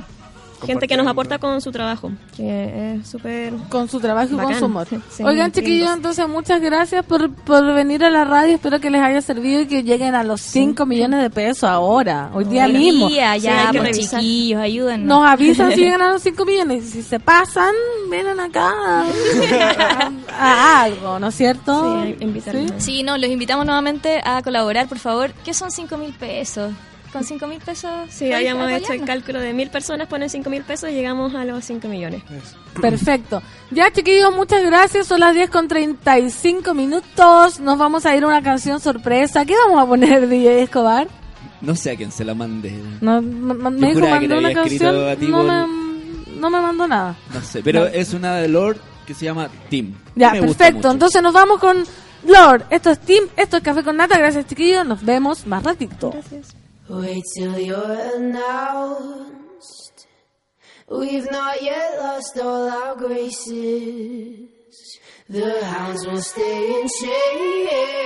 [SPEAKER 7] gente que nos aporta con su trabajo, que es súper...
[SPEAKER 3] Con su trabajo y con su humor.
[SPEAKER 7] Sí,
[SPEAKER 3] Oigan, chiquillos, entonces muchas gracias por, por venir a la radio. Espero que les haya servido y que lleguen a los 5 millones de pesos ahora, hoy día
[SPEAKER 9] Hoy
[SPEAKER 3] mismo.
[SPEAKER 9] día,
[SPEAKER 7] Sí, hay
[SPEAKER 9] ya,
[SPEAKER 7] que
[SPEAKER 9] pues, chiquillos, ayúdennos.
[SPEAKER 3] Nos avisan si [laughs] llegan a los 5 millones. Y si se pasan, vienen acá a, a algo, ¿no es cierto?
[SPEAKER 7] Sí.
[SPEAKER 3] ¿Sí?
[SPEAKER 9] Sí, no, los invitamos nuevamente a colaborar, por favor. ¿Qué son 5 mil pesos? Con 5 mil pesos.
[SPEAKER 7] Sí, habíamos hecho el cálculo de mil personas, ponen cinco mil pesos y llegamos a los 5 millones.
[SPEAKER 3] Perfecto. Ya, chiquillos, muchas gracias. Son las 10 con 35 minutos. Nos vamos a ir a una canción sorpresa. ¿Qué vamos a poner, [laughs] DJ Escobar?
[SPEAKER 2] No sé a quién se la mandé.
[SPEAKER 3] No, me dijo mandó una canción. No me, no me mandó nada.
[SPEAKER 2] No sé, pero
[SPEAKER 3] No.
[SPEAKER 2] es una de Lord que se llama Team.
[SPEAKER 3] Ya, perfecto. Entonces nos vamos con Lord. Esto es Team, esto es Café con Nata. Gracias, chiquillos. Nos vemos más ratito.
[SPEAKER 10] Wait till you're announced. We've not yet lost all our graces. The hounds will stay in chains.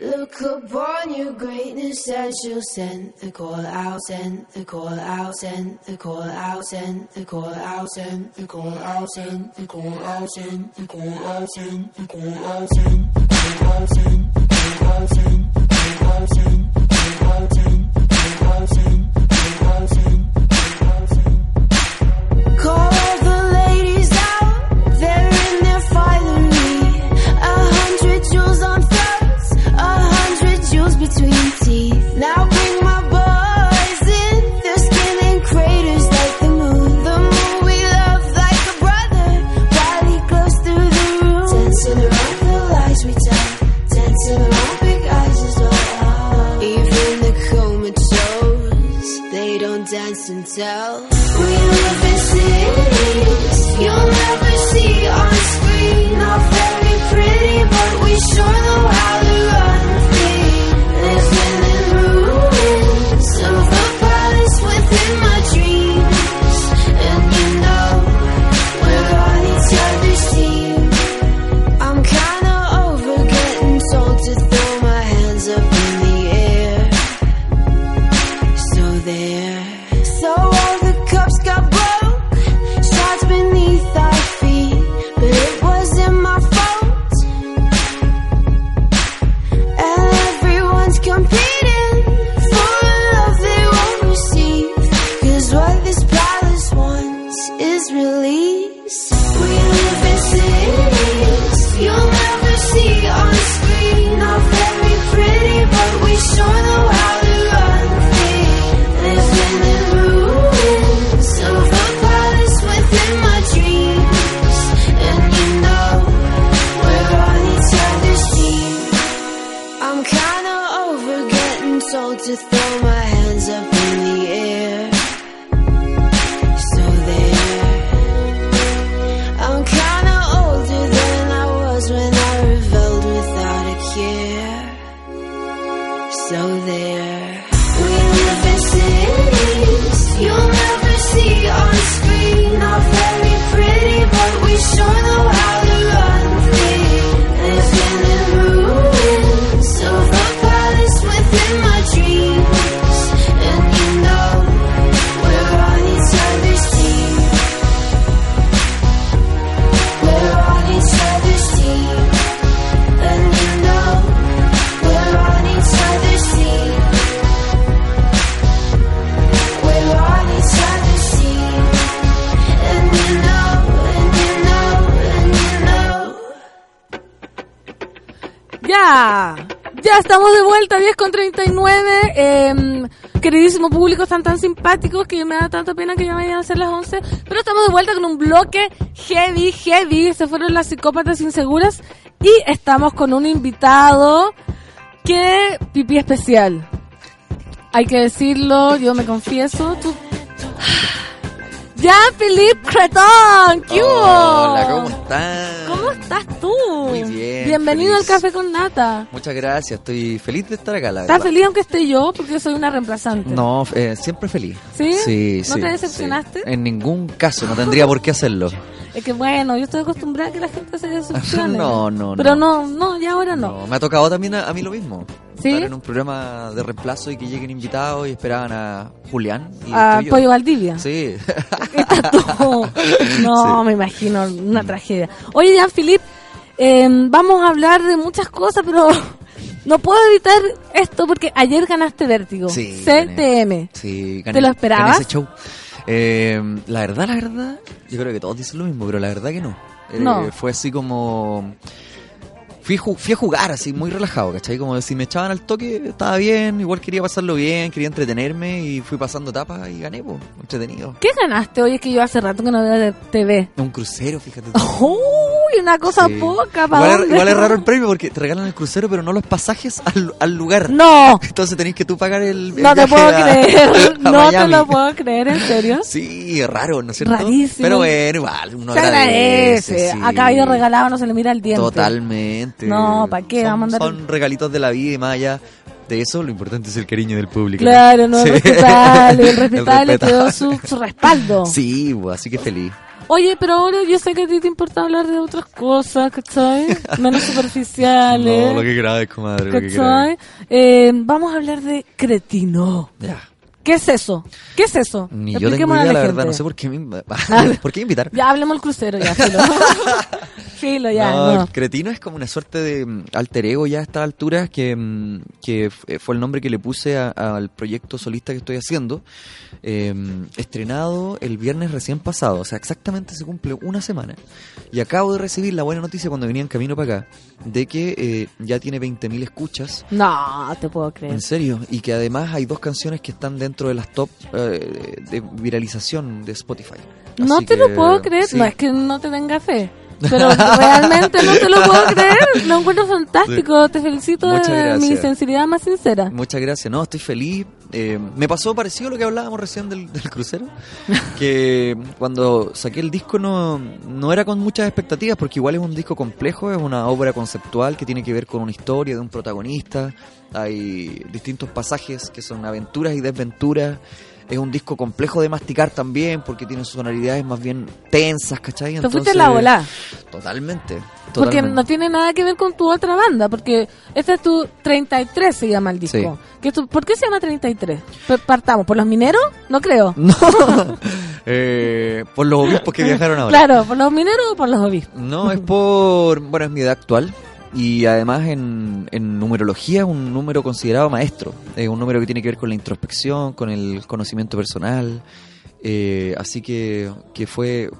[SPEAKER 10] Look upon your greatness and she'll send the call out, send the call out, send the call out, send the call out, send the call out, send the call out, send the call out, send the call out, send the call out, send the call out, send the call out, send Walton, Jay
[SPEAKER 3] Walton, Jay Walton. myself vuelta, 10 con 39. Eh, queridísimo público, están tan simpáticos que me da tanta pena que ya vayan a ser las 11. Pero estamos de vuelta con un bloque heavy, heavy. Se fueron las psicópatas inseguras. Y estamos con un invitado que pipí especial. Hay que decirlo, yo me confieso. Tú... Ya, Philippe Creton, ¿qué hubo?
[SPEAKER 11] Hola, ¿cómo están?
[SPEAKER 3] ¿Cómo estás tú?
[SPEAKER 11] Muy bien,
[SPEAKER 3] Bienvenido
[SPEAKER 11] feliz.
[SPEAKER 3] al Café con Nata.
[SPEAKER 11] Muchas gracias, estoy feliz de estar acá, la
[SPEAKER 3] ¿Estás
[SPEAKER 11] verdad.
[SPEAKER 3] feliz aunque esté yo? Porque soy una reemplazante.
[SPEAKER 11] No, eh, siempre feliz.
[SPEAKER 3] ¿Sí?
[SPEAKER 11] Sí,
[SPEAKER 3] ¿No
[SPEAKER 11] sí,
[SPEAKER 3] te decepcionaste?
[SPEAKER 11] sí. En ningún caso, no tendría por qué hacerlo. [laughs]
[SPEAKER 3] Es que bueno, yo estoy acostumbrada a que la gente se [laughs] decepcione.
[SPEAKER 11] No, no,
[SPEAKER 3] Pero
[SPEAKER 11] no.
[SPEAKER 3] no, no, ya ahora no.
[SPEAKER 11] No, me ha tocado también a, a mí lo mismo.
[SPEAKER 1] ¿Sí?
[SPEAKER 11] en un programa de reemplazo y que lleguen invitados y esperaban a Julián. Y
[SPEAKER 1] A
[SPEAKER 11] yo.
[SPEAKER 1] Pollo Valdivia.
[SPEAKER 11] Sí. [laughs]
[SPEAKER 1] Está todo- No,
[SPEAKER 11] Sí.
[SPEAKER 1] me imagino, una tragedia. Oye, Jean-Philippe, eh, vamos a hablar de muchas cosas, pero no puedo evitar esto porque ayer ganaste Vértigo.
[SPEAKER 11] Sí,
[SPEAKER 1] CTM.
[SPEAKER 11] Sí,
[SPEAKER 1] ¿Te lo esperabas?
[SPEAKER 11] gané ese show. Eh, la verdad, la verdad, yo creo que todos dicen lo mismo, pero la verdad que no. Eh,
[SPEAKER 1] No.
[SPEAKER 11] Fue así como... Fui, fui a jugar así, muy relajado, ¿cachai? Como si me echaban al toque, estaba bien, igual quería pasarlo bien, quería entretenerme y fui pasando etapas y gané, pues, entretenido.
[SPEAKER 1] ¿Qué ganaste? Oye, es que yo hace rato que no veo de TV.
[SPEAKER 11] Un crucero, fíjate. tú.
[SPEAKER 1] Una cosa
[SPEAKER 11] Sí.
[SPEAKER 1] poca, ¿para
[SPEAKER 11] Igual, igual es raro el [laughs] premio porque te regalan el crucero, pero no los pasajes al, al lugar.
[SPEAKER 1] No, [laughs]
[SPEAKER 11] Entonces tenés que tú pagar el, el
[SPEAKER 1] no te puedo
[SPEAKER 11] a-
[SPEAKER 1] creer. [laughs]
[SPEAKER 11] a
[SPEAKER 1] No te lo puedo creer, ¿en serio?
[SPEAKER 11] Sí, es raro, ¿no es cierto?
[SPEAKER 1] Rarísimo.
[SPEAKER 11] Pero bueno, igual, uno
[SPEAKER 1] Se agradece.
[SPEAKER 11] sí.
[SPEAKER 1] A caballo regalado no se le mira el diente.
[SPEAKER 11] Totalmente.
[SPEAKER 1] No, ¿pa' qué?
[SPEAKER 11] Son,
[SPEAKER 1] Vamos a andar-
[SPEAKER 11] son regalitos de la vida y más allá de eso, lo importante es el cariño del público.
[SPEAKER 1] Claro, no,
[SPEAKER 11] Sí.
[SPEAKER 1] el respetable, el respetable quedó su, su respaldo.
[SPEAKER 11] Sí, pues, así que feliz.
[SPEAKER 1] Oye, pero ahora yo sé que a ti te importa hablar de otras cosas, ¿cachai? Menos [laughs] superficiales.
[SPEAKER 11] No, lo que queráis, comadre, lo que
[SPEAKER 1] ¿Cachai? Eh, vamos a hablar de cretino.
[SPEAKER 11] Ya.
[SPEAKER 1] ¿Qué es eso? ¿Qué es eso?
[SPEAKER 11] Ni yo tengo idea, la
[SPEAKER 1] gente.
[SPEAKER 11] verdad, no sé por qué me. [laughs] [laughs] ¿por qué me invitaron.
[SPEAKER 1] Ya hablemos del crucero, ya, filo. [laughs] filo, ya,
[SPEAKER 11] no,
[SPEAKER 1] no.
[SPEAKER 11] el cretino es como una suerte de mm, alter ego ya a esta altura que, mm, que f- fue el nombre que le puse al proyecto solista que estoy haciendo. eh, estrenado el viernes recién pasado, o sea, exactamente se cumple una semana. Y acabo de recibir la buena noticia cuando venía en camino para acá de que eh, ya tiene 20.000 escuchas.
[SPEAKER 1] No, te puedo creer.
[SPEAKER 11] En serio, y que además hay dos canciones que están dentro de las top eh, de viralización de Spotify.
[SPEAKER 1] No te
[SPEAKER 11] que,
[SPEAKER 1] lo puedo creer.
[SPEAKER 11] sí.
[SPEAKER 1] No es que no te tenga fe. Pero realmente no te lo puedo [laughs] creer. Lo encuentro fantástico. Te felicito de mi sinceridad más sincera.
[SPEAKER 11] Muchas gracias, no, estoy feliz. Eh, me pasó parecido a lo que hablábamos recién del, del crucero, [laughs] que cuando saqué el disco no, no era con muchas expectativas, porque igual es un disco complejo, es una obra conceptual que tiene que ver con una historia de un protagonista, hay distintos pasajes que son aventuras y desventuras. Es un disco complejo de masticar también, porque tiene sonoridades más bien tensas, ¿cachai?
[SPEAKER 1] Te fuiste la volá.
[SPEAKER 11] Totalmente.
[SPEAKER 1] Porque
[SPEAKER 11] totalmente.
[SPEAKER 1] no tiene nada que ver con tu otra banda. Porque este es tu 33, se llama el disco. Que tu- ¿Por qué se llama 33? P- Partamos. ¿Por los mineros? No creo. [laughs]
[SPEAKER 11] No. [laughs] Eh, por los obispos que viajaron ahora.
[SPEAKER 1] Claro, ¿por los mineros o por los obispos?
[SPEAKER 11] No, es por. Bueno, es mi edad actual. Y además en, en numerología es un número considerado maestro. Es un número que tiene que ver con la introspección, con el conocimiento personal. Eh, así que, que fue.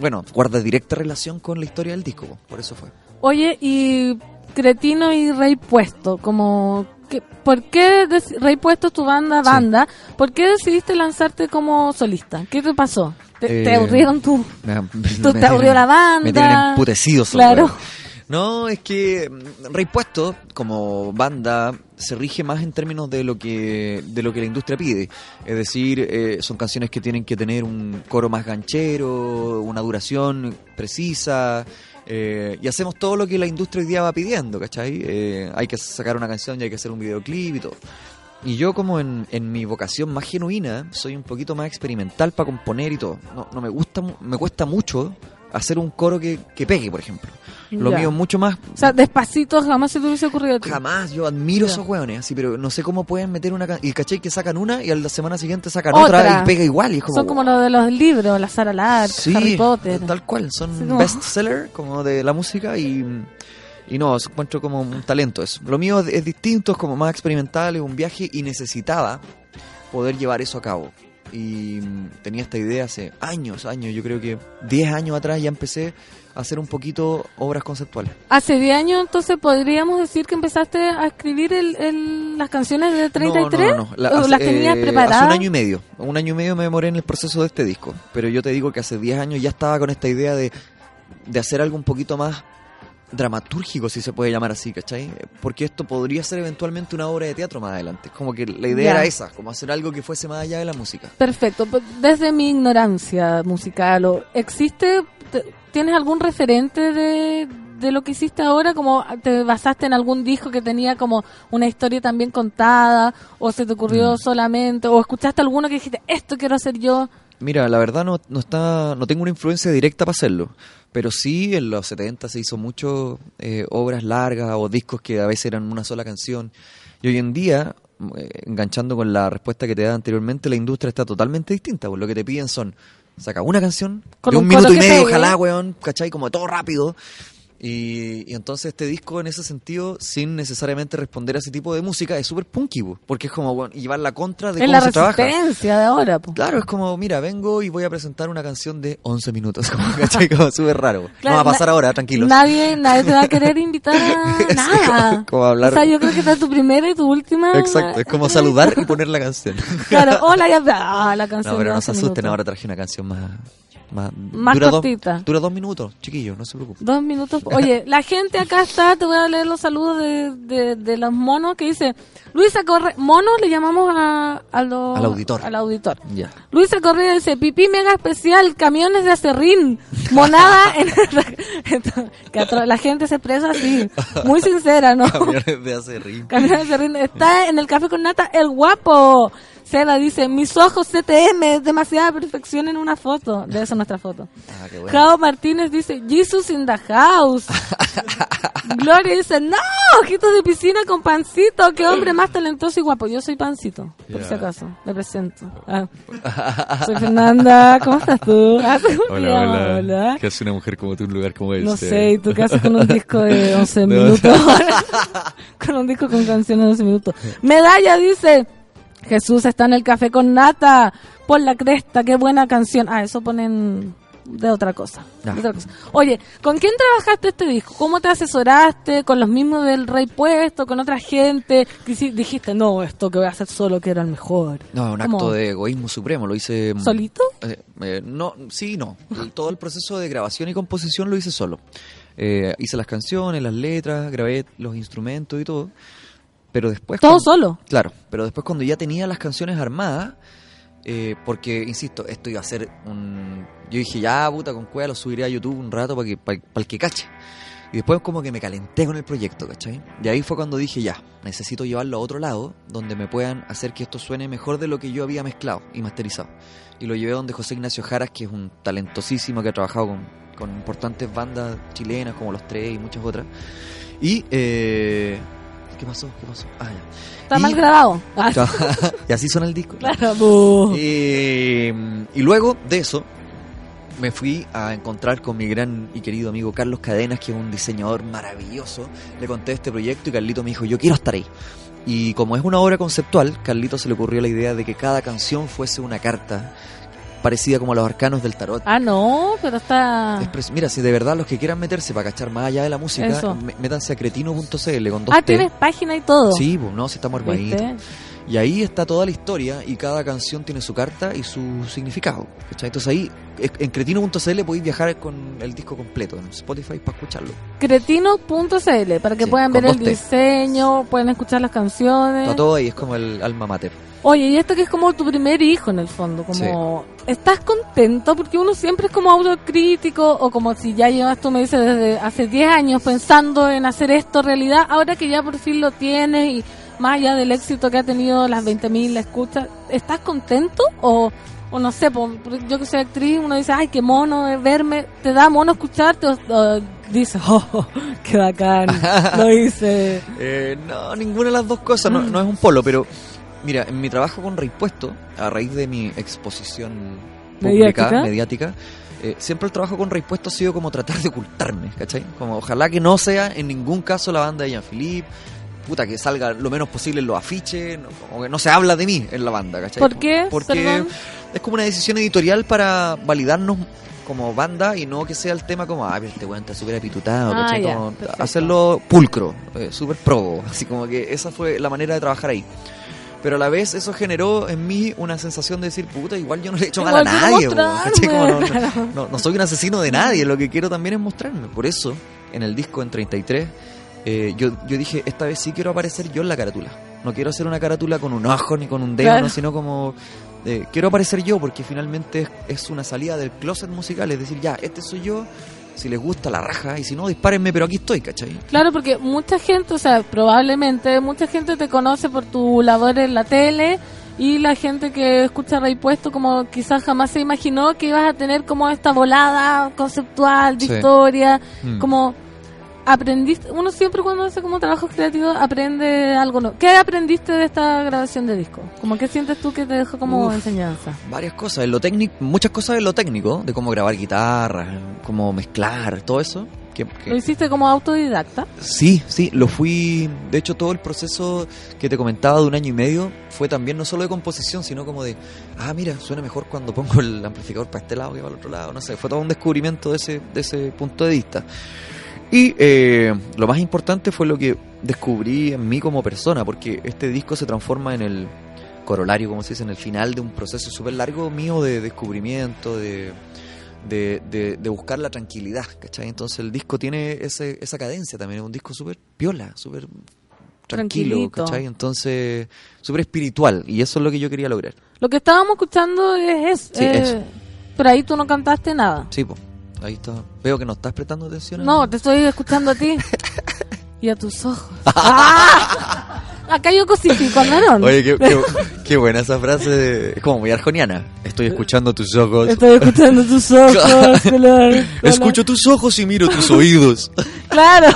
[SPEAKER 11] Bueno, guarda directa relación con la historia del disco. po, Por eso fue.
[SPEAKER 1] Oye, y Cretino y Rey Puesto, como... que- ¿Por qué Rey Puesto es tu banda,
[SPEAKER 11] Sí.
[SPEAKER 1] banda? ¿Por qué decidiste lanzarte como solista? ¿Qué te pasó? ¿Te, te
[SPEAKER 11] Eh,
[SPEAKER 1] aburrieron [laughs] tú?
[SPEAKER 11] Me, [laughs]
[SPEAKER 1] Tú te aburrió la banda.
[SPEAKER 11] Me tienen emputecido.
[SPEAKER 1] Claro.
[SPEAKER 11] No, es que mm, Rey Puesto, como banda, se rige más en términos de lo que de lo que la industria pide. Es decir, eh, son canciones que tienen que tener un coro más ganchero, una duración precisa. eh, y hacemos todo lo que la industria hoy día va pidiendo, ¿cachai? Eh, hay que sacar una canción y hay que hacer un videoclip y todo. Y yo como en, en mi vocación más genuina, soy un poquito más experimental para componer y todo. No, no me gusta, me cuesta mucho hacer un coro que, que pegue, por ejemplo. Lo
[SPEAKER 1] Ya.
[SPEAKER 11] mío es mucho más...
[SPEAKER 1] O sea, despacito jamás se te hubiese ocurrido a ti.
[SPEAKER 11] Jamás, yo admiro
[SPEAKER 1] Ya.
[SPEAKER 11] esos hueones, así, pero no sé cómo pueden meter una. Y caché que sacan una y a la semana siguiente sacan
[SPEAKER 1] Otra.
[SPEAKER 11] otra, y pega igual. Y es como,
[SPEAKER 1] Son como los de los libros, la Sara Lark,
[SPEAKER 11] Sí,
[SPEAKER 1] Harry Potter.
[SPEAKER 11] tal cual, son
[SPEAKER 1] Sí, como-
[SPEAKER 11] bestseller como de la música y, y no, encuentro como un talento eso. Lo mío es, es distinto, es como más experimental, es un viaje y necesitaba poder llevar eso a cabo. Y tenía esta idea hace años, años, yo creo que 10 años atrás ya empecé a hacer un poquito obras conceptuales.
[SPEAKER 1] Hace 10 años, entonces, podríamos decir que empezaste a escribir el, el- las canciones de 33.
[SPEAKER 11] No, no, no, no. La-
[SPEAKER 1] ¿O
[SPEAKER 11] hace-
[SPEAKER 1] las tenías
[SPEAKER 11] eh,
[SPEAKER 1] preparadas?
[SPEAKER 11] Hace un año y medio. Un año y medio me demoré en el proceso de este disco. Pero yo te digo que hace 10 años ya estaba con esta idea de, de hacer algo un poquito más dramatúrgico, si se puede llamar así, ¿cachai? Porque esto podría ser eventualmente una obra de teatro más adelante. Como que la idea era esa, como hacer algo que fuese más allá de la música.
[SPEAKER 1] Perfecto. Pues, Desde mi ignorancia musical, ¿o ¿existe, te- tienes algún referente de, de lo que hiciste ahora? Como te basaste en algún disco que tenía como una historia también contada, o se te ocurrió
[SPEAKER 11] Mm.
[SPEAKER 1] solamente, o escuchaste alguno que dijiste, esto quiero hacer yo.
[SPEAKER 11] Mira, la verdad no, no está, no tengo una influencia directa para hacerlo, pero sí en los 70 se hizo mucho eh, obras largas o discos que a veces eran una sola canción Y hoy en día, eh, enganchando con la respuesta que te daba anteriormente, la industria está totalmente distinta. Pues lo que te piden son, saca una canción
[SPEAKER 1] Con
[SPEAKER 11] de un
[SPEAKER 1] un
[SPEAKER 11] minuto y medio,
[SPEAKER 1] pegue.
[SPEAKER 11] ojalá, weón, ¿cachai? Como todo rápido. Y, y entonces este disco, en ese sentido, sin necesariamente responder a ese tipo de música, es súper punky, po, porque es como weón, llevar la contra de
[SPEAKER 1] Es
[SPEAKER 11] cómo
[SPEAKER 1] la
[SPEAKER 11] se trabaja.
[SPEAKER 1] resistencia de ahora, po.
[SPEAKER 11] Claro, es como, mira, vengo y voy a presentar una canción de 11 minutos, [laughs] como, ¿cachai? Como súper raro.
[SPEAKER 1] Claro,
[SPEAKER 11] no va a pasar ahora, tranquilos.
[SPEAKER 1] Nadie, nadie te va a [laughs] querer invitar a nada.
[SPEAKER 11] como hablar-
[SPEAKER 1] O sea, yo creo que esta es tu primera y tu última.
[SPEAKER 11] Exacto, es como saludar y [laughs] poner la canción.
[SPEAKER 1] Claro, hola, ya. Ah, la canción.
[SPEAKER 11] No, pero no se
[SPEAKER 1] 11
[SPEAKER 11] asusten,
[SPEAKER 1] minutos.
[SPEAKER 11] ahora traje una canción más... Más,
[SPEAKER 1] Más
[SPEAKER 11] dura
[SPEAKER 1] cortita.
[SPEAKER 11] Dos, dura dos minutos, chiquillo, no se preocupen.
[SPEAKER 1] Dos minutos. Oye, la gente acá está, te voy a leer los saludos de, de, de los monos que dice, Luisa Correa, monos le llamamos a, a los-
[SPEAKER 11] Al auditor.
[SPEAKER 1] Al auditor.
[SPEAKER 11] Ya.
[SPEAKER 1] Luisa Correa dice, pipí mega especial, camiones de acerrín, monada [laughs] en [laughs] que La gente se expresa así, muy sincera, ¿no? [laughs]
[SPEAKER 11] Camiones de ritmo.
[SPEAKER 1] Camiones de acerrín. Está en el café con nata, el guapo. Seba dice, mis ojos CTM, demasiada perfección en una foto. De eso nuestra foto. [laughs]
[SPEAKER 11] Ah, qué bueno.
[SPEAKER 1] Jao Martínez dice, Jesus in the house. [laughs] Gloria dice, no, ojitos de piscina con pancito, qué hombre más talentoso y guapo. Yo soy pancito, por si acaso, me presento. Ah. [laughs] Soy Fernanda, ¿cómo estás tú? Ah, ¿cómo te llamas? Hola.
[SPEAKER 8] ¿Qué hace una mujer como tú en un lugar como este?
[SPEAKER 1] No sé, ¿y tú qué haces con un disco de 11
[SPEAKER 8] No.
[SPEAKER 1] minutos? con un disco con canciones de 11 minutos. Medalla dice, Jesús está en el café con nata, por la cresta, qué buena canción. Ah, eso ponen de otra cosa. de otra cosa. Oye, ¿con quién trabajaste este disco? ¿Cómo te asesoraste? ¿Con los mismos del Rey Puesto? ¿Con otra gente? Dijiste, no, esto que voy a hacer solo que era el mejor.
[SPEAKER 11] No, un
[SPEAKER 1] ¿Cómo?
[SPEAKER 11] acto de egoísmo supremo, lo hice... mm,
[SPEAKER 1] ¿Solito?
[SPEAKER 11] eh, eh, no, sí y no. Todo el proceso de grabación y composición lo hice solo. Eh, hice las canciones, las letras, grabé los instrumentos y todo. Pero después...
[SPEAKER 1] ¿Todo
[SPEAKER 11] cuando-
[SPEAKER 1] solo?
[SPEAKER 11] Claro, pero después cuando ya tenía las canciones armadas, eh, porque, insisto, esto iba a ser un... Yo dije, ya, puta, con cueva lo subiré a YouTube un rato para que, para, el que cache. Y después como que me calenté con el proyecto, ¿cachai? Y ahí fue cuando dije, ya, necesito llevarlo a otro lado, donde me puedan hacer que esto suene mejor de lo que yo había mezclado y masterizado. Y lo llevé donde José Ignacio Jaras, que es un talentosísimo que ha trabajado con, con importantes bandas chilenas como Los Tres y muchas otras. Y... Eh, ¿Qué pasó? ¿Qué pasó? Ah, ya.
[SPEAKER 1] Está
[SPEAKER 11] Y-
[SPEAKER 1] mal grabado. [laughs] Ah,
[SPEAKER 11] y así suena el disco.
[SPEAKER 1] claro,
[SPEAKER 11] y luego de eso, me fui a encontrar con mi gran y querido amigo Carlos Cadenas, que es un diseñador maravilloso. Le conté este proyecto y Carlito me dijo, yo quiero estar ahí. Y como es una obra conceptual, Carlito se le ocurrió la idea de que cada canción fuese una carta parecida como a los arcanos del tarot.
[SPEAKER 1] Ah, no, pero está...
[SPEAKER 11] Es Mira, si de verdad los que quieran meterse para cachar más allá de la música, métanse a cretino.cl con dos
[SPEAKER 1] Ah,
[SPEAKER 11] T.
[SPEAKER 1] tienes página y todo.
[SPEAKER 11] Sí, pues no, si estamos armaditos. Y ahí está toda la historia y cada canción tiene su carta y su significado. ¿cachai? Entonces ahí en cretino.cl podéis viajar con el disco completo en Spotify para escucharlo.
[SPEAKER 1] Cretino.cl para que
[SPEAKER 11] Sí,
[SPEAKER 1] puedan ver el diseño, pueden escuchar las canciones.
[SPEAKER 11] Está todo ahí, es como el alma mater.
[SPEAKER 1] Oye, y esto que es como tu primer hijo en el fondo, como ¿estás contento? Porque uno siempre es como autocrítico o como si ya llevas, tú me dices, desde hace 10 años pensando en hacer esto realidad, ahora que ya por fin lo tienes y más allá del éxito que ha tenido las 20.000 escuchas, ¿estás contento o, o no sé, po, yo que soy actriz, uno dice, ay, qué mono es verme, te da mono escucharte o, o dices, oh, [laughs] qué bacán, [laughs] lo hice.
[SPEAKER 11] Eh, no, ninguna de las dos cosas, no, no es un polo, pero mira, en mi trabajo con Reimpuesto, a raíz de mi exposición pública,
[SPEAKER 1] ¿Mediática?
[SPEAKER 11] mediática, eh, siempre el trabajo con Reimpuesto ha sido como tratar de ocultarme, ¿cachai? Como ojalá que no sea en ningún caso la banda de Jean-Philippe, puta, que salga lo menos posible en los afiches, no, como que no se habla de mí en la banda, ¿cachai?
[SPEAKER 1] ¿Por qué?
[SPEAKER 11] Porque
[SPEAKER 1] Perdón.
[SPEAKER 11] es como una decisión editorial para validarnos como banda y no que sea el tema como, ah, pero este weón está súper apitutado,
[SPEAKER 1] Ah,
[SPEAKER 11] ¿cachai? Como hacerlo pulcro, eh, súper probo, [laughs] así como que esa fue la manera de trabajar ahí. Pero a la vez eso generó en mí una sensación de decir, puta, igual yo no le he hecho mal a
[SPEAKER 1] Igual
[SPEAKER 11] nadie. Como no, no- no- no soy un asesino de nadie, lo que quiero también es mostrarme. Por eso, en el disco en 33, eh, yo, yo dije, esta vez sí quiero aparecer yo en la carátula. No quiero hacer una carátula con un ojo ni con un dedo,
[SPEAKER 1] Claro.
[SPEAKER 11] no, sino como... eh, quiero aparecer yo porque finalmente es, una salida del closet musical, es decir, ya, este soy yo, si les gusta la raja, y si no, dispárenme, pero aquí estoy, ¿cachai?
[SPEAKER 1] Claro, porque mucha gente, o sea, probablemente mucha gente te conoce por tu labor en la tele y la gente que escucha Rey Puesto como quizás jamás se imaginó que ibas a tener como esta volada conceptual de
[SPEAKER 11] Sí.
[SPEAKER 1] historia,
[SPEAKER 11] Mm.
[SPEAKER 1] como aprendiste, uno siempre cuando hace como trabajo creativo aprende algo nuevo. ¿Qué aprendiste de esta grabación de disco? Como que sientes tú que te dejó como
[SPEAKER 11] Uf.
[SPEAKER 1] enseñanza.
[SPEAKER 11] Varias cosas, en lo técnico, muchas cosas en lo técnico, de cómo grabar guitarras, cómo mezclar, todo eso. Que, que-
[SPEAKER 1] Lo hiciste como autodidacta.
[SPEAKER 11] Sí, sí, lo fui. De hecho, todo el proceso que te comentaba de un año y medio fue también no solo de composición, sino como de, ah, mira, suena mejor cuando pongo el amplificador para este lado que para el otro lado. No sé, fue todo un descubrimiento de ese, de ese punto de vista. Y eh, lo más importante fue lo que descubrí en mí como persona, porque este disco se transforma en el corolario, como se dice, en el final de un proceso súper largo mío de descubrimiento, de, de, de- de buscar la tranquilidad, ¿cachai? Entonces el disco tiene ese, esa cadencia también, es un disco súper piola, súper tranquilo,
[SPEAKER 1] Tranquilito.
[SPEAKER 11] ¿cachai? Entonces, súper espiritual, y eso es lo que yo quería lograr.
[SPEAKER 1] Lo que estábamos escuchando es,
[SPEAKER 11] Sí,
[SPEAKER 1] eh,
[SPEAKER 11] eso.
[SPEAKER 1] Pero ahí tú no cantaste nada.
[SPEAKER 11] Sí, pues, ahí está. Veo que no estás prestando atención.
[SPEAKER 1] No, te estoy escuchando a ti [laughs] y a tus ojos. [laughs] ¡Ah! Acá yo cosifico varón.
[SPEAKER 11] Oye, qué, qué- [laughs] qué buena esa frase, es como muy arjoniana. Estoy escuchando tus ojos.
[SPEAKER 1] Estoy escuchando tus ojos.
[SPEAKER 11] Escucho tus ojos y miro tus oídos.
[SPEAKER 1] Claro.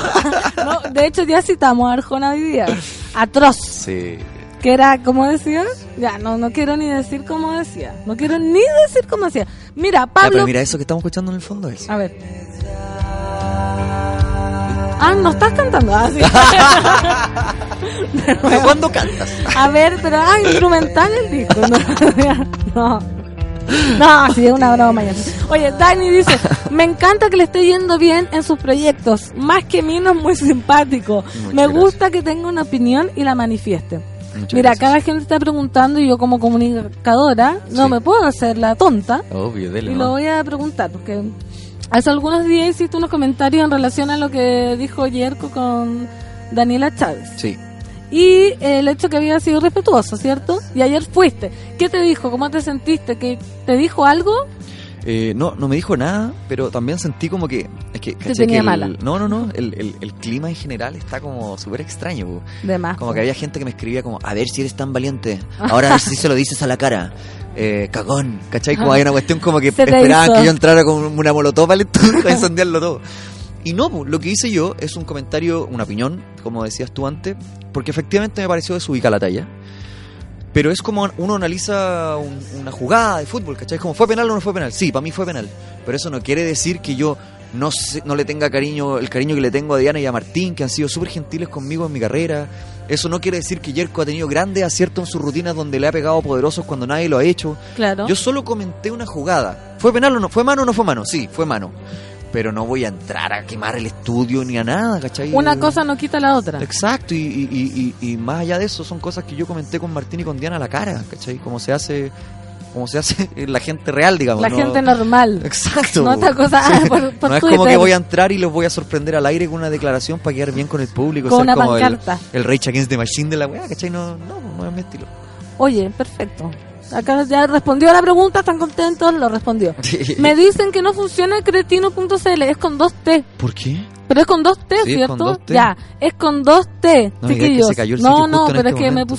[SPEAKER 1] No, de hecho, ya citamos a Arjona hoy día. Atroz.
[SPEAKER 11] Sí.
[SPEAKER 1] Que era, ¿cómo decía? Ya, no, no quiero ni decir cómo decía. No quiero ni decir cómo decía. Mira,
[SPEAKER 11] Ya,
[SPEAKER 1] Pablo.
[SPEAKER 11] pero mira, eso que estamos escuchando en el fondo es.
[SPEAKER 1] A ver. Ah, no estás cantando. Ah, sí. [laughs]
[SPEAKER 11] Pero ¿Cuándo cantas?
[SPEAKER 1] A ver, pero ah, instrumental el disco. No. [laughs] No. No, sí, es una broma ya. Oye, Dani dice, me encanta que le esté yendo bien en sus proyectos. Más que mí no es muy simpático.
[SPEAKER 11] Muchas
[SPEAKER 1] me
[SPEAKER 11] gracias.
[SPEAKER 1] gusta que tenga una opinión y la manifieste.
[SPEAKER 11] Muchas
[SPEAKER 1] Mira,
[SPEAKER 11] gracias.
[SPEAKER 1] la gente está preguntando y yo como comunicadora no
[SPEAKER 11] Sí.
[SPEAKER 1] me puedo hacer la tonta
[SPEAKER 11] Obvio, dele.
[SPEAKER 1] y
[SPEAKER 11] ¿no?
[SPEAKER 1] lo voy a preguntar porque hace algunos días hiciste unos comentarios en relación a lo que dijo Yerko con Daniela Chávez
[SPEAKER 11] Sí.
[SPEAKER 1] y el hecho que había sido respetuoso, ¿cierto? Y ayer fuiste. ¿Qué te dijo? ¿Cómo te sentiste? ¿Que te dijo algo?
[SPEAKER 11] Eh, no, no me dijo nada, pero también sentí como que. Es que, caché
[SPEAKER 1] tenía
[SPEAKER 11] que el-
[SPEAKER 1] mala.
[SPEAKER 11] No, no, no. El, el- el clima en general está como súper extraño. po.
[SPEAKER 1] De más.
[SPEAKER 11] Como que había gente que me escribía como, a ver si eres tan valiente. Ahora a ver si se lo dices a la cara. Eh, cagón, ¿cachai? Como hay una cuestión como que [laughs]
[SPEAKER 1] te
[SPEAKER 11] esperaban
[SPEAKER 1] hizo.
[SPEAKER 11] que yo entrara con una molotov al estudio [laughs] a incendiarlo todo. Y no, lo que hice yo es un comentario, una opinión, como decías tú antes, porque efectivamente me pareció desubicar la talla. Pero es como uno analiza un- una jugada de fútbol, ¿cachai? Como, ¿fue penal o no fue penal? Sí, para mí fue penal. Pero eso no quiere decir que yo no, sé- no le tenga cariño, el cariño que le tengo a Diana y a Martín, que han sido súper gentiles conmigo en mi carrera. Eso no quiere decir que Yerko ha tenido grandes aciertos en sus rutinas donde le ha pegado poderosos cuando nadie lo ha hecho.
[SPEAKER 1] Claro.
[SPEAKER 11] Yo solo comenté una jugada. ¿Fue penal o no? ¿Fue mano o no fue mano? Sí, fue mano. Pero no voy a entrar a quemar el estudio ni a nada, ¿cachai?
[SPEAKER 1] Una cosa no quita la otra.
[SPEAKER 11] Exacto, y, y, y, más allá de eso son cosas que yo comenté con Martín y con Diana a la cara, ¿cachai? Como se hace, como se hace [laughs] la gente real, digamos.
[SPEAKER 1] La
[SPEAKER 11] no-
[SPEAKER 1] gente normal.
[SPEAKER 11] Exacto.
[SPEAKER 1] No otra cosa, ah, por- por
[SPEAKER 11] no es como que voy a entrar y los voy a sorprender al aire con una declaración para quedar bien con el público.
[SPEAKER 1] Con
[SPEAKER 11] ser
[SPEAKER 1] una
[SPEAKER 11] como el, el Rage Against the Machine de la weá, ¿cachai? No, no, no es mi estilo.
[SPEAKER 1] Oye, perfecto. Acá ya respondió a la pregunta, están contentos, lo respondió. Me dicen que no funciona cretino.cl, es con dos T.
[SPEAKER 11] ¿Por qué?
[SPEAKER 1] Pero es con dos T,
[SPEAKER 11] Sí,
[SPEAKER 1] ¿cierto?
[SPEAKER 11] con dos T.
[SPEAKER 1] Ya, es con dos T,
[SPEAKER 11] No
[SPEAKER 1] chiquillos. no, no, pero
[SPEAKER 11] este
[SPEAKER 1] es que me
[SPEAKER 11] momento.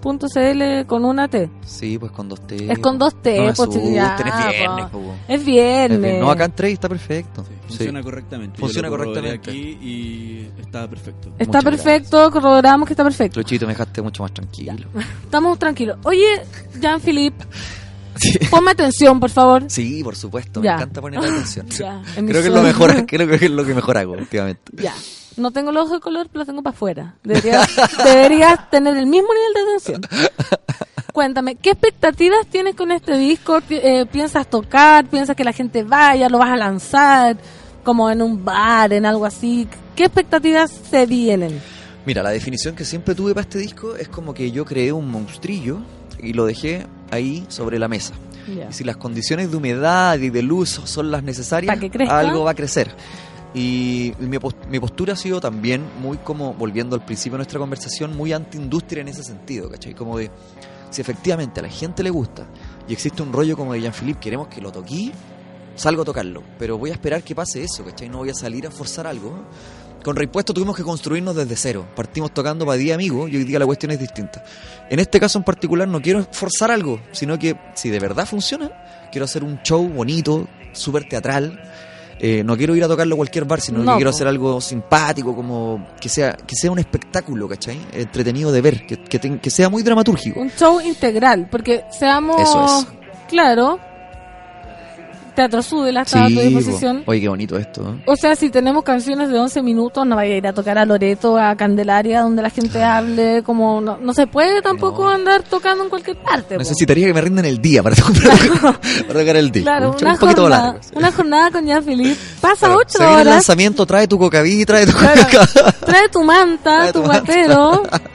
[SPEAKER 1] Pusieron cretino.cl con una T.
[SPEAKER 11] Sí, pues con dos T.
[SPEAKER 1] Es con dos T,
[SPEAKER 11] no
[SPEAKER 1] pues, ya,
[SPEAKER 11] es viernes,
[SPEAKER 1] po. Es
[SPEAKER 11] Es
[SPEAKER 1] viernes.
[SPEAKER 11] bien. No, acá en tres está perfecto. Sí.
[SPEAKER 2] Funciona correctamente. Yo
[SPEAKER 11] Funciona correctamente.
[SPEAKER 2] aquí y está perfecto.
[SPEAKER 1] Está
[SPEAKER 11] Muchas
[SPEAKER 1] perfecto, corroboramos que está perfecto.
[SPEAKER 11] Luchito, me dejaste mucho más tranquilo.
[SPEAKER 1] Estamos tranquilos. Oye, Jean-Philippe, [laughs] ponme atención, por favor.
[SPEAKER 11] Sí, por supuesto,
[SPEAKER 1] Ya.
[SPEAKER 11] me encanta poner atención. [laughs]
[SPEAKER 1] Ya,
[SPEAKER 11] creo que es lo mejor, [laughs] creo que es lo que mejor hago últimamente.
[SPEAKER 1] Ya. No tengo los ojos de color, pero los tengo para afuera. Deberías, [laughs] deberías tener el mismo nivel de atención. Cuéntame, ¿qué expectativas tienes con este disco? Eh, ¿Piensas tocar? ¿Piensas que la gente vaya? ¿Lo vas a lanzar? Como en un bar, en algo así. ¿Qué expectativas se vienen?
[SPEAKER 11] Mira, la definición que siempre tuve para este disco es como que yo creé un monstrillo y lo dejé ahí sobre la mesa. Y si las condiciones de humedad y de luz son las necesarias, algo va a crecer. Y mi, pos- mi postura ha sido también muy como, volviendo al principio de nuestra conversación, muy anti-industria en ese sentido, ¿cachai? Como de, si efectivamente a la gente le gusta y existe un rollo como de Jean-Philippe, queremos que lo toquí, salgo a tocarlo. Pero voy a esperar que pase eso, ¿cachai? No voy a salir a forzar algo. Con Reimpuesto tuvimos que construirnos desde cero. Partimos tocando para día amigo y hoy día la cuestión es distinta. En este caso en particular no quiero forzar algo, sino que si de verdad funciona, quiero hacer un show bonito, súper teatral, eh, no quiero ir a tocarlo a cualquier bar, sino
[SPEAKER 1] No,
[SPEAKER 11] que quiero hacer algo simpático, como que sea que sea un espectáculo, ¿cachai? Entretenido de ver, que, que, que sea muy dramatúrgico.
[SPEAKER 1] Un show integral, porque seamos
[SPEAKER 11] Eso es.
[SPEAKER 1] claro. Teatro Sudela está a tu
[SPEAKER 11] po.
[SPEAKER 1] disposición.
[SPEAKER 11] Oye, qué bonito esto. ¿eh?
[SPEAKER 1] O sea, si tenemos canciones de 11 minutos, no vaya a ir a tocar a Loreto, a Candelaria, donde la gente hable, como no, no se puede tampoco
[SPEAKER 11] No.
[SPEAKER 1] andar tocando en cualquier parte. po.
[SPEAKER 11] Necesitaría que me rindan el día para [laughs] para tocar el disco.
[SPEAKER 1] Claro,
[SPEAKER 11] un,
[SPEAKER 1] una
[SPEAKER 11] un poquito
[SPEAKER 1] jornada,
[SPEAKER 11] largo. sí.
[SPEAKER 1] una jornada con Jean Philippe. Pasa ocho
[SPEAKER 11] se viene el
[SPEAKER 1] horas,
[SPEAKER 11] lanzamiento, trae tu cocaví, trae tu
[SPEAKER 1] Claro. trae tu manta,
[SPEAKER 11] Trae
[SPEAKER 1] tu
[SPEAKER 11] tu manta.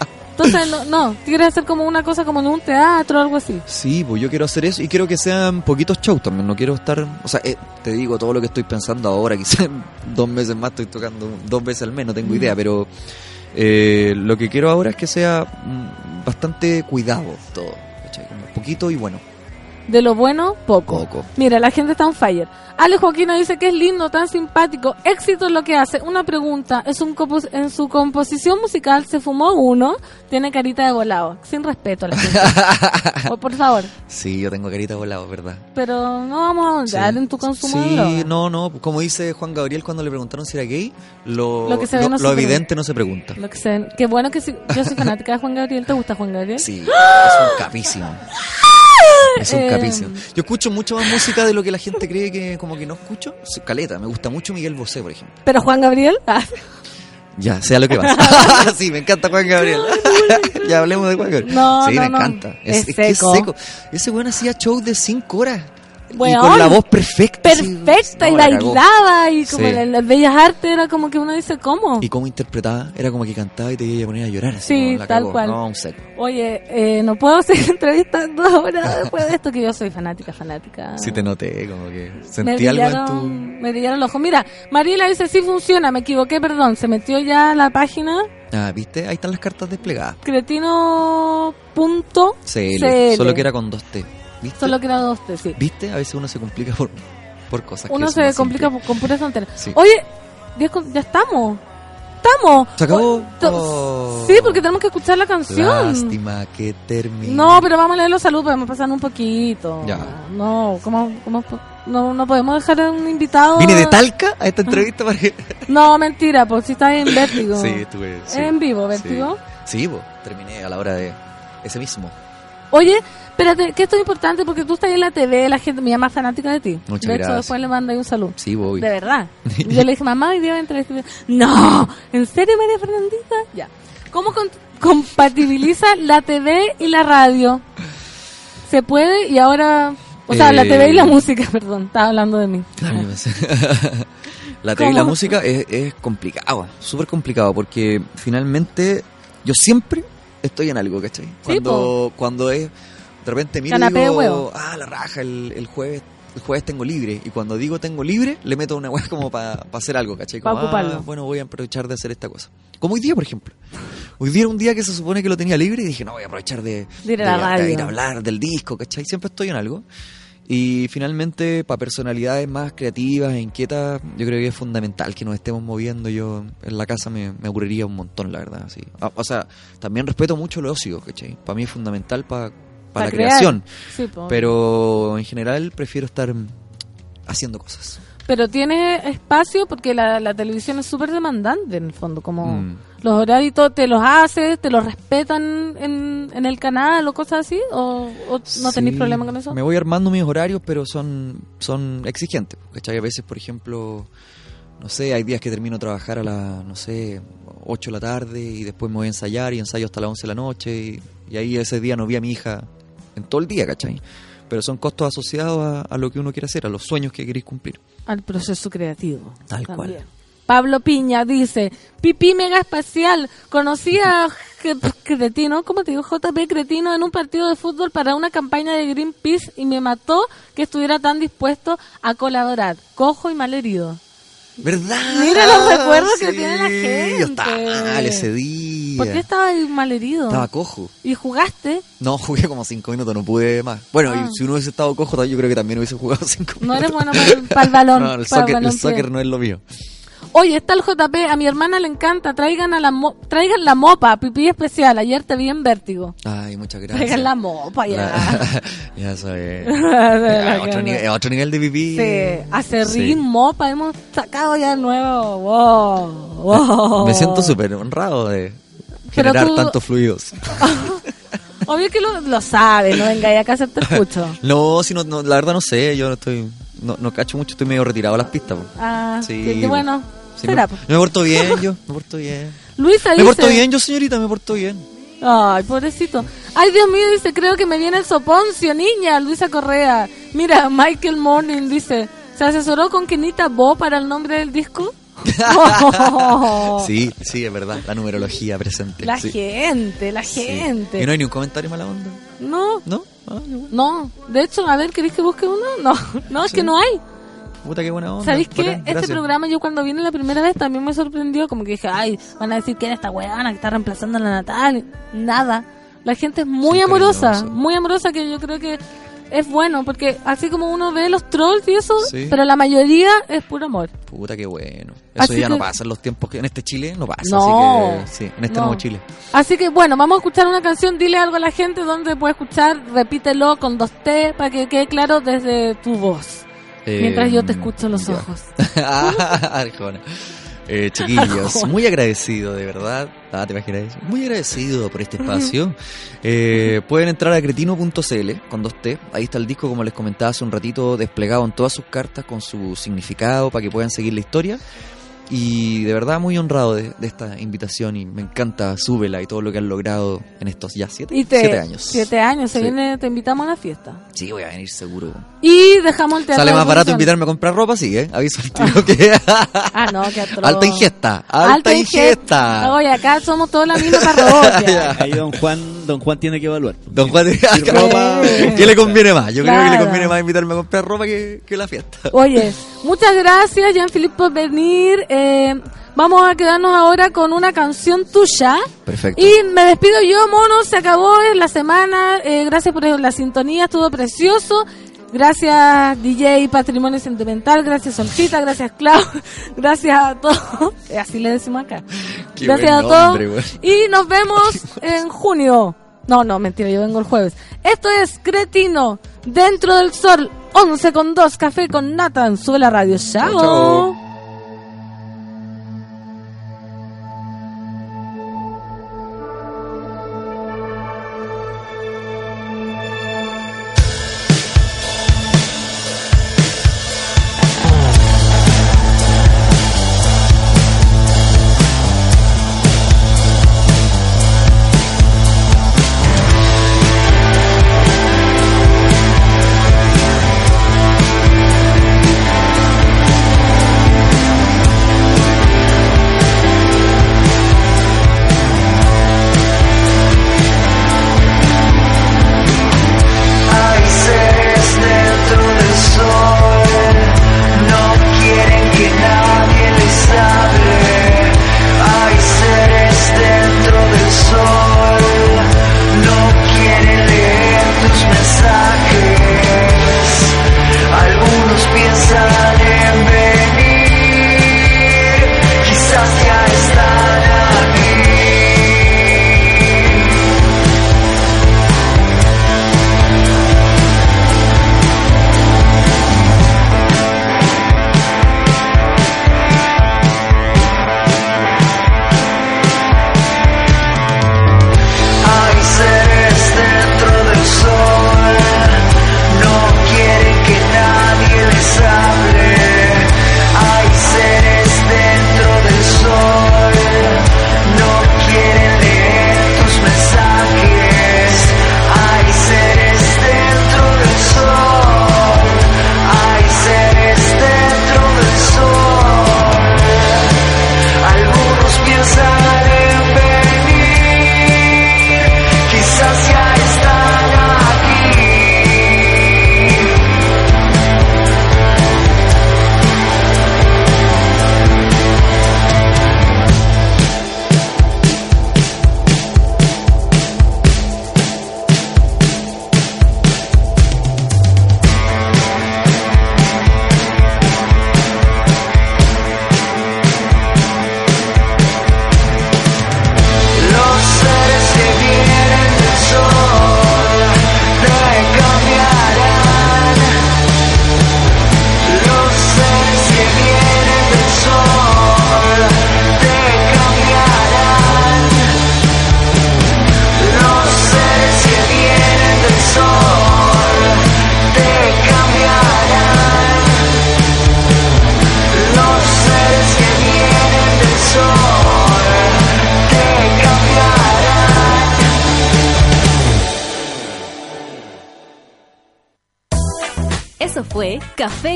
[SPEAKER 11] [laughs]
[SPEAKER 1] Entonces, no, no, quieres hacer como una cosa como en un teatro o algo así.
[SPEAKER 11] Sí, pues yo quiero hacer eso y quiero que sean poquitos shows también. No quiero estar. O sea, eh, te digo todo lo que estoy pensando ahora. [laughs] Quizás dos meses más estoy tocando dos veces al mes, no tengo idea. Pero eh, lo que quiero ahora es que sea mm, bastante cuidado todo. ¿cachai? Como poquito y bueno.
[SPEAKER 1] De lo bueno, poco.
[SPEAKER 11] Poco.
[SPEAKER 1] Mira, la gente está on fire. Ale Joaquina dice que es lindo, tan simpático. Éxito es lo que hace. Una pregunta. Es un compos- en su composición musical se fumó uno. Tiene carita de volado. Sin respeto a la gente. [laughs] Oh, por favor.
[SPEAKER 11] Sí, yo tengo carita volado, ¿verdad?
[SPEAKER 1] Pero no vamos a ahondar
[SPEAKER 11] Sí.
[SPEAKER 1] en tu consumo de
[SPEAKER 11] Sí,
[SPEAKER 1] droga.
[SPEAKER 11] no, no. Como dice Juan Gabriel cuando le preguntaron si era gay, lo,
[SPEAKER 1] Lo que se ve
[SPEAKER 11] lo-
[SPEAKER 1] no se
[SPEAKER 11] lo
[SPEAKER 1] pregunta.
[SPEAKER 11] evidente no se pregunta.
[SPEAKER 1] Lo que sé. Qué bueno que sí. Yo soy fanática de Juan Gabriel. ¿Te gusta Juan Gabriel?
[SPEAKER 11] Sí, es un capísimo. Es un
[SPEAKER 1] Eh,
[SPEAKER 11] capísimo. Yo escucho mucho más música de lo que la gente cree que como que no escucho. Caleta, me gusta mucho Miguel Bosé, por ejemplo.
[SPEAKER 1] Pero Juan Gabriel. ah,
[SPEAKER 11] Ya, sea lo que pasa. [laughs] [laughs] sí, me encanta Juan Gabriel. [laughs] ya hablemos de Juan Gabriel.
[SPEAKER 1] No,
[SPEAKER 11] sí,
[SPEAKER 1] no,
[SPEAKER 11] me
[SPEAKER 1] no.
[SPEAKER 11] encanta.
[SPEAKER 1] Es
[SPEAKER 11] Es, que es
[SPEAKER 1] seco.
[SPEAKER 11] seco. Ese weón hacía show de 5 horas. Y con la voz perfecta.
[SPEAKER 1] perfecta y
[SPEAKER 11] No, la cagó.
[SPEAKER 1] bailaba y como
[SPEAKER 11] Sí.
[SPEAKER 1] en las bellas artes era como que uno dice cómo.
[SPEAKER 11] Y cómo interpretaba, era como que cantaba y te iba a poner a llorar. así,
[SPEAKER 1] Sí,
[SPEAKER 11] no, la
[SPEAKER 1] tal
[SPEAKER 11] cagó.
[SPEAKER 1] cual.
[SPEAKER 11] No, un seco.
[SPEAKER 1] Oye, eh, no puedo seguir [laughs] entrevistando ahora después de esto que yo soy fanática, fanática.
[SPEAKER 11] Sí te noté, como que sentí algo en tu...
[SPEAKER 1] me brillaron los ojos. Mira, Mariela dice, sí funciona, me equivoqué, perdón. Se metió ya a la página
[SPEAKER 11] Ah, ¿viste? Ahí están las cartas desplegadas.
[SPEAKER 1] cretino.cl.
[SPEAKER 11] CL, solo que era con dos T. ¿Viste?
[SPEAKER 1] Solo que era dos sí.
[SPEAKER 11] ¿Viste? A veces uno se complica por, por cosas que
[SPEAKER 1] Uno
[SPEAKER 11] son
[SPEAKER 1] se complica con puras tonterías.
[SPEAKER 11] Sí.
[SPEAKER 1] Oye, ya, estamos. ¡Estamos!
[SPEAKER 11] ¿Se acabó?
[SPEAKER 1] Oh. Sí, porque tenemos que escuchar la canción.
[SPEAKER 11] Lástima que termine.
[SPEAKER 1] No, pero vamos a leer los saludos, podemos pasar un poquito.
[SPEAKER 11] Ya.
[SPEAKER 1] No, ¿cómo, cómo no, no podemos dejar a un invitado.
[SPEAKER 11] ¿Vine de Talca a esta entrevista [laughs] para que...?
[SPEAKER 1] No, mentira, pues si estás en Vértigo.
[SPEAKER 11] Sí, estuve... sí.
[SPEAKER 1] En vivo, Vértigo.
[SPEAKER 11] Sí, sí po, terminé a la hora de ese mismo.
[SPEAKER 1] Oye, espérate, que esto es importante porque tú estás en la TV, la gente me llama fanática de ti.
[SPEAKER 11] Muchas
[SPEAKER 1] de hecho,
[SPEAKER 11] gracias.
[SPEAKER 1] después le mandé un saludo.
[SPEAKER 11] Sí, voy.
[SPEAKER 1] De verdad. [laughs] Yo le dije, mamá, hoy día voy a entrevistar. No, ¿en serio, María Fernandita? Ya. ¿Cómo con- compatibiliza la TV y la radio? ¿Se puede? Y ahora... O sea, la
[SPEAKER 11] Eh,
[SPEAKER 1] TV y la música, [laughs] perdón, estaba hablando de mí.
[SPEAKER 11] Claro, [laughs] la TV y la música es, es complicado, súper complicado, porque finalmente yo siempre estoy en algo, ¿cachai? Cuando, cuando es, de repente miro y
[SPEAKER 1] Canapé de
[SPEAKER 11] digo,
[SPEAKER 1] huevo.
[SPEAKER 11] ah, la raja, el, el jueves el jueves tengo libre, y cuando digo tengo libre, le meto una hueá como para hacer algo, ¿cachai?
[SPEAKER 1] Pa'
[SPEAKER 11] Como, ah,
[SPEAKER 1] ocuparlo.
[SPEAKER 11] bueno, voy a aprovechar de hacer esta cosa. Como hoy día, por ejemplo. Hoy día era un día que se supone que lo tenía libre y dije, no, voy a aprovechar de,
[SPEAKER 1] De ir a la
[SPEAKER 11] de ir a hablar del disco, ¿cachai? Siempre estoy en algo. Y finalmente, para personalidades más creativas e inquietas, yo creo que es fundamental que nos estemos moviendo. Yo en la casa me, me aburriría un montón, la verdad. Sí. Ah, O sea, también respeto mucho el ocio, ¿cachai? Para mí es fundamental para
[SPEAKER 1] Pa'
[SPEAKER 11] la
[SPEAKER 1] crear.
[SPEAKER 11] creación.
[SPEAKER 1] Sí.
[SPEAKER 11] Pero en general prefiero estar haciendo cosas.
[SPEAKER 1] Pero tiene espacio porque la, la televisión es súper demandante en el fondo, como
[SPEAKER 11] Mm.
[SPEAKER 1] los horarios te los haces, te los respetan en, en el canal o cosas así, o, o no tenéis
[SPEAKER 11] Sí,
[SPEAKER 1] problema con eso.
[SPEAKER 11] Me voy armando mis horarios, pero son, son exigentes. ¿Cachai? A veces, por ejemplo, no sé, hay días que termino de trabajar a las, no sé, 8 de la tarde y después me voy a ensayar y ensayo hasta las 11 de la noche y, y ahí ese día no vi a mi hija en todo el día, ¿cachai? Pero son costos asociados a, a lo que uno quiere hacer, a los sueños que queréis cumplir.
[SPEAKER 1] Al proceso creativo.
[SPEAKER 11] Tal
[SPEAKER 1] también.
[SPEAKER 11] cual.
[SPEAKER 1] Pablo Piña dice, pipí mega espacial, conocí a [laughs] Cretino, ¿cómo te digo? JP Cretino en un partido de fútbol para una campaña de Greenpeace y me mató que estuviera tan dispuesto a colaborar, cojo y malherido.
[SPEAKER 11] ¿Verdad?
[SPEAKER 1] Mira los recuerdos que tiene la gente.
[SPEAKER 11] Yo estaba mal ese día.
[SPEAKER 1] ¿Por qué estaba malherido?
[SPEAKER 11] Estaba cojo.
[SPEAKER 1] ¿Y jugaste?
[SPEAKER 11] No, [laughs] jugué como 5 minutos, no pude más. Bueno,
[SPEAKER 1] Ah.
[SPEAKER 11] y si uno hubiese estado cojo, yo creo que también huese jugado [laughs] 5 minutos.
[SPEAKER 1] No eres bueno para el, balón.
[SPEAKER 11] No, el soccer, el soccer no es lo mío.
[SPEAKER 1] Oye, está el JP, a mi hermana le encanta, traigan a la mo- traigan la mopa, pipí especial, ayer te vi en vértigo.
[SPEAKER 11] Ay, muchas gracias.
[SPEAKER 1] Traigan la mopa ya. [laughs]
[SPEAKER 11] ya sabes. [laughs]
[SPEAKER 1] De la
[SPEAKER 11] Ya, otro, nivel,
[SPEAKER 1] no.
[SPEAKER 11] otro nivel de pipí.
[SPEAKER 1] Sí, acerrín,
[SPEAKER 11] Sí.
[SPEAKER 1] mopa, hemos sacado ya el nuevo. Wow, wow.
[SPEAKER 11] Me siento súper honrado de generar
[SPEAKER 1] tú-
[SPEAKER 11] tantos fluidos. [laughs]
[SPEAKER 1] Obvio que lo, lo sabes, no venga acá a hacer te escucho.
[SPEAKER 11] No, si no, no, la verdad no sé, yo no estoy, no, no cacho mucho, estoy medio retirado de las pistas. po.
[SPEAKER 1] Ah,
[SPEAKER 11] Sí,
[SPEAKER 1] qué bueno.
[SPEAKER 11] Sí,
[SPEAKER 1] Será,
[SPEAKER 11] me,
[SPEAKER 1] pues.
[SPEAKER 11] me porto bien yo, [laughs] me porto bien.
[SPEAKER 1] Luisa
[SPEAKER 11] Me
[SPEAKER 1] dice.
[SPEAKER 11] porto bien yo, señorita, me porto bien.
[SPEAKER 1] Ay, pobrecito. Ay, Dios mío, dice, creo que me viene el soponcio, niña, Luisa Correa. Mira, Michael Morning dice, ¿se asesoró con Kenita Bo para el nombre del disco? Oh. [laughs] [laughs]
[SPEAKER 11] Sí, sí, es verdad, la numerología presente.
[SPEAKER 1] La
[SPEAKER 11] sí.
[SPEAKER 1] gente, la
[SPEAKER 11] Sí.
[SPEAKER 1] gente.
[SPEAKER 11] ¿Y no hay ni un comentario mala onda?
[SPEAKER 1] No,
[SPEAKER 11] ¿No? Ah, bueno.
[SPEAKER 1] no. De hecho, a ver, ¿queréis que busque uno? No, no, es que no hay.
[SPEAKER 11] Puta, qué buena onda.
[SPEAKER 1] ¿Sabéis qué? Este programa yo cuando vine la primera vez también me sorprendió, como que dije, ay, van a decir que era esta weana que está reemplazando a la Natal. Nada. La gente es muy amorosa, muy amorosa que yo creo que es bueno, porque así como uno ve los trolls y eso,
[SPEAKER 11] Sí.
[SPEAKER 1] pero la mayoría es puro amor.
[SPEAKER 11] Puta, qué bueno. Eso
[SPEAKER 1] Así
[SPEAKER 11] ya no pasa en los tiempos que en este Chile no pasa.
[SPEAKER 1] No,
[SPEAKER 11] así que, sí, en este
[SPEAKER 1] no.
[SPEAKER 11] nuevo Chile.
[SPEAKER 1] Así que bueno, vamos a escuchar una canción, dile algo a la gente donde puede escuchar, repítelo con dos T para que quede claro desde tu voz. Mientras yo te
[SPEAKER 11] Eh,
[SPEAKER 1] escucho los
[SPEAKER 11] ya.
[SPEAKER 1] ojos. [laughs]
[SPEAKER 11] Arjona. Eh, [laughs] chiquillos, muy agradecido, de verdad. Ah, te imaginas. Muy agradecido por este espacio. Eh, pueden entrar a cretino.cl con dos T. Ahí está el disco, como les comentaba hace un ratito, desplegado en todas sus cartas con su significado para que puedan seguir la historia. Y de verdad muy honrado de, de esta invitación y me encanta Súbela y todo lo que han logrado en estos ya siete,
[SPEAKER 1] Y te,
[SPEAKER 11] siete años.
[SPEAKER 1] Siete años, se
[SPEAKER 11] Sí.
[SPEAKER 1] viene, te invitamos a la fiesta.
[SPEAKER 11] Sí, voy a venir seguro.
[SPEAKER 1] Y dejamos el teatro.
[SPEAKER 11] Sale más barato invitarme a comprar ropa, sí, ¿eh? Aviso al tiro que... [laughs]
[SPEAKER 1] Ah, no, qué atroz.
[SPEAKER 11] Alta ingesta, alta, ingesta.
[SPEAKER 1] Oye, acá somos toda la misma parroquia. [laughs]
[SPEAKER 2] Ahí don Juan, don Juan tiene que evaluar.
[SPEAKER 11] Don Juan,
[SPEAKER 2] ropa-
[SPEAKER 11] ¿qué le conviene más? Yo creo que le conviene más invitarme a comprar ropa que, que la fiesta.
[SPEAKER 1] Oye, [laughs] muchas gracias, Jean-Philippe, por venir. Eh, vamos a quedarnos ahora con una canción tuya.
[SPEAKER 11] Perfecto.
[SPEAKER 1] Y me despido yo, mono. Se acabó la semana. Eh, gracias por la sintonía, estuvo precioso. Gracias, DJ Patrimonio Sentimental. Gracias, Solcita. Gracias, Clau. [laughs] Gracias a todos. [laughs] Eh, Así le decimos acá.
[SPEAKER 11] Qué
[SPEAKER 1] gracias a todos. Y nos vemos [laughs] en junio. No, no, mentira, yo vengo el jueves. Esto es Cretino, dentro del sol, 11 con 2, café con Nathan. Sube la radio. Chao.
[SPEAKER 11] Chao, chao.